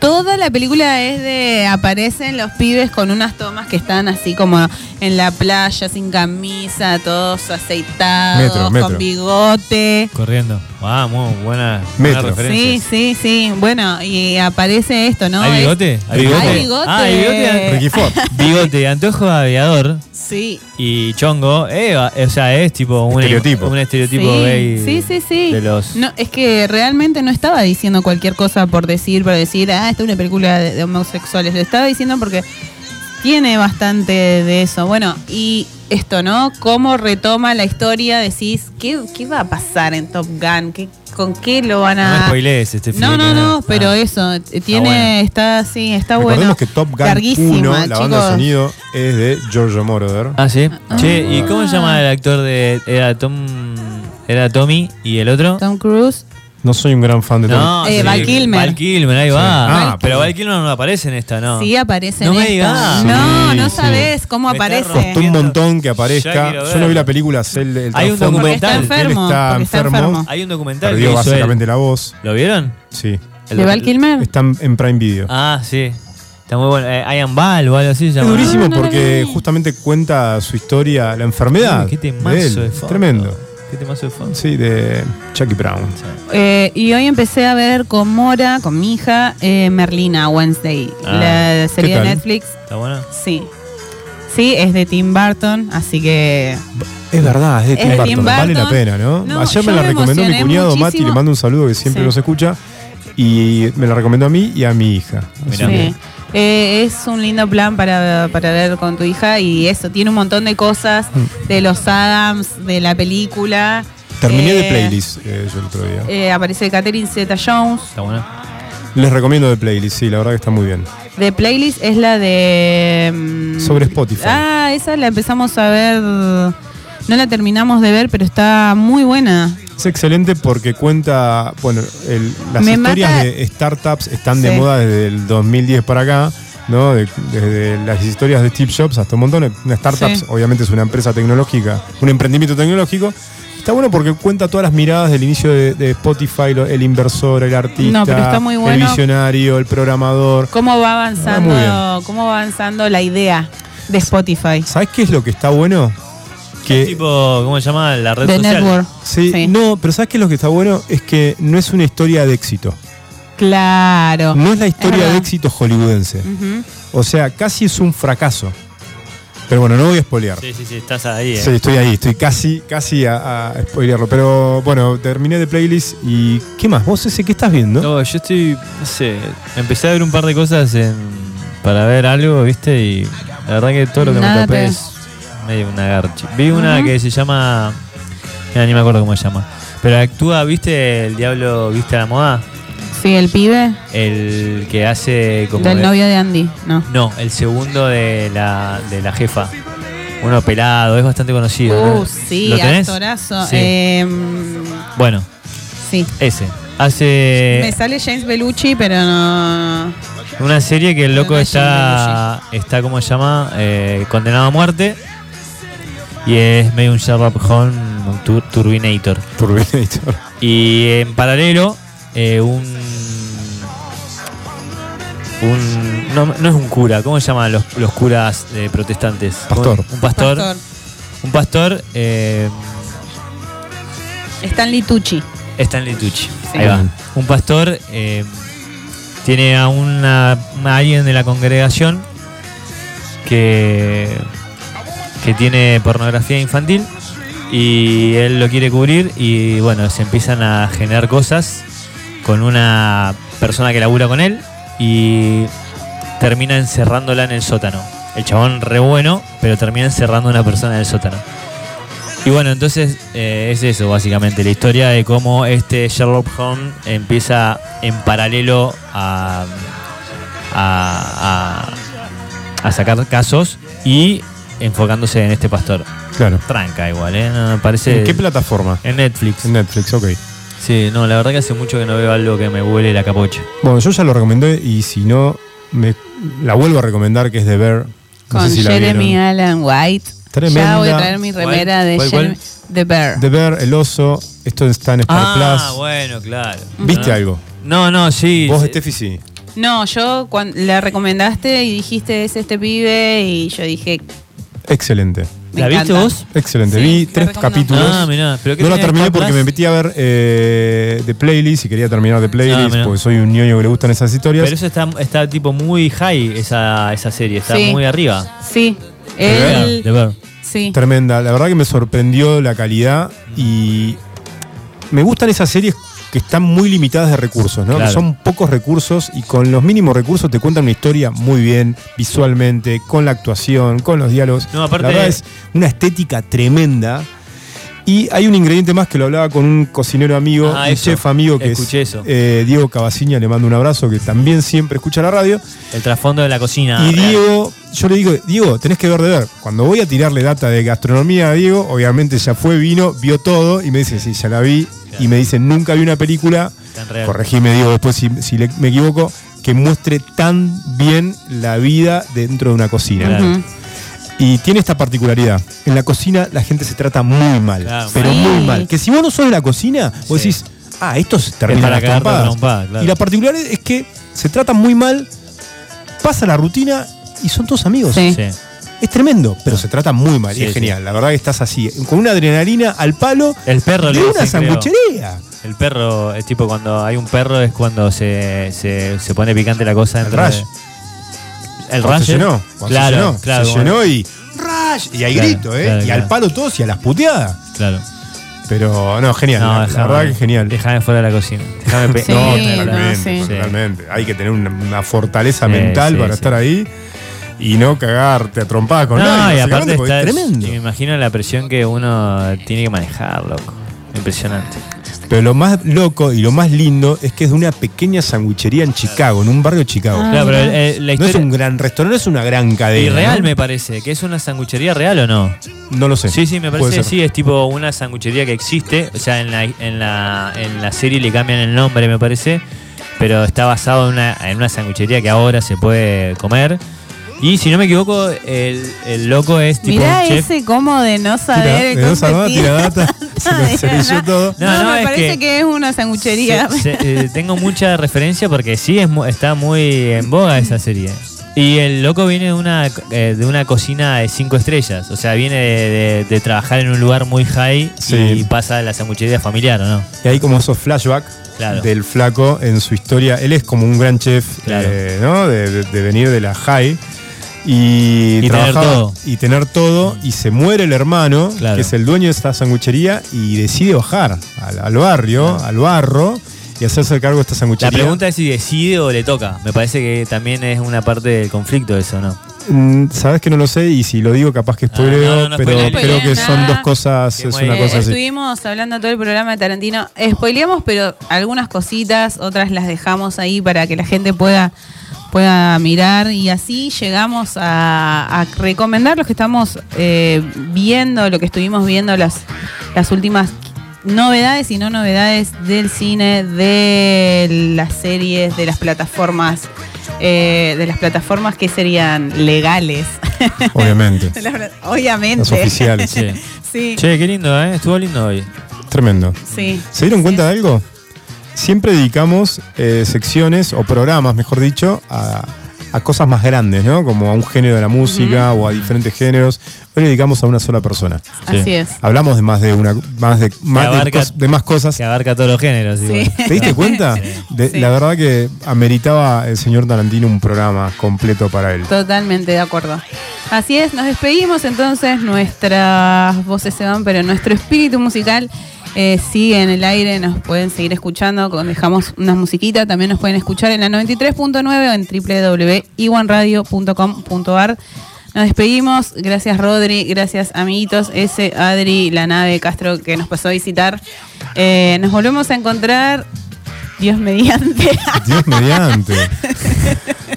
Toda la película es de. Aparecen los pibes con unas tomas que están así como en la playa, sin camisa, todos aceitados, Metro, metro. con bigote. Corriendo. Ah, muy buena, buena referencia. Sí, sí, sí. Bueno, y aparece esto, ¿no? ¿Hay Es- bigote? ¿Hay bigote? Hay bigote. Ah, hay bigote. Ricky Ford. Bigote, antojo de aviador Sí. y chongo. Eh, o sea, es tipo un Estereotipo. Un estereotipo sí, gay. Sí, sí, sí. De los. No, es que realmente no estaba diciendo cualquier cosa por decir, por decir, ah, esta es una película de, de homosexuales. Lo estaba diciendo porque tiene bastante de eso. Bueno, y esto, ¿no? Cómo retoma la historia, decís, ¿qué, qué va a pasar en Top Gun? ¿Qué, con qué lo van No a. me spoilees este no, film, no, no, ah. pero eso, eh, tiene, bueno. está, sí, está Recordemos bueno. que Top Gun Larguísima, 1, la banda de sonido, es de Giorgio Moroder. Ah, sí. Che, ¿y cómo se llama el actor de. Era Tom. Era Tommy y el otro? Tom Cruise. No soy un gran fan de. No, Eh, Val Kilmer. Val Kilmer, ahí va. Sí. Ah, pero Val Kilmer no aparece en esta, ¿no? Sí, aparece No en me esta. digas. No, Sí, no sí. sabes cómo Me aparece. Costó un montón que aparezca. Yo no vi la película, sé el, el Hay un. Porque está documental. enfermo. Él está está enfermo. enfermo. Hay un documental Perdió hizo él. básicamente la voz. ¿Lo vieron? Sí. El ¿De Val Kilmer? Está en- Prime Video. Ah, sí. Está muy bueno. Eh, Ian Ball o algo así se Es durísimo no la porque justamente cuenta su historia, la enfermedad. Uy, qué de él. Tremendo. Qué temazo de fondo. Sí, de Chucky Brown. Eh, y hoy empecé a ver con Mora, con mi hija, eh, Merlina Wednesday, Ah, la serie ¿qué de tal? Netflix. ¿Está bueno? Sí. Sí, es de Tim Burton, así que Es verdad, es de Tim Burton. Tim Vale la pena, ¿no? No, Ayer me la me recomendó mi cuñado Mati, muchísimo. le mando un saludo que siempre Sí. nos escucha. Y me la recomendó a mí y a mi hija. Así que-. Eh, es un lindo plan para, para ver con tu hija y eso, tiene un montón de cosas Mm. de los Adams, de la película. Terminé de Eh, playlist eh, yo el otro día. eh, aparece Catherine Zeta Jones. Está bueno. Les recomiendo de playlist, sí, la verdad que está muy bien. De playlist es la de. mm, Sobre Spotify. Ah, esa la empezamos a ver. No la terminamos de ver, pero está muy buena. Es excelente porque cuenta, bueno, el- las Me historias mata- de startups están de moda desde el 2010 para acá, ¿no? De- desde las historias de Steve Jobs hasta un montón. Una startup, Sí. obviamente, es una empresa tecnológica, un emprendimiento tecnológico. Está bueno porque cuenta todas las miradas del inicio de, de Spotify, lo- el inversor, el artista, No, el visionario, el programador. ¿Cómo va avanzando, cómo va avanzando la idea de Spotify? ¿Sabes qué es lo que está bueno? Que Es tipo, ¿cómo se llama? La red De social. Network. Sí, Sí. no, pero ¿sabes qué es lo que está bueno? Es que no es una historia de éxito. Claro. No es la historia de éxito hollywoodense. O sea, casi es un fracaso. Pero bueno, no voy a spoilear. Sí, sí, sí, estás ahí. eh. Sí, estoy ahí, estoy casi, casi a, a spoilearlo. Pero bueno, terminé de playlist y ¿qué más? ¿Vos ese qué estás viendo? No, yo estoy, no sé, empecé a ver un par de cosas en- para ver algo, ¿viste? Y la verdad que todo lo que Nada me topé te- es medio una garchi. Vi una que se llama, mira, ni me acuerdo cómo se llama, pero actúa, ¿viste? El diablo, ¿viste a la moda? Sí, el pibe El que hace como... del de- novio de Andy. No. No, el segundo de la, de la jefa. Uno pelado, es bastante conocido. ¿no? Uh, sí, ¿Lo tenés? actorazo. Sí. Em, Bueno, sí. ese. Hace... Me sale James Bellucci, pero no. Una serie que el loco No está, está ¿cómo se llama? Eh, condenado a muerte. Y es medio un Sherlock Holmes un tur- Turbinator. Turbinator. Y en paralelo, eh, un. Un. No, no es un cura, ¿cómo se llaman los, los curas eh, protestantes? Pastor. Un pastor. Pastor. Un pastor. Eh, Stanley Tucci. Stanley Tucci. Sí. Ahí va. Un pastor eh, tiene a una, a alguien de la congregación que, que tiene pornografía infantil y él lo quiere cubrir y bueno, se empiezan a generar cosas con una persona que labura con él y termina encerrándola en el sótano. El chabón re bueno, pero termina encerrando a una persona en el sótano. Y bueno, entonces eh, es eso básicamente, la historia de cómo este Sherlock Holmes empieza en paralelo a, a, a- a sacar casos y enfocándose en este pastor. Claro. Tranca igual, ¿eh? No, parece... ¿En qué plataforma? En Netflix. En Netflix, ok. Sí, no, la verdad que hace mucho que no veo algo que me huele la capocha. Bueno, yo ya lo recomendé y si no, me, la vuelvo a recomendar que es de Bear. No Con sé si Jeremy. Allen White. Tremenda. Ya voy a traer mi remera de. Jeremy. The Bear. The Bear, el oso. Esto está en Star Ah, Plus. bueno, claro. ¿Viste Ah. algo? No, no, sí. Vos. Steffi, sí. No, yo cuando la recomendaste y dijiste es este pibe y yo dije. Excelente. Me ¿La viste encanta. vos? Excelente. Sí, Vi tres recomiendo. capítulos. Ah, mirá. ¿Pero qué No la terminé porque Plus? me metí a ver eh, de playlist y quería terminar de Ah, playlist mirá. porque soy un ñoño que le gustan esas historias. Pero eso está, está tipo muy high, esa, esa serie. Está Sí. muy arriba. Sí. Él. The Bear. Sí. Tremenda. La verdad que me sorprendió la calidad y me gustan esas series que están muy limitadas de recursos, ¿no? Claro. Que son pocos recursos y con los mínimos recursos te cuentan una historia muy bien, visualmente, con la actuación, con los diálogos. No, aparte- la verdad es una estética tremenda Y hay un ingrediente más que lo hablaba con un cocinero amigo, Ah, un eso. chef amigo que Escuché es eso. eh, Diego Cavaciña, le mando un abrazo, que también siempre escucha la radio. El trasfondo de la cocina. y real. Diego, yo le digo, Diego, tenés que ver de ver. Cuando voy a tirarle data de gastronomía a Diego, obviamente ya fue, vino, vio todo y me dice, sí, ya la vi. Y me dice, nunca vi una película, Tan real. corregime Diego después si, si le- me equivoco, que muestre tan bien la vida dentro de una cocina. Claro. Y tiene esta particularidad. En la cocina la gente se trata muy mal. Claro, pero Sí. muy mal. Que si vos no sos de la cocina, vos Sí. decís, ah, esto se termina para las claro. Y la particularidad es que se tratan muy mal, pasa la rutina y son todos amigos. Sí. Sí. Es tremendo, pero se tratan muy mal. Sí, y es sí. genial. La verdad que estás así, con una adrenalina al palo El perro de una sanguchería. El perro, es tipo cuando hay un perro, es cuando se, se, se pone picante la cosa El dentro El rush. se llenó. Claro, se llenó. claro. Se como- llenó y. ¡Rush! Y hay Claro, grito, ¿eh? claro, y al palo todos y a las puteadas. Claro. Pero no, genial. No, la, la déjame- verdad que genial. Déjame fuera de la cocina. Déjame Sí, No, no, totalmente, sí. totalmente. Hay que tener una, una fortaleza Sí, mental para estar ahí y no cagarte a trompada con No, nadie. y aparte está, es tremendo. me imagino la presión que uno tiene que manejar, loco. Impresionante. Pero lo más loco y lo más lindo es que es de una pequeña sanguichería en Chicago, en un barrio de Chicago. Ah, claro, pero mirá. eh, la no es un gran restaurante, no es una gran cadena. y real ¿no? me parece, que es una sanguchería real o no. No lo sé. Sí, sí, me parece que sí, es tipo una sanguchería que existe. O sea, en la, en la, en la serie le cambian el nombre, me parece. Pero está basado en una, en una sanguchería que ahora se puede comer. Y si no me equivoco, el, el loco es tipo Mirá un chef. ese como de no Tira, saber de no saber, competir. tira data, se lo- todo. No, No, no, me es parece que- que, es una sanguchería. Se- se- eh, tengo mucha referencia porque sí, es, mu- está muy en boga esa serie. Y el loco viene de una, eh, de una cocina de cinco estrellas. O sea, viene de, de- de trabajar en un lugar muy high Sí. y pasa a la sanguchería familiar, ¿o no? Y hay como esos flashbacks Claro. del flaco en su historia. Él es como un gran chef, Claro. eh, ¿no? De, de- de venir de la high. Y, Y tener todo. y tener todo y se muere el hermano Claro. que es el dueño de esta sanguchería y decide bajar al, al barrio al barro y hacerse cargo de esta La sanguchería pregunta es si decide o le toca. Me parece que también es una parte del conflicto eso, ¿no? Mm, sabes que no lo sé y si lo digo capaz que spoileo Ah, no, no, no pero creo que son dos cosas es una Eh, cosa así Estuvimos hablando todo el programa de Tarantino. Spoileamos, pero algunas cositas, otras las dejamos ahí para que la gente pueda, pueda mirar. Y así llegamos a, a recomendar los que estamos eh, viendo, lo que estuvimos viendo, las, las últimas novedades y no novedades del cine, de las series, de las plataformas. eh, de las plataformas que serían legales. obviamente las Obviamente. Las oficiales. Sí. Sí, Che, qué lindo, ¿eh? Estuvo lindo hoy. tremendo sí. ¿Se dieron cuenta de algo? Siempre dedicamos eh, secciones o programas, mejor dicho, a, a cosas más grandes, ¿no? Como a un género de la música o a diferentes géneros. Hoy le dedicamos a una sola persona. Así Sí. es. Hablamos de más de una, más de, más de, abarca- cos- de más cosas. Que abarca todos los géneros. Sí. igual. ¿Te diste cuenta? Sí. De- Sí. La verdad que ameritaba el señor Tarantino un programa completo para él. Totalmente de acuerdo. Así es, nos despedimos entonces, nuestras voces se van, pero nuestro espíritu musical eh, sigue en el aire, nos pueden seguir escuchando, dejamos unas musiquitas, también nos pueden escuchar en la 93.9 o en www.iwanradio.com.ar. Nos despedimos, gracias Rodri, gracias amiguitos, ese Adri, la nave Castro que nos pasó a visitar. Eh, nos volvemos a encontrar, Dios mediante. Dios mediante.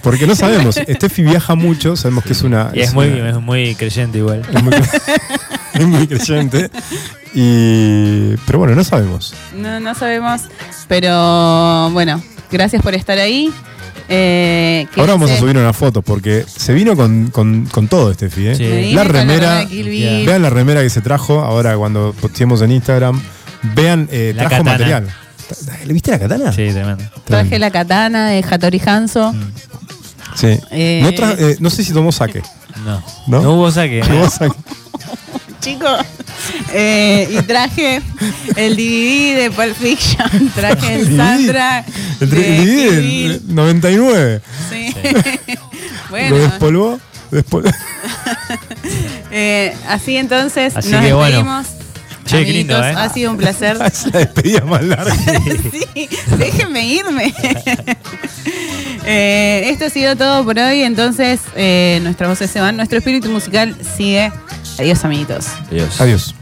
Porque no sabemos. Steffi viaja mucho, sabemos que es una. Y es muy, una- es muy creyente igual. es muy, es muy creyente. Y, pero bueno, no sabemos. No, no sabemos, pero bueno, gracias por estar ahí. Eh, Ahora vamos a subir una foto porque se vino con, con, con todo. ¿eh? Sí. Me vine La remera. Vean la remera que se trajo ahora cuando posteemos en Instagram. Vean, eh, La trajo katana. material. ¿Le viste la katana? Sí, tremendo. Traje la katana de Hattori Hanzo. Sí. Eh, no, eh, no sé si tomó saque. No. ¿No? No, hubo saque. ¿eh? Tomó saque. Chicos, eh, y traje el DVD de Pulp Fiction. Traje el soundtrack. El DVD Bill. del 99. Sí. Lo bueno, despolvó. despol- eh, así entonces Así nos que bueno. despedimos. Che, qué lindo, ¿eh? Ha sido un placer. La despedida más larga. sí, déjenme irme. Eh, esto ha sido todo por hoy, entonces eh, nuestras voces se van, nuestro espíritu musical sigue. Adiós, amiguitos. Adiós. Adiós.